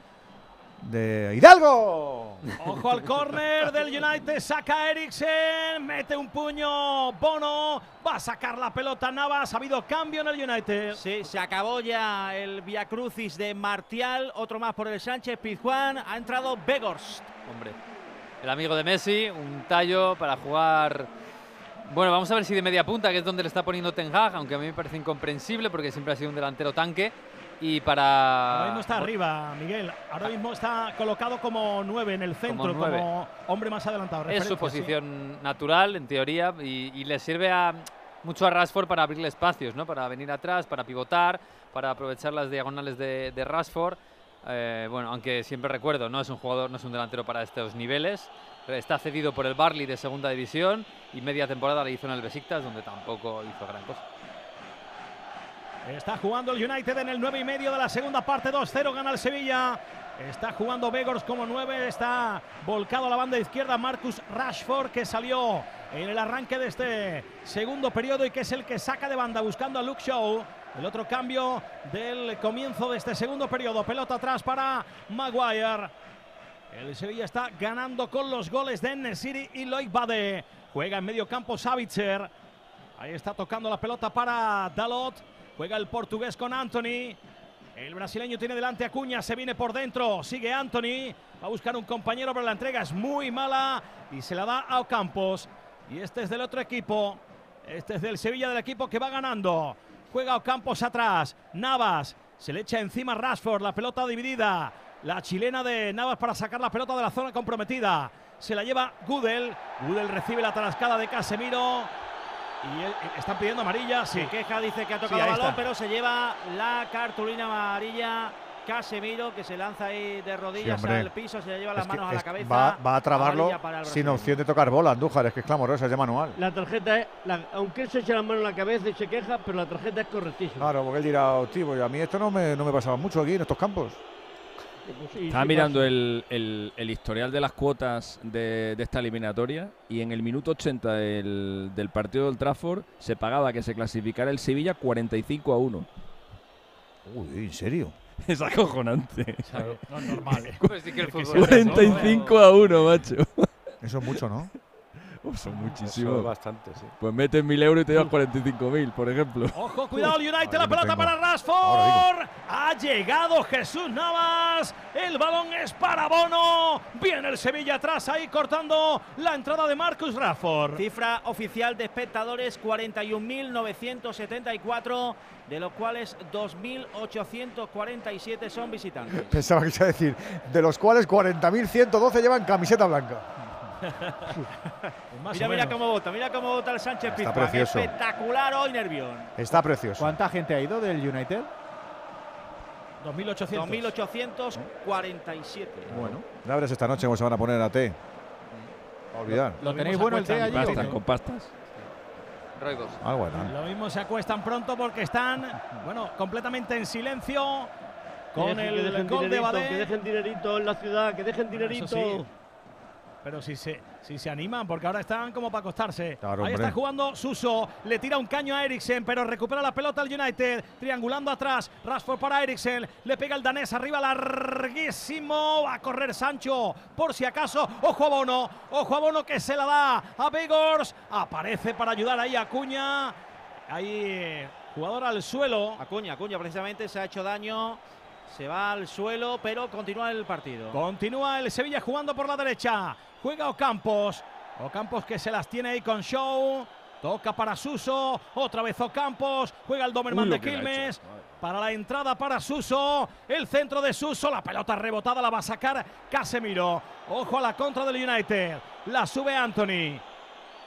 de ¡Hidalgo! Ojo al córner del United, saca Eriksen, mete un puño, Bono, va a sacar la pelota Navas, ha habido cambio en el United. Sí, se acabó ya el Via Crucis de Martial, otro más por el Sánchez Pizjuán, ha entrado Begors. Hombre, el amigo de Messi, un tallo para jugar. Bueno, vamos a ver si de media punta, que es donde le está poniendo Ten Hag, aunque a mí me parece incomprensible porque siempre ha sido un delantero tanque. Y para. Ahora mismo está arriba, Miguel. Ahora mismo está colocado como nueve en el centro, como, hombre más adelantado. Es su sí. posición natural, en teoría, y, y le sirve a, mucho a Rashford para abrirle espacios, ¿no? Para venir atrás, para pivotar, para aprovechar las diagonales de, de Rashford. Eh, bueno, aunque siempre recuerdo, no es un jugador, no es un delantero para estos niveles. Está cedido por el Barley de segunda división y media temporada le hizo en el Besiktas, donde tampoco hizo gran cosa. Está jugando el United en el 9 y medio de la segunda parte, 2-0 gana el Sevilla. Está jugando Begors como 9, está volcado a la banda izquierda Marcus Rashford que salió en el arranque de este segundo periodo y que es el que saca de banda buscando a Luke Shaw. El otro cambio del comienzo de este segundo periodo, pelota atrás para Maguire. El Sevilla está ganando con los goles de Nesiri y Loic Bade. Juega en medio campo Savitzer. Ahí está tocando la pelota para Dalot. Juega el portugués con Anthony. El brasileño tiene delante a Cuña, se viene por dentro, sigue Anthony, va a buscar un compañero, pero la entrega es muy mala y se la da a Ocampos. Y este es del otro equipo, este es del Sevilla del equipo que va ganando. Juega Ocampos atrás, Navas, se le echa encima Rashford, la pelota dividida. La chilena de Navas para sacar la pelota de la zona comprometida. Se la lleva Gudel, Gudel recibe la tarascada de Casemiro. Y eh, están pidiendo amarilla, sí. Se queja, dice que ha tocado Sí, balón, está. pero se lleva la cartulina amarilla. Casemiro, que se lanza ahí de rodillas hombre. al piso, se le lleva las Es que manos a la cabeza. va, va a trabarlo sin opción de tocar bola, Andújar. Es que es clamorosa, es de manual. La tarjeta es, la- aunque él se echa la mano en la cabeza y se queja, pero la tarjeta es correctísima. Claro, porque él dirá, tío, pues a mí esto no me, no me pasaba mucho aquí en estos campos. Estaba mirando el, el- el historial de las cuotas de, de esta eliminatoria y en el minuto 80 del, del partido del Trafford se pagaba que se clasificara el Sevilla 45 a 1. Uy, ¿en serio? Es acojonante. No es normal. Pues sí que el fútbol es eso, 45 a 1, macho. Eso es mucho, ¿no? Son Eso muchísimos. bastante, sí. Pues metes 1000 euros y te das 45.000, por ejemplo. Ojo, cuidado, el United, la lo pelota tengo. para Rashford. Ha llegado Jesús Navas. El balón es para Bono. Viene el Sevilla atrás ahí cortando la entrada de Marcus Rashford. Cifra oficial de espectadores 41.974, de los cuales 2.847 son visitantes. Pensaba que iba a decir, de los cuales 40.112 llevan camiseta blanca. Mira, mira cómo vota, mira cómo vota el Sánchez Está Pizjuán. precioso. Espectacular hoy, Nervión. Está precioso. ¿Cuánta gente ha ido del United? 2800. 2.847. Bueno, ya verás esta noche cómo se van a poner a té. A olvidar. ¿Lo Lo tenéis bueno el té allí? Pastas, con pastas. Algo harán. Lo mismo se acuestan pronto porque están, bueno, completamente en silencio con el gol de Badé. Que dejen dinerito en la ciudad, que dejen dinerito. Pero si se, si se animan, porque ahora están como para acostarse. Claro, Ahí hombre. está jugando Suso, le tira un caño a Eriksen, pero recupera la pelota al United, triangulando atrás, Rashford para Eriksen, le pega el danés arriba, larguísimo, va a correr Sancho, por si acaso, ojo a Bono, ojo a Bono que se la da a Begors, aparece para ayudar ahí a Cuña, ahí jugador al suelo. Acuña, Acuña precisamente se ha hecho daño. Se va al suelo, pero continúa el partido. Continúa el Sevilla jugando por la derecha. Juega Ocampos. Ocampos que se las tiene ahí con Show. Toca para Suso. Otra vez Ocampos. Juega el Doberman Uy, de Quilmes. Para la entrada para Suso. El centro de Suso. La pelota rebotada la va a sacar Casemiro. Ojo a la contra del United. La sube Anthony.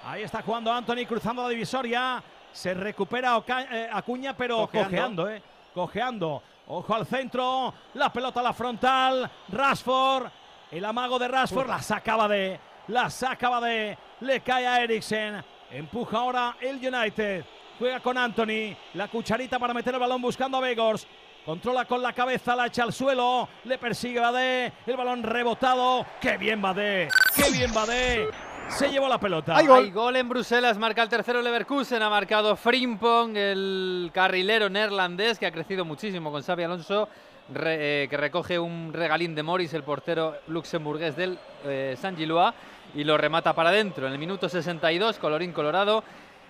Ahí está jugando Anthony cruzando la divisoria. Se recupera Oca- eh, Acuña, pero Cojeando. cojeando, ¿eh? Cojeando. Ojo al centro. La pelota a la frontal. Rashford. El amago de Rashford. La sacaba de. La sacaba de. Le cae a Eriksen. Empuja ahora el United. Juega con Anthony. La cucharita para meter el balón buscando a Begors. Controla con la cabeza, la echa al suelo. Le persigue Badé. El balón rebotado. ¡Qué bien Badé! ¡Qué bien Badé! se llevó la pelota. Hay gol. en Bruselas, marca el tercero Leverkusen, ha marcado Frimpong, el carrilero neerlandés que ha crecido muchísimo con Xavi Alonso, re- eh, que recoge un regalín de Morris, el portero luxemburgués del eh, San Gilois, y lo remata para adentro. En el minuto 62, colorín colorado,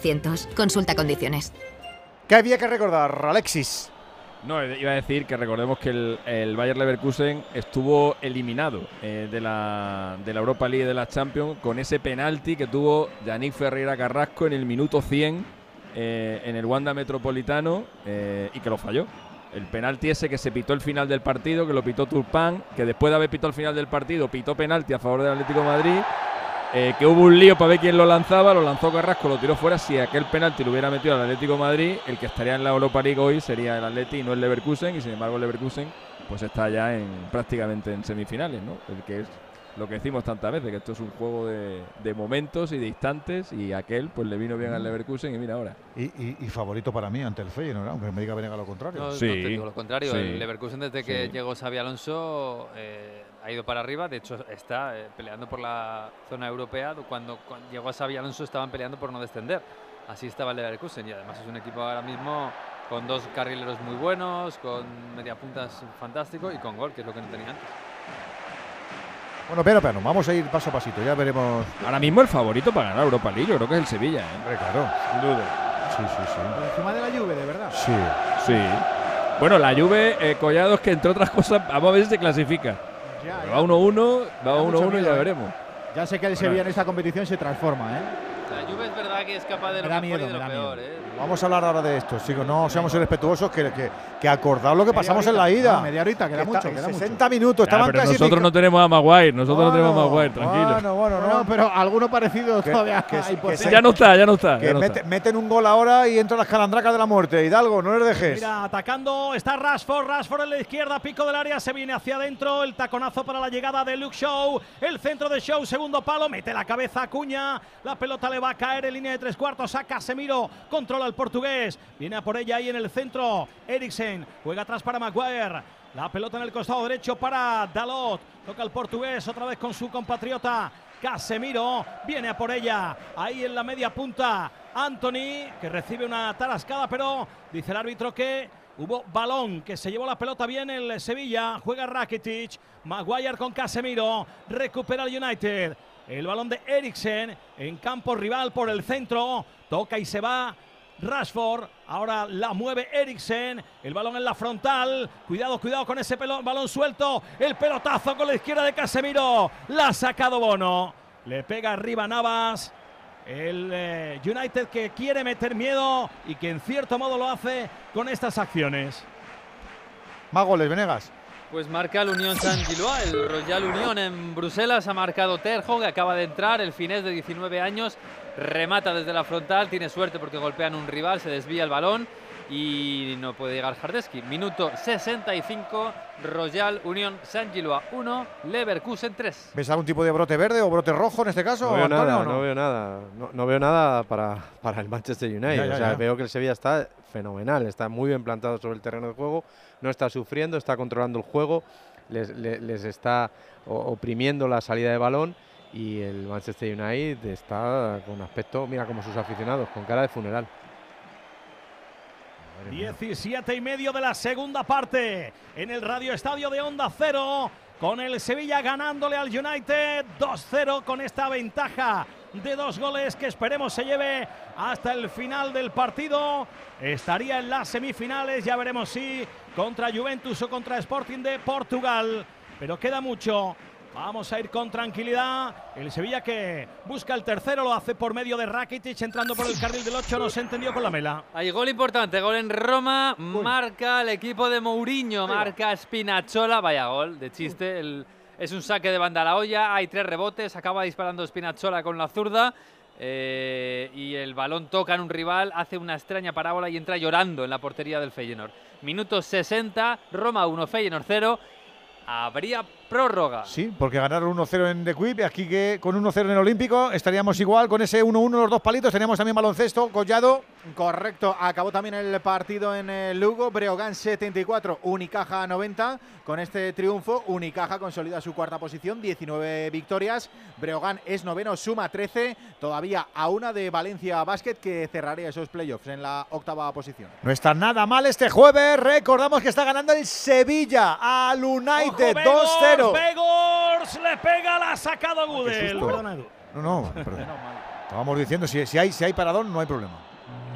917-400-400. Consulta condiciones. ¿Qué había que recordar, Alexis? No, iba a decir que recordemos que el, el Bayer Leverkusen estuvo eliminado eh, de, la, de la Europa League de la Champions con ese penalti que tuvo Yannick Ferreira Carrasco en el minuto 100 eh, en el Wanda Metropolitano eh, y que lo falló. El penalti ese que se pitó el final del partido, que lo pitó Turpán, que después de haber pitado el final del partido, pitó penalti a favor del Atlético de Madrid. Eh, que hubo un lío para ver quién lo lanzaba, lo lanzó Carrasco, lo tiró fuera. Si aquel penalti lo hubiera metido al Atlético de Madrid, el que estaría en la Europa League hoy sería el Atleti y no el Leverkusen. Y sin embargo, el Leverkusen pues está ya en prácticamente en semifinales, ¿no? El que es lo que decimos tantas veces, que esto es un juego de, de momentos y de instantes. Y aquel pues le vino bien al Leverkusen y mira ahora. Y, y- y favorito para mí ante el Feyenoord, aunque me diga Venega lo contrario. No, no te digo lo contrario. El Leverkusen, desde que llegó Xavi Alonso, eh, ha ido para arriba. De hecho, está eh, peleando por la zona europea. Cuando, cuando llegó a Xavi Alonso, estaban peleando por no descender. Así estaba el Leverkusen. Y además es un equipo ahora mismo con dos carrileros muy buenos, con mediapuntas fantástico y con gol, que es lo que no tenía antes. Bueno, pero, pero, vamos a ir paso a pasito, ya veremos. Ahora mismo el favorito para ganar Europa League, yo creo que es el Sevilla, ¿eh? Hombre, claro. Sin duda. Sí, sí, sí. Por encima de la Juve, de verdad. Sí. Sí. Bueno, la Juve, eh, Collados, que entre otras cosas, vamos a ver si se clasifica. Va 1-1, va Da mucho 1-1 y ya ¿eh? veremos. Ya sé que el Sevilla en esta competición se transforma, ¿eh? Es verdad que es capaz de lo Me da mejor miedo, y de me lo da peor. ¿eh? Vamos a hablar ahora de esto, chicos. No seamos irrespetuosos, que, que, que acordad lo que Media pasamos en la ida. no, media horita, queda Que mucho, está- queda mucho. 60 minutos, Ya, estaban pero clasificados. nosotros no tenemos a Maguire, nosotros no tenemos a Maguire, tranquilo. Bueno, bueno, No, pero alguno parecido Que- todavía que- hay. Ya no está, ya no está. Que ya no mete- está. meten un gol ahora y entran las calandracas de la muerte. Hidalgo, no les dejes. Mira, atacando está Rashford, Rashford en la izquierda, pico del área, se viene hacia adentro, el taconazo para la llegada de Luke Show, el centro de Show, segundo palo, mete la cabeza a Cuña, la pelota le va a caer en línea de tres cuartos, a Casemiro, controla el portugués, viene a por ella ahí en el centro, Eriksen, juega atrás para Maguire, la pelota en el costado derecho para Dalot, toca el portugués otra vez con su compatriota. Casemiro viene a por ella. Ahí en la media punta. Anthony, que recibe una tarascada, pero dice el árbitro que hubo balón, que se llevó la pelota bien el Sevilla. Juega Rakitic. Maguire con Casemiro. Recupera el United. El balón de Eriksen en campo rival por el centro. Toca y se va. Rashford, ahora la mueve Eriksen, el balón en la frontal, cuidado, cuidado con ese pelo- balón suelto, el pelotazo con la izquierda de Casemiro, la ha sacado Bono, le pega arriba Navas, el eh, United que quiere meter miedo y que en cierto modo lo hace con estas acciones. Más goles, Venegas. Pues marca el Unión San Gilois, el Royal Unión en Bruselas. Ha marcado Terjo, que acaba de entrar, el finés de 19 años. Remata desde la frontal, tiene suerte porque golpean un rival, se desvía el balón y no puede llegar Hardesky. Minuto 65, Royal Unión San Gilois 1, Leverkusen 3. ¿Ves algún tipo de brote verde o brote rojo en este caso? No veo Antonio, nada, no? no veo nada. No, no veo nada para, para el Manchester United. Ya, ya, o sea, ya. veo que el Sevilla está fenomenal, está muy bien plantado sobre el terreno de juego, no está sufriendo, está controlando el juego, les, le- les está oprimiendo la salida de balón y el Manchester United está con aspecto, mira como sus aficionados, con cara de funeral. 17 y medio de la segunda parte en el Radio Estadio de Onda Cero. Con el Sevilla ganándole al United 2-0 con esta ventaja de dos goles que esperemos se lleve hasta el final del partido. Estaría en las semifinales, ya veremos si contra Juventus o contra Sporting de Portugal. Pero queda mucho. Vamos a ir con tranquilidad. El Sevilla que busca el tercero lo hace por medio de Rakitic entrando por el carril del 8. No se entendió con la mela. Hay gol importante, gol en Roma, marca el equipo de Mourinho, marca Spinazzola, vaya gol de chiste, el, Es un saque de banda a la olla, hay tres rebotes, acaba disparando Spinazzola con la zurda. eh, y el balón toca en un rival, hace una extraña parábola y entra llorando en la portería del Feyenoord. Minuto 60, Roma 1, Feyenoord 0. Habría prórroga. Sí, porque ganaron 1-0 en The Quip y aquí que con 1-0 en el Olímpico estaríamos igual con ese 1-1 los dos palitos. Teníamos también baloncesto, Collado. Correcto, acabó también el partido en el Lugo, Breogán 74, Unicaja 90. Con este triunfo, Unicaja consolida su cuarta posición, 19 victorias. Breogán es noveno, suma 13, todavía a una de Valencia Basket que cerraría esos playoffs en la octava posición. No está nada mal este jueves. Recordamos que está ganando el Sevilla al United 2-0. Begors le pega, la ha sacado Gudel. No, no, perdón. Estábamos diciendo, si, si, hay, si hay paradón, no hay problema.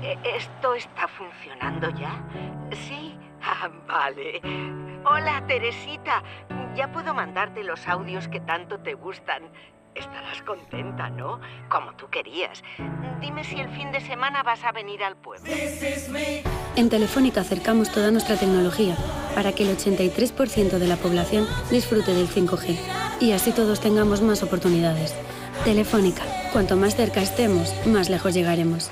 Eh, ¿Esto está funcionando ya? Sí. Ah, vale. Hola, Teresita. Ya puedo mandarte los audios que tanto te gustan. Estarás contenta, ¿no? Como tú querías. Dime si el fin de semana vas a venir al pueblo. En Telefónica acercamos toda nuestra tecnología para que el 83% de la población disfrute del 5G y así todos tengamos más oportunidades. Telefónica, cuanto más cerca estemos, más lejos llegaremos.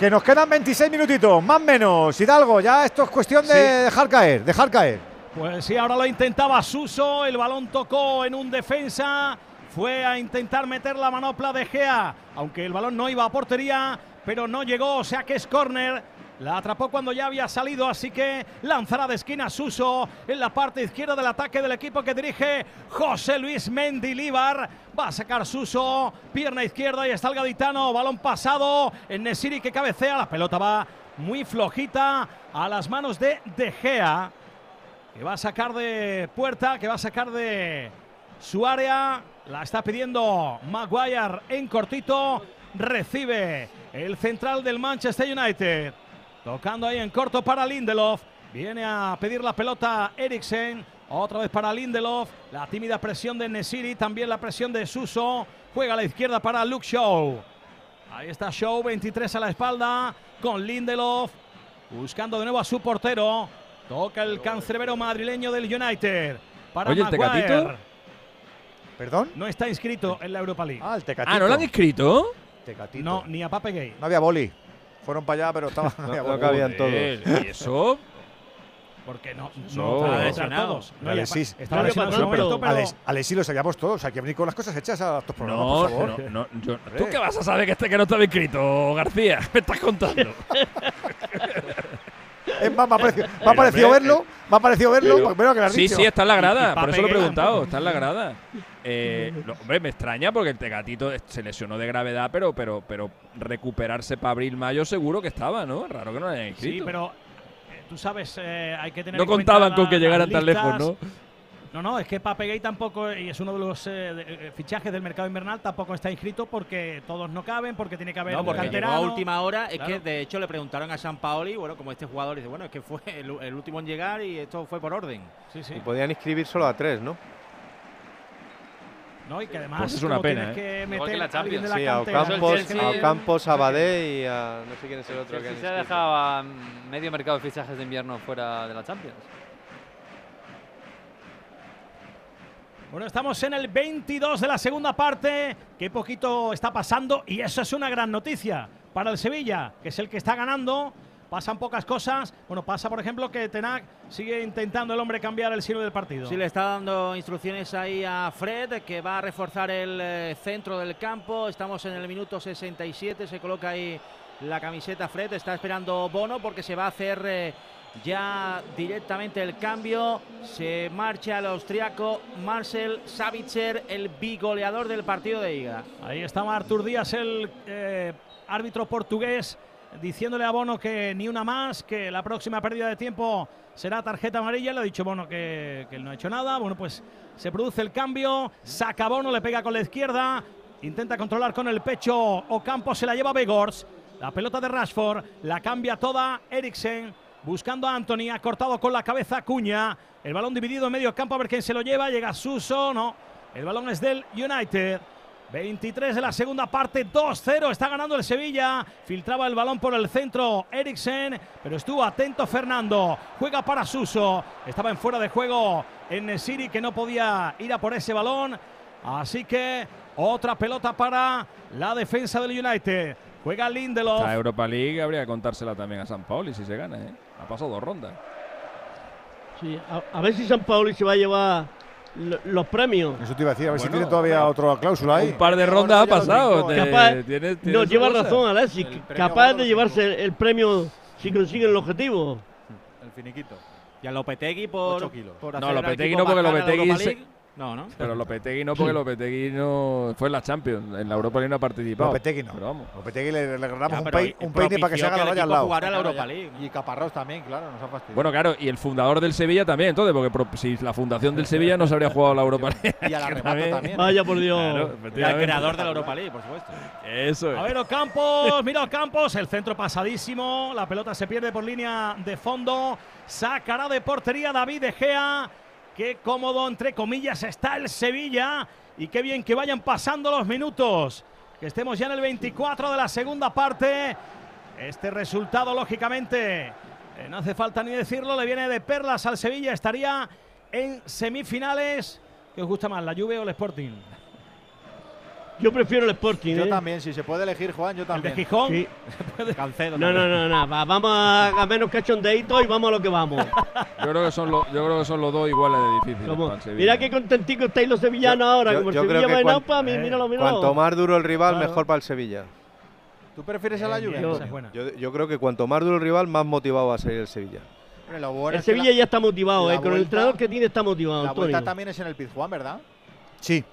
Que nos quedan 26 minutitos, más o menos. Hidalgo, ya esto es cuestión de Sí. dejar caer, dejar caer. Pues sí, ahora lo intentaba Suso, el balón tocó en un defensa, fue a intentar meter la manopla de Gea, aunque el balón no iba a portería, pero no llegó, o sea que es córner. La atrapó cuando ya había salido, así que lanzará de esquina Suso en la parte izquierda del ataque del equipo que dirige José Luis Mendilíbar. Va a sacar Suso, pierna izquierda y está el gaditano, balón pasado en Nesiri que cabecea, la pelota va muy flojita a las manos de De Gea que va a sacar de puerta, que va a sacar de su área. La está pidiendo Maguire en cortito. Recibe el central del Manchester United. Tocando ahí en corto para Lindelof. Viene a pedir la pelota Eriksen. Otra vez para Lindelof. La tímida presión de Nesiri. También la presión de Suso. Juega a la izquierda para Luke Shaw. Ahí está Shaw, 23 a la espalda. Con Lindelof. Buscando de nuevo a su portero. Toca el cancerbero madrileño del United. Para Oye, ¿el Maguire. Tecatito? ¿Perdón? No está inscrito en la Europa League. Ah, el Tecatito. Ah, ¿no lo han inscrito? Tecatito. No, ni a Pape Gay. No había boli. Fueron para allá, pero estaba. No, había no cabían todos. ¿Y eso? Porque no, no todos. No, Alexis, estaba lesionado pero, pero- Alexis lo sabíamos todos. Hay que venir con las cosas hechas a estos programas, No, por favor. no, no, yo-. ¿Tú qué vas a saber que este que no estaba inscrito, García? Me estás contando. Es más, me ha parecido, me ha parecido hombre, verlo. Me ha parecido verlo. Pero- que lo has sí, dicho. sí, está en la grada. Y por eso lo he preguntado. Está en la grada. Eh, no, hombre, me extraña porque el Tegatito se lesionó de gravedad, pero, pero, pero recuperarse para abril-mayo seguro que estaba, ¿no? Raro que no lo hayan inscrito. Sí, pero eh, tú sabes, eh, hay que tener No en cuenta contaban con la- que llegaran tan lejos. ¿no? No, no, es que Pape Gay tampoco, y es uno de los eh, de- fichajes del mercado invernal, tampoco está inscrito porque todos no caben, porque tiene que haber No, un porque llegó a última hora. Es Claro. que de hecho le preguntaron a San Paoli, bueno, como este jugador dice, bueno, es que fue el, el último en llegar y esto fue por orden. Sí, sí. Y podían inscribir solo a tres, ¿no? ¿No? Y que además Pues es una pena, tienes que que meter la de la Sí, a Ocampos, Chelsea- a Ocampos, a Badé y a no sé quién es el otro que Chelsea se ha dejado a medio mercado de fichajes de invierno fuera de la Champions. Bueno, estamos en el 22 de la segunda parte. Qué poquito está pasando y eso es una gran noticia para el Sevilla, que es el que está ganando. Pasan pocas cosas. Bueno, pasa, por ejemplo, que Tenac sigue intentando el hombre cambiar el signo del partido. Sí, le está dando instrucciones ahí a Fred, que va a reforzar el eh, centro del campo. Estamos en el minuto 67, se coloca ahí la camiseta Fred. Está esperando Bono porque se va a hacer eh, ya directamente el cambio. Se marcha el austriaco Marcel Savitzer, el bigoleador del partido de Iga. Ahí estaba Artur Díaz, el eh, árbitro portugués, diciéndole a Bono que ni una más, que la próxima pérdida de tiempo será tarjeta amarilla. Le ha dicho Bono que, él no ha hecho nada. Bueno, pues se produce el cambio, saca Bono, le pega con la izquierda, intenta controlar con el pecho Ocampo, se la lleva Begors. La pelota de Rashford, la cambia toda Eriksen, buscando a Anthony, ha cortado con la cabeza Cuña. El balón dividido en medio campo, a ver quién se lo lleva. Llega Suso, no. El balón es del United. 23 de la segunda parte, 2-0. Está ganando el Sevilla. Filtraba el balón por el centro Eriksen, pero estuvo atento Fernando. Juega para Suso. Estaba en fuera de juego en Siri que no podía ir a por ese balón. Así que otra pelota para la defensa del United. Juega Lindelof. La Europa League habría que contársela también a San Pauli si se gana. ¿eh? Ha pasado dos rondas. Sí, a, a ver si San Pauli se va a llevar los premios. Eso te iba a decir, a ver si tiene todavía otra cláusula ahí. Un par de rondas ha pasado. te- Capaz- tiene- tiene no, lleva cosa. razón, Alexis. Capaz de llevarse el, el premio si consiguen el objetivo. El finiquito. Y a Lopetegui por, Ocho kilos. por No, hacer al Lopetegui no, porque Lopetegui. No, ¿no? Pero Lopetegui no, porque Lopetegui no fue en la Champions. En la Europa League no ha participado. Lopetegui no. Pero vamos. Lopetegui le, le ganamos Ya, un, pei- un peine para que se haga la valla al lado. la Europa. League. Y Caparrós también, claro, nos ha fastidiado. Bueno, claro, y el fundador del Sevilla también, entonces, porque si la fundación del Sevilla no se habría jugado la Europa League. Y a la remata también. Vaya por Dios. Claro, Y al creador de la Europa League, por supuesto. Eso es. A ver, Ocampos, mira Ocampos, el centro pasadísimo, la pelota se pierde por línea de fondo, sacará de portería David De Gea, qué cómodo, entre comillas, está el Sevilla, y qué bien que vayan pasando los minutos, que estemos ya en el 24 de la segunda parte, este resultado, lógicamente, eh, no hace falta ni decirlo, le viene de perlas al Sevilla, estaría en semifinales, ¿qué os gusta más, la Juve o el Sporting? Yo prefiero el Sporting. Yo ¿eh? también, si se puede elegir, Juan, yo ¿El también. de Gijón? Sí. Cancedo. No, no, no, no. va- vamos a, a menos cachondeito y vamos a lo que vamos. Yo creo que son los, yo creo que son los dos iguales de difíciles. Vamos. para el Sevilla. Mira qué contentico estáis los sevillanos ahora. yo- como el Sevilla que va en aupa, mi- míralo, míralo. Cuanto más duro el rival, Claro. mejor para el Sevilla. ¿Tú prefieres a la es buena. Yo, yo creo que cuanto más duro el rival, más motivado va a salir el Sevilla. Hombre, lo bueno El es que Sevilla la- ya está motivado, eh. Con el entrenador que tiene está motivado, La Antonio. vuelta también es en el Pizjuán, ¿verdad? Sí.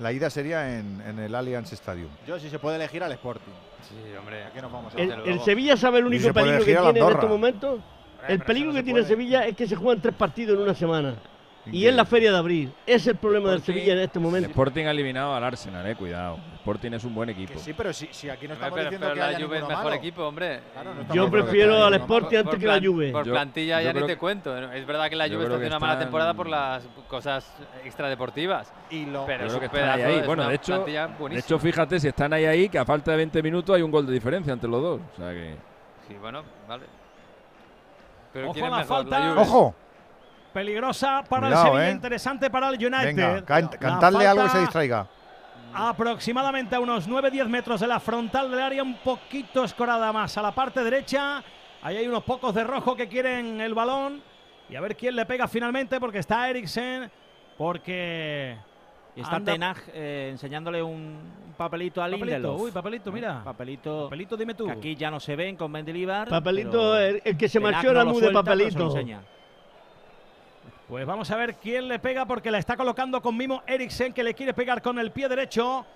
La ida sería en, en el Allianz Stadium. Yo, si se puede elegir al Sporting. Sí, hombre. ¿A qué nos vamos a El, el. Sevilla sabe el único peligro que tiene en estos momentos. El pero peligro que tiene el puede. Sevilla es que se juegan tres partidos en una semana. Y es la feria de abril. Es el problema del Sporting- Sevilla en este El momento. Sporting ha eliminado al Arsenal, eh, cuidado. El Sporting es un buen equipo. Que sí, pero si, si aquí no estamos pero, diciendo pero que la haya Juve es mejor malo. equipo, hombre. Claro, no Yo prefiero al. Sporting antes que la Juve. Por Yo- plantilla yo ya ni te cuento. Es verdad que la Juve está haciendo una mala temporada por las cosas extradeportivas. Y lo, Pero creo que están ahí, ahí. es Bueno, una de hecho, de hecho, fíjate, si están ahí ahí, que a falta de 20 minutos hay un gol de diferencia entre los dos. O sea que. Sí, bueno, vale. Pero Ojo ¿quién a es la falta. ¡Ojo! Peligrosa para Cuidado, el Sevilla, eh. interesante para el United. Venga, can- La cantadle algo falta se distraiga. Aproximadamente a unos 9-10 metros de la frontal del área, un poquito escorada más a la parte derecha. Ahí hay unos pocos de rojo que quieren el balón. Y a ver quién le pega finalmente, porque está Eriksen. Porque. Y está anda- Tenag eh, enseñándole un, papelito al Papelito, Lindelof. uy, papelito, mira. Papelito, Papelito, dime tú. que aquí ya no se ven con Mendilibar. Papelito, el, el que se marchó no era lo muy de suelta, papelito. Pues vamos a ver quién le pega porque la está colocando con mimo Eriksen que le quiere pegar con el pie derecho.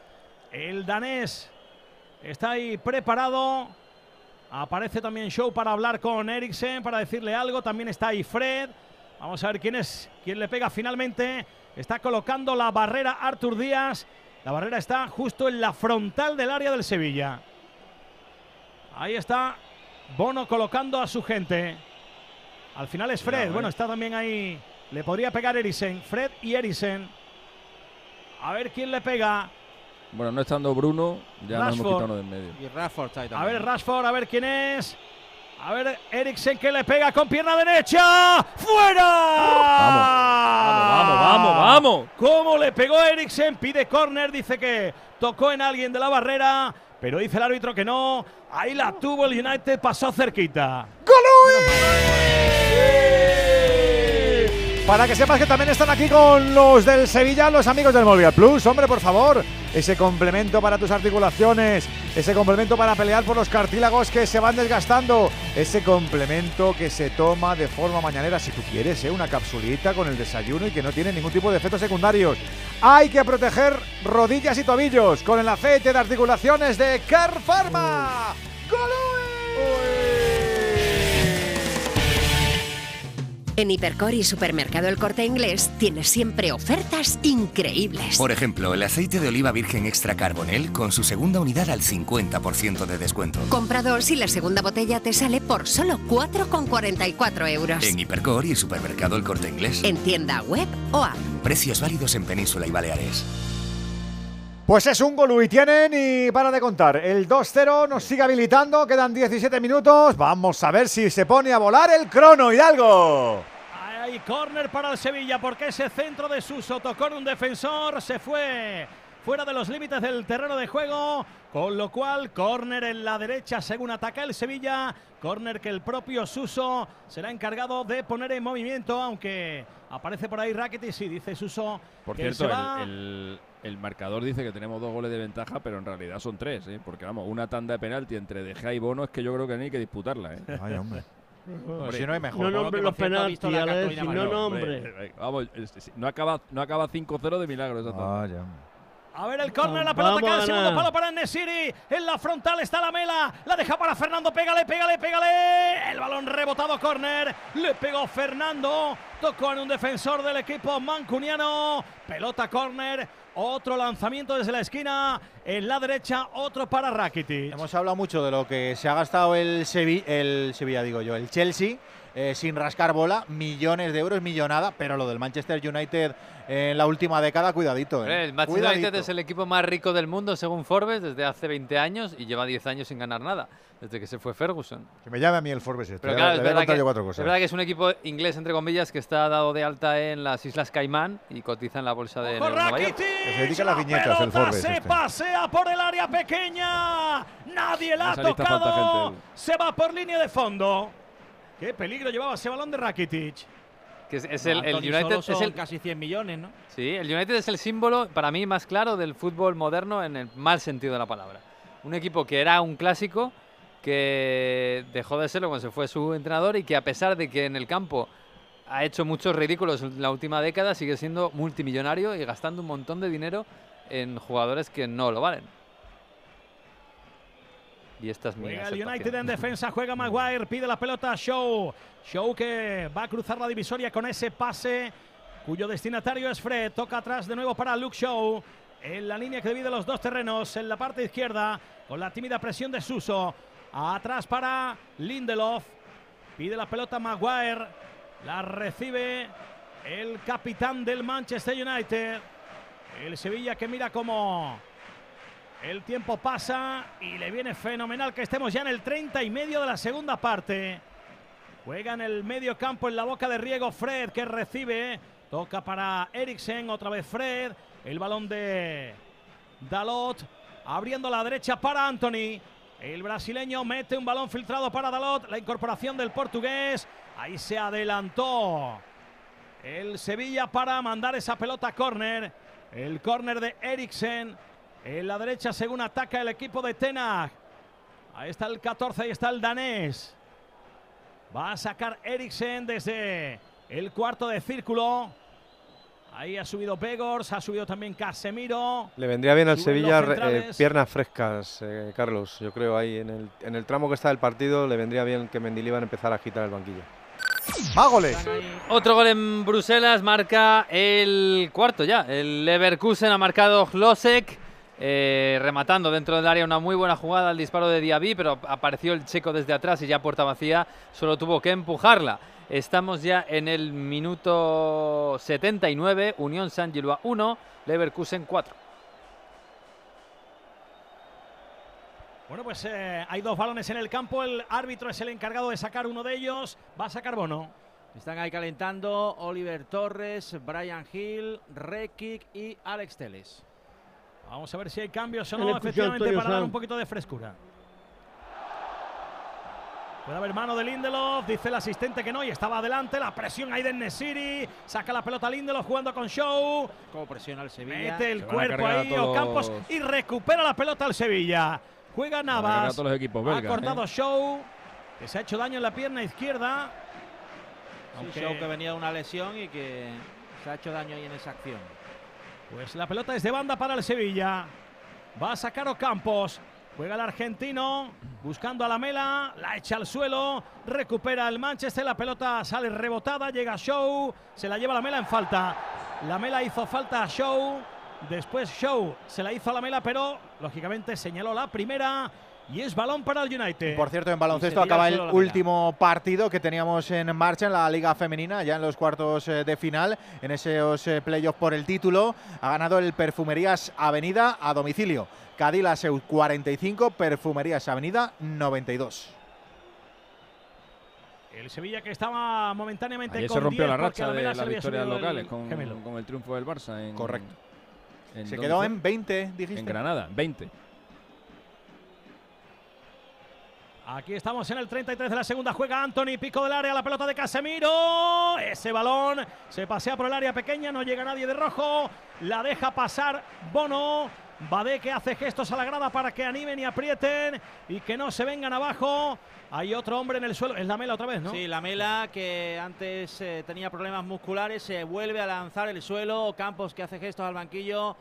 El danés está ahí preparado. Aparece también Show para hablar con Eriksen, para decirle algo. También está ahí Fred. Vamos a ver quién es, quién le pega finalmente. Está colocando la barrera Artur Díaz. La barrera está justo en la frontal del área del Sevilla. Ahí está Bono colocando a su gente. Al final es Fred. Eh. Bueno, está también ahí. Le podría pegar Eriksen. Fred y Eriksen. A ver quién le pega. Bueno, no estando Bruno, ya nos hemos Rashford. quitado del medio. Y Rashford está ahí A ver Rashford, a ver quién es. A ver Eriksen que le pega con pierna derecha. ¡Fuera! Vamos, vamos, vamos. ¿Cómo le pegó Eriksen? Pide córner, dice que tocó en alguien de la barrera, pero dice el árbitro que no. Ahí la tuvo el United, pasó cerquita. Para que sepas que también están aquí con los del Sevilla, los amigos del Movial Plus. Hombre, por favor, ese complemento para tus articulaciones, ese complemento para pelear por los cartílagos que se van desgastando, ese complemento que se toma de forma mañanera, si tú quieres, ¿eh? una capsulita con el desayuno y que no tiene ningún tipo de efectos secundarios. Hay que proteger rodillas y tobillos con el aceite de articulaciones de Car Pharma. En Hipercor y Supermercado El Corte Inglés tienes siempre ofertas increíbles. Por ejemplo, el aceite de oliva virgen extra carbonel con su segunda unidad al 50% de descuento. Compra dos y la segunda botella te sale por solo 4,44 euros. En Hipercor y Supermercado El Corte Inglés. En tienda web o app. Precios válidos en Península y Baleares. Pues es un gol y tienen y para de contar. El 2-0 nos sigue habilitando, quedan 17 minutos. Vamos a ver si se pone a volar el crono, Hidalgo. Hay córner para el Sevilla porque ese centro de Suso tocó en un defensor, se fue fuera de los límites del terreno de juego, con lo cual córner en la derecha según ataca el Sevilla, córner que el propio Suso será encargado de poner en movimiento, aunque aparece por ahí Rakitic y dice Suso Por que cierto, se va. el, el- el marcador dice que tenemos dos goles de ventaja, pero en realidad son tres, ¿eh? porque vamos, una tanda de penalti entre De Gea y Bono es que yo creo que no hay que disputarla. ¿eh? Ay, hombre. Hombre, si no hay mejor. No nombre los penaltis, si no nombre. hombre, eh, Vamos, es- es- no acaba, no acaba 5-0 de milagro esa tanda. A ver el córner, la pelota cae segundo palo para Nesiri. En la frontal está la mela. La deja para Fernando. Pégale, pégale, pégale. El balón rebotado, córner. Le pegó Fernando. Tocó en un defensor del equipo mancuniano. Pelota, córner. Otro lanzamiento desde la esquina. En la derecha, otro para Rakitic. Hemos hablado mucho de lo que se ha gastado el, Sevi- el Sevilla, digo yo, el Chelsea, eh, sin rascar bola, millones de euros, millonada, pero lo del Manchester United en la última década, cuidadito. Eh. El Manchester Cuidadito. United es el equipo más rico del mundo según Forbes desde hace 20 años y lleva 10 años sin ganar nada, desde que se fue Ferguson. Que me llame a mí el Forbes este. Pero le- claro, le es voy a verdad, contar que, yo cuatro es cosas. verdad que es un equipo inglés, entre comillas, que está dado de alta en las Islas Caimán y cotiza en la bolsa de Nueva York. Se dedica a las La viñetas, el Forbes se este. pasea por el área pequeña. Nadie la ha tocado. Se va por línea de fondo. Qué peligro llevaba ese balón de Rakitic. Que es, es No, el, United es el, casi 100 millones, ¿no? Sí, el United es el símbolo, para mí, más claro del fútbol moderno en el mal sentido de la palabra. Un equipo que era un clásico, que dejó de serlo cuando se fue su entrenador y que a pesar de que en el campo ha hecho muchos ridículos en la última década, sigue siendo multimillonario y gastando un montón de dinero en jugadores que no lo valen. Y esta es mi Juega el. United en defensa, juega Maguire, pide la pelota a Show. Show que va a cruzar la divisoria con ese pase, cuyo destinatario es Fred. Toca atrás de nuevo para Luke Show. En la línea que divide los dos terrenos, en la parte izquierda, con la tímida presión de Suso. Atrás para Lindelof. Pide la pelota Maguire. La recibe el capitán del Manchester United. El Sevilla que mira como el tiempo pasa y le viene fenomenal que estemos ya en el 30 y medio de la segunda parte. Juega en el medio campo en la boca de riego Fred que recibe. Toca para Eriksen, otra vez Fred. El balón de Dalot. Abriendo la derecha para Anthony. El brasileño mete un balón filtrado para Dalot. La incorporación del portugués. Ahí se adelantó el Sevilla para mandar esa pelota a córner. El córner de Eriksen. En la derecha según ataca el equipo de Tenag. Ahí está el 14, ahí está el danés. Va a sacar Eriksen desde el cuarto de círculo. Ahí ha subido Begors, ha subido también Casemiro. Le vendría bien al Sevilla eh, piernas frescas, eh, Carlos. Yo creo ahí en el, en el tramo que está del partido le vendría bien que Mendilibar empezara a agitar el banquillo. ¡Más goles! Otro gol en Bruselas marca el cuarto ya. El Leverkusen ha marcado Hlosek, eh, rematando dentro del área una muy buena jugada al disparo de Diaby, pero apareció el checo desde atrás y ya puerta vacía, solo tuvo que empujarla. Estamos ya en el minuto 79, Unión San Gilua 1, Leverkusen 4. Bueno, pues eh, hay dos balones en el campo. El árbitro es el encargado de sacar uno de ellos. Va a sacar Bono. Están ahí calentando Oliver Torres, Brian Hill, Rekic y Alex Teles. Vamos a ver si hay cambios o no, efectivamente, para dar un poquito de frescura. Puede haber mano de Lindelof, dice el asistente que no y estaba adelante. La presión ahí de Nesiri. Saca la pelota Lindelof jugando con Show. Cómo presiona el Sevilla. Mete el Se cuerpo ahí Ocampos y recupera la pelota al Sevilla. Juega Navas. a todos los equipos ha cortado ¿eh? Show, que se ha hecho daño en la pierna izquierda. Un Aunque- show que venía de una lesión y que se ha hecho daño ahí en esa acción. Pues la pelota es de banda para el Sevilla. Va a sacar Ocampos. Juega el argentino buscando a la mela, la echa al suelo, recupera el Manchester, la pelota sale rebotada, llega Show, se la lleva la mela en falta. La mela hizo falta a Show, después Show se la hizo a la mela, pero lógicamente señaló la primera y es balón para el United. Por cierto, en baloncesto acaba el último partido que teníamos en marcha en la Liga Femenina, ya en los cuartos eh, de final, en esos eh, playoffs por el título. Ha ganado el Perfumerías Avenida a domicilio. Cadila Seu 45, Perfumerías Avenida 92. El Sevilla que estaba momentáneamente Ayer con se rompió 10 la racha de las victorias locales con, el triunfo del Barça. En, Correcto. en Se ¿dónde quedó en 20, dijiste. En Granada, 20. Aquí estamos en el 33 de la segunda. Juega Anthony, pico del área, la pelota de Casemiro. Ese balón se pasea por el área pequeña, no llega nadie de rojo. La deja pasar Bono. Bade que hace gestos a la grada para que animen y aprieten y que no se vengan abajo. Hay otro hombre en el suelo. Es la mela otra vez, ¿no? Sí, la Mela que antes eh, tenía problemas musculares se vuelve a lanzar el suelo. Campos que hace gestos al banquillo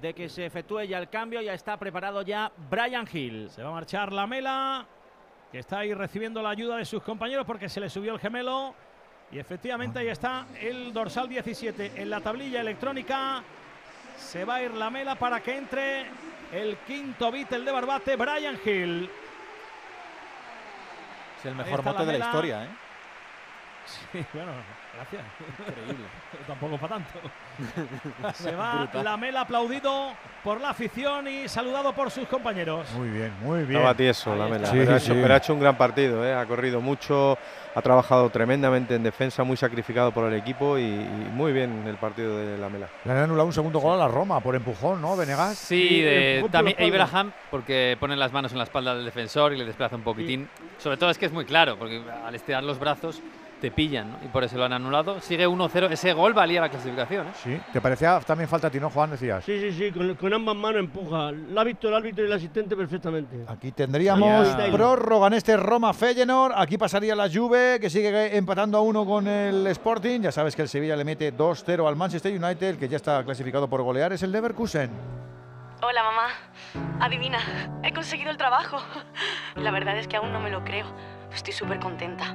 de que se efectúe ya el cambio. Ya está preparado ya Brian Hill. Se va a marchar la mela, que está ahí recibiendo la ayuda de sus compañeros porque se le subió el gemelo. Y efectivamente ahí está el dorsal 17 en la tablilla electrónica. Se va a ir la mela para que entre el quinto el de Barbate, Brian Hill. Es el mejor mote de la historia, ¿eh? Sí, bueno, gracias. Increíble. Tampoco para tanto. Se va Brutal. la mela aplaudido por la afición y saludado por sus compañeros. Muy bien, muy bien. Estaba tieso la Ahí mela, está. pero, ha Sí, hecho, sí. pero ha hecho un gran partido, ¿eh? ha corrido mucho, ha trabajado tremendamente en defensa, muy sacrificado por el equipo y, y muy bien el partido de la mela. Le han anulado un segundo gol a la Roma por empujón, ¿no, Venegas? Sí, de, también. Abraham, porque pone las manos en la espalda del defensor y le desplaza un poquitín. Sobre todo es que es muy claro, porque al estirar los brazos te pillan, ¿no? Y por eso lo han anulado. Sigue 1-0. Ese gol valía la clasificación, ¿eh? Sí, ¿te parecía también falta a ti, no, Juan? Decías. Sí, sí, sí, con, con ambas manos empuja. Lo ha visto el árbitro y el asistente perfectamente. Aquí tendríamos Ya. prórroga en este Roma Feyenoord. Aquí pasaría la Juve, que sigue empatando a uno con el Sporting. Ya sabes que el Sevilla le mete 2-0 al Manchester United, el que ya está clasificado por golear es el Leverkusen. Hola, mamá. Adivina, he conseguido el trabajo. La verdad es que aún no me lo creo. Estoy súper contenta.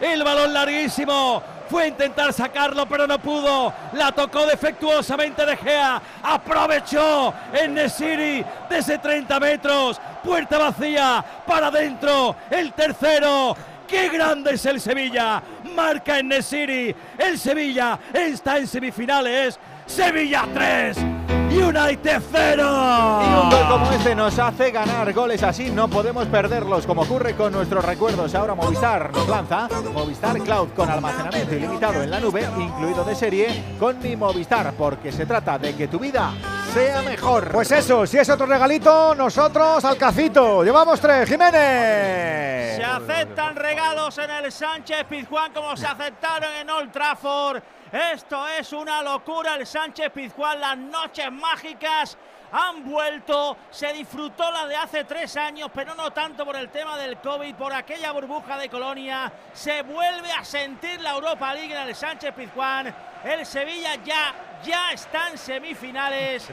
El balón larguísimo. Fue a intentar sacarlo, pero no pudo. La tocó defectuosamente De Gea. Aprovechó en Nesiri desde 30 metros. Puerta vacía para adentro. El tercero. ¡Qué grande es el Sevilla! Marca en Nesiri. El Sevilla está en semifinales. Sevilla 3. United 0. Y un gol como este nos hace ganar goles así, no podemos perderlos, como ocurre con nuestros recuerdos. Ahora Movistar nos lanza Movistar Cloud con almacenamiento ilimitado en la nube, incluido de serie, con mi Movistar, porque se trata de que tu vida sea mejor. Pues eso, si es otro regalito, nosotros al cacito. Llevamos tres, Jiménez. Se aceptan regalos en el Sánchez Pizjuán como se aceptaron en Old Trafford. Esto es una locura. El Sánchez Pizjuán, las noches mágicas han vuelto. Se disfrutó la de hace tres años, pero no tanto por el tema del COVID, por aquella burbuja de Colonia. Se vuelve a sentir la Europa League en el Sánchez Pizjuán. El Sevilla ya, ya está en semifinales.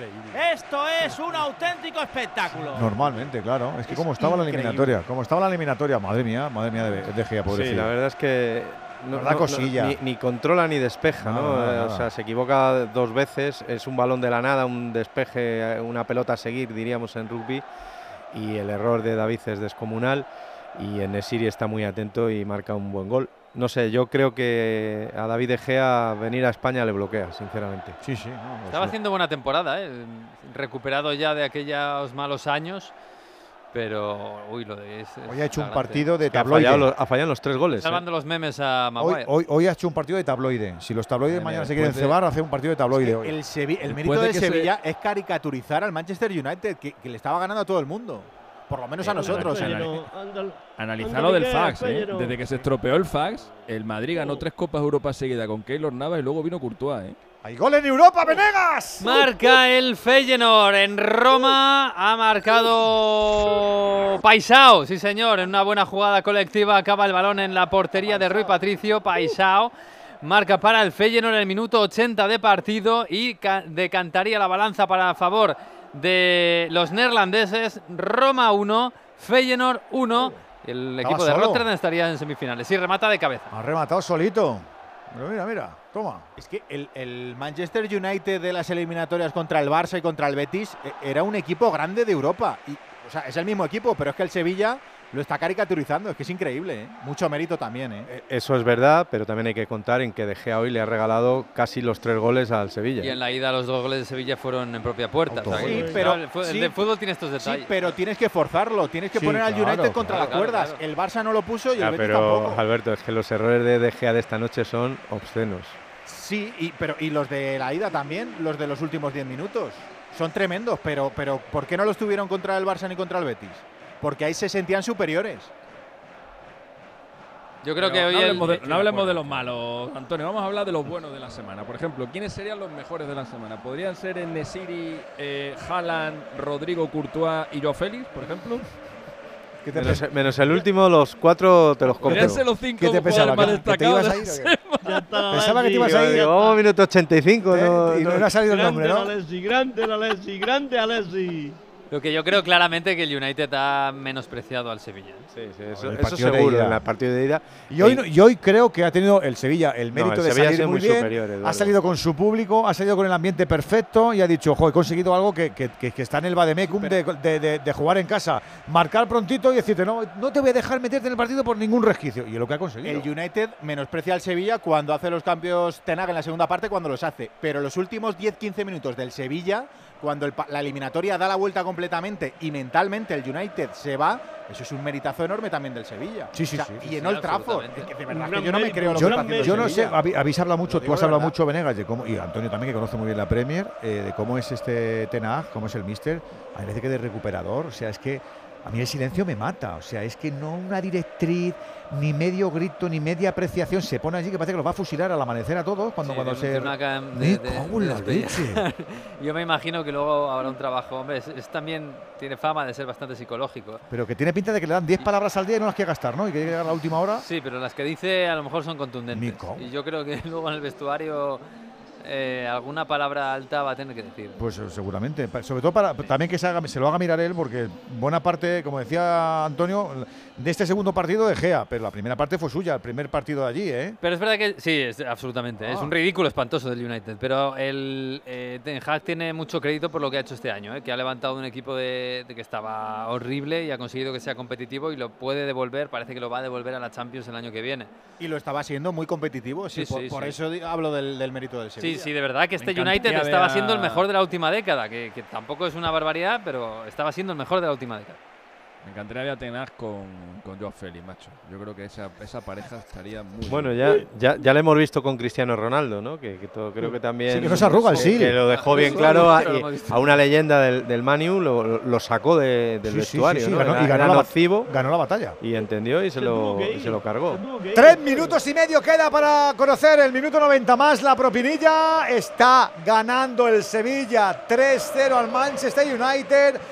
Esto es un auténtico espectáculo. Normalmente, claro. Es que como estaba la increíble. eliminatoria, como estaba la eliminatoria, madre mía, madre mía de, de Gea, Sí, pobrecillo. la verdad es que da cosilla. ni, ni controla ni despeja, Nada, ¿no? nada, nada. O sea, se equivoca dos veces, es un balón de la nada, un despeje, una pelota a seguir, diríamos en rugby, y el error de David es descomunal, y en Nesiri está muy atento y marca un buen gol. No sé, yo creo que a David De Gea venir a España le bloquea, sinceramente. Sí, sí. Estaba haciendo buena temporada, ¿eh? recuperado ya de aquellos malos años. Pero, uy, lo de ese. Hoy ha hecho un partido de ha tabloide. fallado ha fallado los tres goles. ¿eh? Salvando los memes a Maguire. hoy, hoy ha hecho un partido de tabloide. Si los tabloides mañana se quieren de- cebar, hace un partido de tabloide hoy. El, el mérito de de, que se- Sevilla es caricaturizar al Manchester United, que, que le estaba ganando a todo el mundo. Por lo menos a Eh, nosotros. ¿eh? Analizar lo del fax, ¿eh? Desde que se estropeó el fax, el Madrid ganó tres Copas Europa seguidas con Keylor Navas y luego vino Courtois, ¿eh? ¡Hay gol en Europa, Venegas! Marca el Feyenoord en Roma. Ha marcado Paisao, sí señor, en una buena jugada colectiva. Acaba el balón en la portería de Rui Patricio. Paisao marca para el Feyenoord en el minuto 80 de partido y ca- decantaría la balanza para favor de los neerlandeses. Roma 1, Feyenoord 1. El Estaba equipo de solo. Rotterdam estaría en semifinales. Sí, remata de cabeza. Ha rematado solito. Pero mira, mira, toma. Es que el, el Manchester United de las eliminatorias contra el Barça y contra el Betis eh, era un equipo grande de Europa. Y, o sea, es el mismo equipo, pero es que el Sevilla lo está caricaturizando. Es que es increíble, ¿eh? Mucho mérito también, ¿eh? Eso es verdad, pero también hay que contar en que De Gea hoy le ha regalado casi los tres goles al Sevilla. Y en la ida los dos goles de Sevilla fueron en propia puerta. o sea, Sí, pero, el, sí, de fútbol tiene estos detalles. Sí, pero tienes que forzarlo. Tienes que Sí, poner al claro, United contra claro, las cuerdas. claro, El Barça no lo puso y Ya, el Betis pero tampoco. Alberto, es que los errores de De Gea de esta noche son obscenos. Sí, y, pero, y los de la ida también, los de los últimos 10 minutos. Son tremendos, pero, pero ¿por qué no los tuvieron contra el Barça ni contra el Betis? Porque ahí se sentían superiores. Yo creo Pero que hoy no el- hablemos, de, no hablemos de los malos, Antonio. Vamos a hablar de los buenos de la semana. Por ejemplo, ¿quiénes serían los mejores de la semana? ¿Podrían ser en Nesiri, eh, Haaland, Rodrigo Courtois y Joao Félix, por ejemplo? Menos, menos el último, los cuatro te los compro. Podrían ser los cinco ¿Qué te pensaba, más que- que te destacados ibas de a ir qué? Pensaba que te ibas a ir. Vamos, minuto 85. no, Y no le ha salido el nombre, Grande ¿no? Alessi, grande Alessi, grande Alessi. Lo que yo creo claramente que el United ha menospreciado al Sevilla. Sí, sí, El eso, eso seguro, en el partido de ida. Y hoy, no- y hoy creo que ha tenido el Sevilla el No, mérito el de Sevilla salir muy bien. superior, ha salido con su público, ha salido con el ambiente perfecto y ha dicho, ojo, he conseguido algo que, que- que- que está en el Bademecum de, de- de- de jugar en casa. Marcar prontito y decirte, no, no te voy a dejar meterte en el partido por ningún resquicio. Y es lo que ha conseguido. El United menosprecia al Sevilla cuando hace los cambios Tenag en la segunda parte, cuando los hace. Pero los últimos 10-15 minutos del Sevilla, cuando el la eliminatoria da la vuelta completamente y mentalmente el United se va, eso es un meritazo enorme también del Sevilla. Sí, sí, O sea, sí. Y Sí, en Old Trafford. Es que de verdad que yo no me creo lo Yo, que está haciendo yo no sé, Sevilla. habéis, habéis hablado mucho, tú has hablado verdad. mucho, Venegas, de cómo, y Antonio también, que conoce muy bien la Premier, eh, de cómo es este Tenag, cómo es el Mister. A parece que de recuperador, o sea, es que a mí el silencio me mata, o sea, es que no una directriz, ni medio grito, ni media apreciación, se pone allí que parece que los va a fusilar al amanecer a todos cuando, Sí, cuando se... de de- de- leche. Yo me imagino que luego habrá un trabajo. Hombre, es, es también tiene fama de ser bastante psicológico. Pero que tiene pinta de que le dan 10 palabras al día y no las quiere gastar, ¿no? Y que llega a la última hora. Sí, pero las que dice a lo mejor son contundentes. Y yo creo que luego en el vestuario eh, alguna palabra alta va a tener que decir. Pues eh, seguramente. Sobre todo para también que se, haga- se lo haga mirar él, porque buena parte, como decía Antonio, de este segundo partido de Gea, pero la primera parte fue suya, el primer partido de allí, ¿eh? Pero es verdad que sí, es, absolutamente. Es Ah. un ridículo espantoso del United. Pero el eh, Ten Hag tiene mucho crédito por lo que ha hecho este año, ¿eh? que ha levantado un equipo de, de que estaba horrible y ha conseguido que sea competitivo y lo puede devolver. Parece que lo va a devolver a la Champions el año que viene. Y lo estaba siendo muy competitivo, sí, Sí, por, sí, por sí. eso hablo del, del mérito del Sí, de verdad que este United estaba a- siendo el mejor de la última década, que, que tampoco es una barbaridad, pero estaba siendo el mejor de la última década. Me encantaría ver a Ten Hag con, con Joao Félix, macho. Yo creo que esa, esa pareja estaría muy Bueno, bien. ya, ya, ya le hemos visto con Cristiano Ronaldo, ¿no? Que, que todo- creo que también. Sí, que no se arruga el que- sil. Que lo dejó bien claro a, a una leyenda del, del Manu, lo, lo- sacó de- del Sí, sí, vestuario. sí, sí, ¿no? ganó- Era- y ganó era la, ba- nocivo ganó la batalla. y entendió y se lo, y se lo cargó. Tres minutos y medio queda para conocer el minuto 90 más la propinilla. Está ganando el Sevilla 3-0 al Manchester United.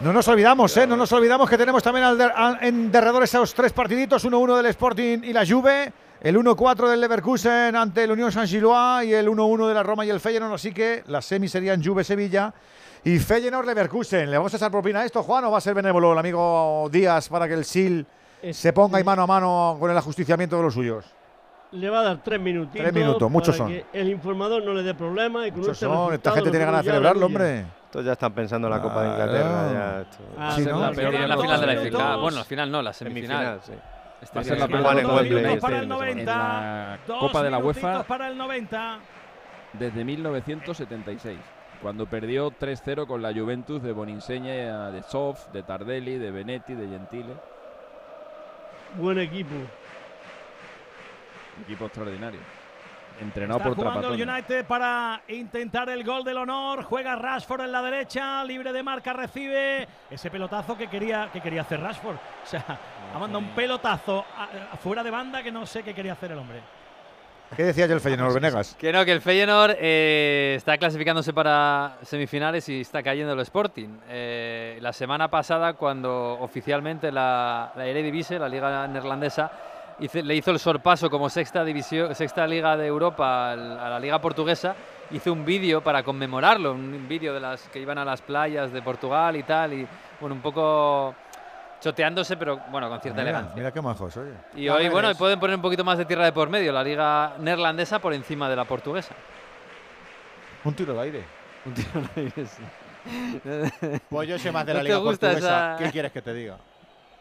No nos olvidamos, ¿eh? No nos olvidamos que tenemos también al der- al- en derredor esos tres partiditos, 1-1 del Sporting y la Juve, el 1-4 del Leverkusen ante el Unión Saint-Gillois y el 1-1 de la Roma y el Feyenoord, así que las semis serían Juve-Sevilla y Feyenoord-Leverkusen. ¿Le vamos a echar propina a esto, Juan, o va a ser benévolo el amigo Díaz para que el SIL se ponga ahí mano a mano con el ajusticiamiento de los suyos? le va a dar tres minutitos. Tres minutos, muchos son. que el informador no le dé problema y con Muchos este son, esta gente tiene ganas de celebrarlo, hombre. Estos ya están pensando en la Copa de. Inglaterra. ya esto- Ah, Sí, ¿no? La final de la. Bueno, la final no, la semifinal. Semifinal, sí. Este Va a ser la día- peor en para el este 90. En la dos Copa de la UEFA para el 90. desde 1976, cuando perdió 3-0 con la Juventus de Boninsegna, de Sof, de Tardelli, de Benetti, de Gentile. Buen equipo. Equipo extraordinario. Entrenado Está por jugando el. United para intentar el gol del honor. Juega Rashford en la derecha, libre de marca, recibe ese pelotazo que quería, que quería hacer Rashford. O sea, ha mandado un pelotazo a- a- fuera de banda que no sé qué quería hacer el hombre. ¿Qué decía yo el Feyenoord Venegas? Que no, que el Feyenoord eh, está clasificándose para semifinales y está cayendo el Sporting. Eh, la semana pasada, cuando oficialmente la, la Eredivisie, la liga neerlandesa, le hizo el sorpaso como sexta, división, sexta liga de Europa al- a la liga portuguesa, hizo un vídeo para conmemorarlo, un vídeo de las que iban a las playas de Portugal y tal, y bueno, un poco choteándose, pero bueno, con cierta Mira, elegancia. mira qué majos, oye. Y hoy, bueno, pueden poner un poquito más de tierra de por medio, la liga neerlandesa por encima de la portuguesa. Un tiro de aire. Un tiro de aire, sí. Pues yo soy más de ¿No la liga portuguesa. esa- ¿Qué quieres que te diga?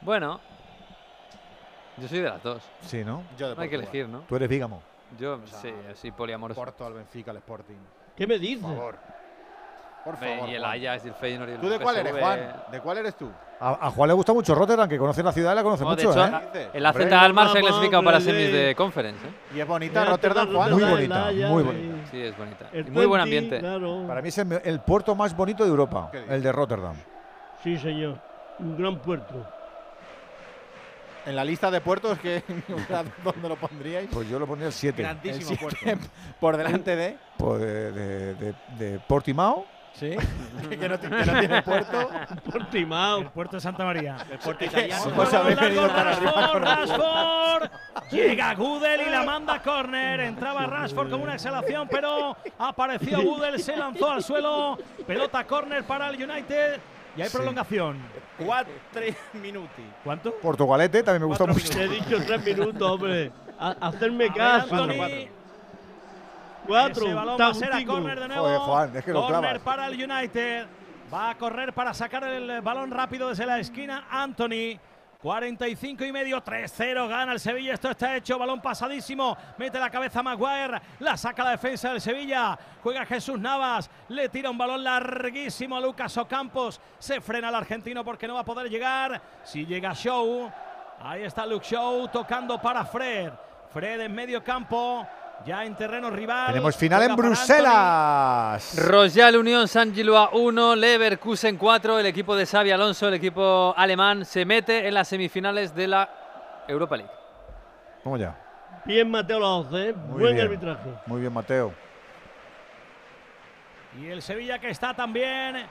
Bueno, yo soy de las dos. Sí, ¿no? Yo de No hay que elegir, ¿no? Tú eres vígamo. Yo, sí, sí, poliamoroso. Porto al Benfica, al Sporting. ¿Qué me dices? Por favor. Por favor. y el. Ajax, y el Feyenoord y el ¿Tú de cuál eres. Juan? ¿De cuál eres tú? A, a Juan le gusta mucho Rotterdam, que conoce la ciudad y la conoce No, de mucho, hecho, ¿eh? el AZ. Almar se ha clasificado para semis de conference. ¿eh? Y es bonita Rotterdam, te Juan. Muy bonita, muy bonita. Sí, es bonita. El Y muy buen 20, ambiente. Claro. Para mí es el, el puerto más bonito de Europa, el de Rotterdam. Sí, señor. Un gran puerto. En la lista de puertos, que ¿dónde lo pondríais? Pues yo lo pondría el 7. Grandísimo puerto. Por delante de. Pues de, de, de- de Portimao. Sí. que, no, ti- que no tiene puerto. Portimao. El puerto de Santa María. El puerto italiano. os habéis venido para arriba Rashford, Rashford. Llega Gudel y la manda a córner. Entraba Rashford con una exhalación, pero apareció Gudel, se lanzó al suelo. Pelota córner para el United. Y hay prolongación. Cuatro minuti. ¿Cuánto? Portugalete también me gusta Cuatro mucho. Te he dicho tres minutos, hombre. Ha- hacerme A ver, caso. Anthony. Cuatro. Ese balón va a ser a córner de nuevo. Joder, Juan, es que lo clavas. para el United. Va a correr para sacar el balón rápido desde la esquina Anthony. 45 y medio, 3-0, gana el Sevilla, esto está hecho, balón pasadísimo, mete la cabeza Maguire, la saca la defensa del Sevilla, juega Jesús Navas, le tira un balón larguísimo a Lucas Ocampos, se frena el argentino porque no va a poder llegar, si llega Show, ahí está Luke Show tocando para Fred, Fred en medio campo, ya en terreno rival. Tenemos final en Bruselas. Royal Unión San Gilois 1, Leverkusen 4. El equipo de Xavi Alonso, el equipo alemán, se mete en las semifinales de la Europa League. Vamos ya. Bien Mateo Laoz, ¿eh? Muy Buen bien. arbitraje. Muy bien, Mateo. Y el Sevilla que está también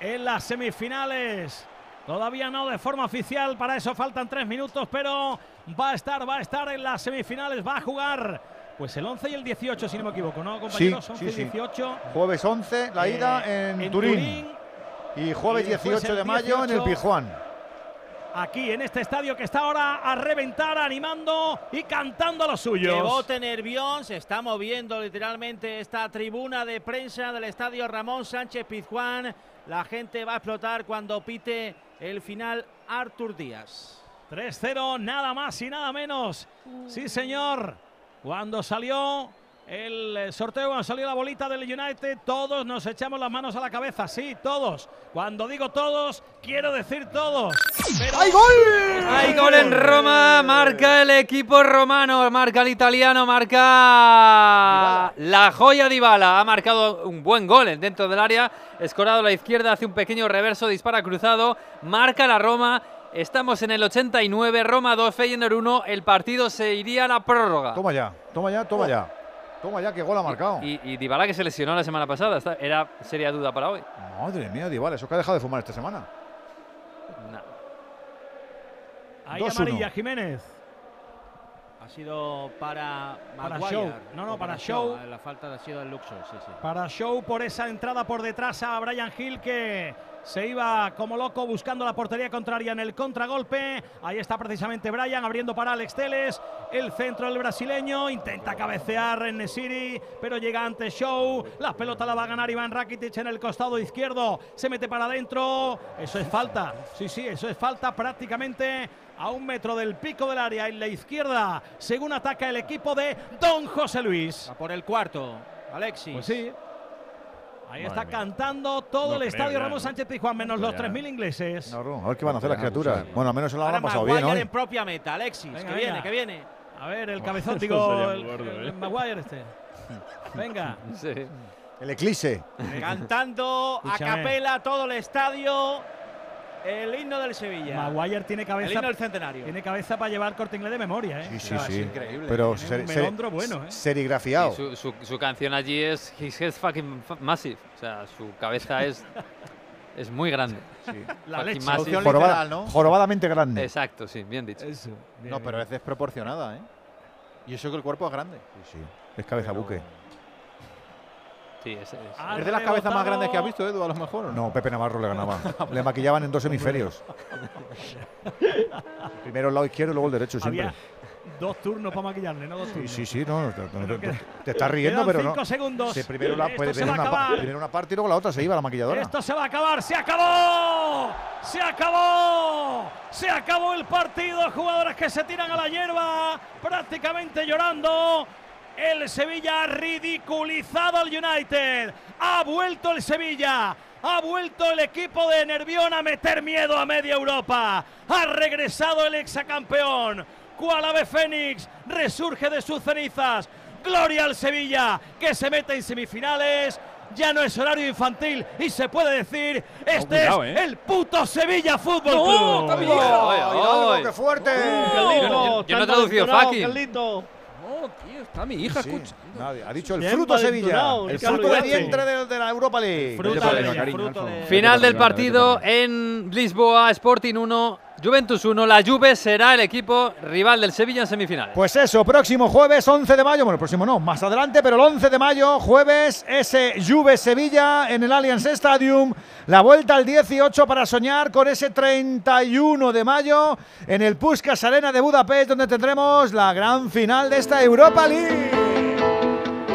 en las semifinales. Todavía no de forma oficial, para eso faltan tres minutos, pero va a estar, va a estar en las semifinales, va a jugar pues el 11 y el 18, si no me equivoco, ¿no, compañeros? Sí, 11 sí, y sí. 18. Jueves 11, la Eh, ida en, en Turín. Turín. Y jueves Y después 18 el de mayo en el 18. Pijuán. Aquí en este estadio que está ahora a reventar, animando y cantando a los suyos. Que vote Nervión, se está moviendo literalmente esta tribuna de prensa del estadio Ramón Sánchez Pizjuán. La gente va a explotar cuando pite el final Artur Díaz. 3-0, nada más y nada menos. Sí, señor. Cuando salió el eh, sorteo, cuando salió la bolita del United, todos nos echamos las manos a la cabeza. Sí, todos. Cuando digo todos, quiero decir todos. Pero- ¡Hay gol! Hay gol en Roma, marca el equipo romano, marca el italiano, marca la joya Dybala. Ha marcado un buen gol dentro del área, escorado a la izquierda, hace un pequeño reverso, dispara cruzado, marca la Roma. Estamos en el 89, Roma 2, Feyenoord 1. El partido se iría a la prórroga. Toma ya, toma ya, toma ya. Toma ya, qué gol ha marcado. Y, y Dybala que se lesionó la semana pasada, está- era seria duda para hoy. Madre mía, Dybala, eso que ha dejado de fumar esta semana. Ahí 2-1. amarilla, Jiménez. Ha sido para Para Show. No, no, para Show. La falta ha sido del Luxor, sí, sí. Para Show por esa entrada por detrás a Brian Hill que se iba como loco buscando la portería contraria en el contragolpe. Ahí está precisamente Brian abriendo para Alex Teles. El centro del brasileño intenta cabecear en Nesiri, pero llega ante Show. La pelota la va a ganar Iván Rakitic en el costado izquierdo. Se mete para adentro. Eso es falta. Sí, sí, eso es falta prácticamente a un metro del pico del área en la izquierda, según ataca el equipo de Don José Luis. A por el cuarto, Alexis. Pues sí. Ahí está mía. cantando todo No el creo estadio ya, Ramos. Sánchez Pizjuán, menos los ya. 3.000 ingleses. No, no, a ver qué van a hacer las criaturas. Bueno, al menos se lo han pasado Maguire bien hoy. en propia meta, Alexis. Venga, que venga. viene, que viene. A ver, el cabezón, digo, el, muy gordo, el ¿eh? Maguire este. Venga. El eclipse. Cantando a capela todo el estadio el himno del Sevilla. Maguire tiene cabeza. El himno del centenario. Tiene cabeza para llevar corte inglés de memoria, ¿eh? Sí, sí, sea, sí. increíble. Pero ser- un ser- bueno, ¿eh? serigrafiado. Su, su- su canción allí es His Head's Fucking fu- Massive. O sea, su cabeza es, es muy grande. La Fucking leche. massive. Traducción literal, ¿no? Jorobadamente grande. Exacto, sí, bien dicho. No, pero es desproporcionada, ¿eh? Y eso que el cuerpo es grande. Sí, Es cabeza buque. Sí, es, es- Es de las cabezas más grandes que has visto, Edu, a lo mejor. ¿o No, Pepe Navarro le ganaba. le maquillaban en dos hemisferios. Primero el lado izquierdo y luego el derecho siempre. Había dos turnos para maquillarle, no dos Sí, turnos. sí, sí, no, te, te- queda- te estás riendo, pero no. cinco segundos. Sí, primero, la, una, primero una parte y luego la otra se iba la maquilladora. Esto se va a acabar, se acabó, se acabó, se acabó el partido. Jugadores que se tiran a la hierba, prácticamente llorando. El Sevilla ha ridiculizado al United. Ha vuelto el Sevilla. Ha vuelto el equipo de Nervión a meter miedo a media Europa. Ha regresado el exacampeón. Cual ave Fénix resurge de sus cenizas. Gloria al Sevilla, que se mete en semifinales. Ya no es horario infantil y se puede decir, este cuidado, es ¿eh? el puto Sevilla Fútbol No, Club. qué fuerte! Yo no- yo no he traducido. Está mi hija Sí, escuchando. nadie. Ha dicho el Bien fruto Sevilla. El fruto de vientre de, de la Europa League. Fruta Vete Final del partido en Lisboa, Sporting 1, Juventus 1. La Juve será el equipo rival del Sevilla en semifinales. Pues eso, próximo jueves 11 de mayo, bueno, el próximo no, más adelante, pero el 11 de mayo, jueves, ese Juve Sevilla en el Allianz Stadium, la vuelta al 18 para soñar con ese 31 de mayo en el Puskas Arena de Budapest, donde tendremos la gran final de esta Europa League.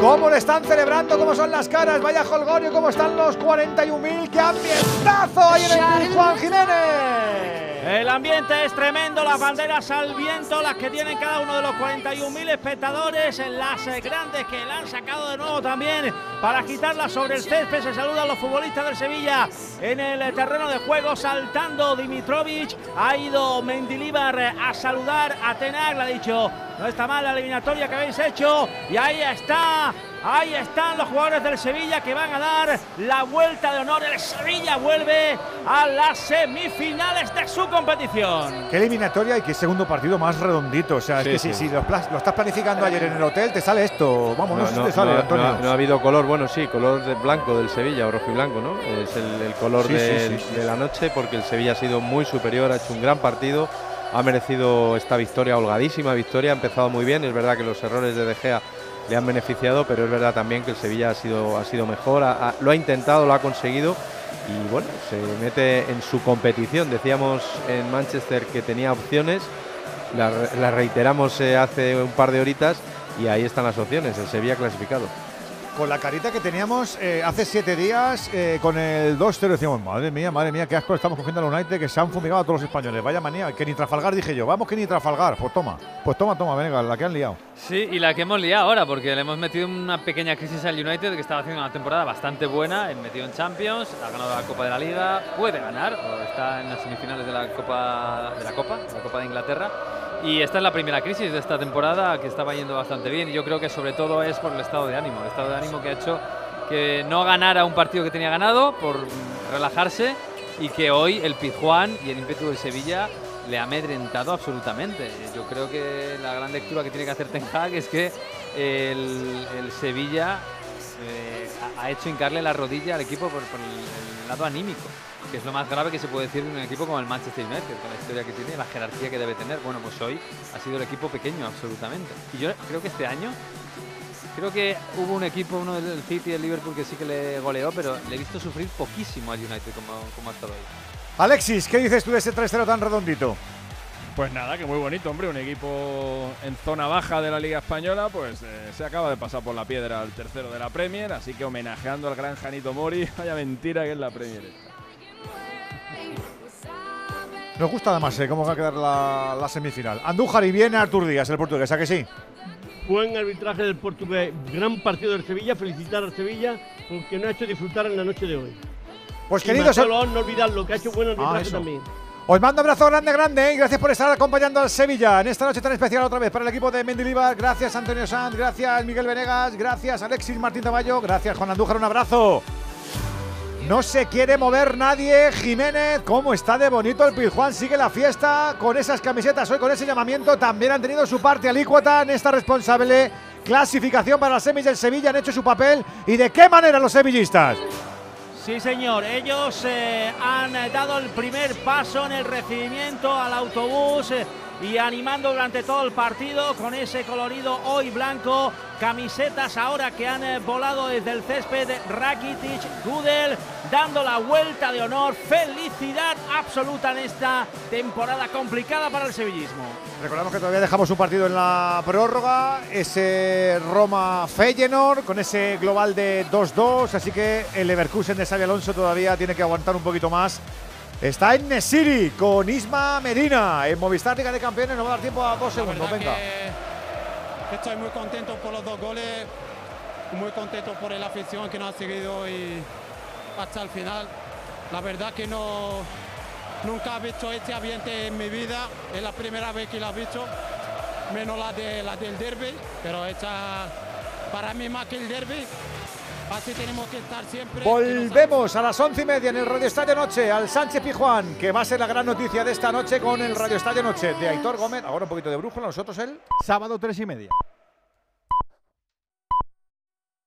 ¿Cómo le están celebrando? ¿Cómo son las caras? Vaya holgorio, ¿cómo están los 41.000? ¡Qué ambientazo hay en el Juan Jiménez! El ambiente es tremendo, las banderas al viento, las que tienen cada uno de los 41.000 espectadores, las eh, grandes que la han sacado de nuevo también para quitarlas sobre el césped. Se saludan los futbolistas del Sevilla en el eh, terreno de juego, saltando Dimitrovic. Ha ido Mendilibar eh, a saludar a Tenac, le ha dicho, no está mal la eliminatoria que habéis hecho. Y ahí está, ahí están los jugadores del Sevilla que van a dar la vuelta de honor. El Sevilla vuelve a las semifinales de su competición. Qué eliminatoria y qué segundo partido más redondito. O sea, Sí, es que si, sí. si lo, estás planificando ayer en el hotel, te sale esto. Vamos, no, sé si te sale, no, Antonio. no ha, no ha habido color, bueno, sí, color de blanco del Sevilla, o rojo y blanco, ¿no? Es el, el color Sí, de, sí, sí, sí. de la noche porque el Sevilla ha sido muy superior, ha hecho un gran partido, ha merecido esta victoria, holgadísima victoria, ha empezado muy bien, es verdad que los errores de De Gea le han beneficiado, pero es verdad también que el Sevilla ha sido, ha sido mejor, lo ha intentado, lo ha conseguido y bueno, se mete en su competición. Decíamos en Manchester que tenía opciones, la reiteramos eh, hace un par de horitas y ahí están las opciones, el Sevilla clasificado. Con la carita que teníamos eh, hace siete días eh, con el 2-0, decíamos, madre mía, madre mía, qué asco estamos cogiendo al United que se han fumigado a todos los españoles. Vaya manía, que ni Trafalgar dije yo, vamos que ni Trafalgar. Pues toma, pues toma, toma, venga, la que han liado. Sí, y la que hemos liado ahora, porque le hemos metido una pequeña crisis al United que estaba haciendo una temporada bastante buena, en metido en Champions, ha ganado la Copa de la Liga, puede ganar, o está en las semifinales de la Copa de la Copa, la Copa de Inglaterra. Y esta es la primera crisis de esta temporada que estaba yendo bastante bien y yo creo que sobre todo es por el estado de ánimo, el estado de ánimo que ha hecho que no ganara un partido que tenía ganado por relajarse y que hoy el Pizjuán y el ímpetu del Sevilla le ha amedrentado absolutamente. Yo creo que la gran lectura que tiene que hacer Ten Hag es que el, el Sevilla eh, ha hecho hincarle la rodilla al equipo por, por el, el lado anímico, que es lo más grave que se puede decir de un equipo como el Manchester United, con la historia que tiene, la jerarquía que debe tener. Bueno, pues hoy ha sido el equipo pequeño absolutamente. Y yo creo que este año Creo que hubo un equipo, uno del City y el Liverpool, que sí que le goleó, pero le he visto sufrir poquísimo al United como, como ha estado hoy. Alexis, ¿qué dices tú de ese 3-0 tan redondito? Pues nada, que muy bonito, hombre. Un equipo en zona baja de la Liga Española, pues eh, se acaba de pasar por la piedra al tercero de la Premier, así que homenajeando al gran Janito Mori, vaya mentira que es la Premier. esta. Nos gusta además eh, cómo va a quedar la, la semifinal. Andújar y viene Artur Díaz, el portugués, ¿a que sí? Buen arbitraje del portugués, gran partido del Sevilla, felicitar al Sevilla porque nos ha hecho disfrutar en la noche de hoy. Pues Y queridos, Marcelo, no olvidarlo, que ha hecho buen arbitraje Ah, también. os mando un abrazo grande, grande, y gracias por estar acompañando al Sevilla en esta noche tan especial otra vez para el equipo de Mendilibar. Gracias Antonio Sanz, gracias Miguel Venegas, gracias Alexis Martín Tamayo, gracias Juan Andújar, un abrazo. No se quiere mover nadie. Jiménez, ¿cómo está de bonito el Pizjuán? Sigue la fiesta con esas camisetas hoy, con ese llamamiento. También han tenido su parte alícuota en esta responsable clasificación para las semis del Sevilla. Han hecho su papel. ¿Y de qué manera los sevillistas? Sí, señor. Ellos eh, han dado el primer paso en el recibimiento al autobús eh, y animando durante todo el partido con ese colorido hoy blanco. Camisetas ahora que han eh, volado desde el césped Rakitic, Gudel, dando la vuelta de honor. Felicidad absoluta en esta temporada complicada para el sevillismo. Recordamos que todavía dejamos un partido en la prórroga, ese Roma-Feyenoord con ese global de 2-2, así que el Leverkusen de Xavi Alonso todavía tiene que aguantar un poquito más. Está en Nesiri con Isma Medina en Movistar Liga de Campeones, nos va a dar tiempo a dos segundos, venga. Estoy muy contento por los dos goles, muy contento por la afición que nos ha seguido y hasta el final. La verdad que no nunca he visto este ambiente en mi vida, es la primera vez que lo he visto, menos la, de, la del derby, pero esta para mí más que el derby. Así tenemos que estar siempre. Volvemos a las once y media en el Radio Estadio Noche al Sánchez Pijuán, que va a ser la gran noticia de esta noche con el Radio Estadio Noche de Aitor Gómez. Ahora un poquito de brújula, nosotros el Sábado tres y media.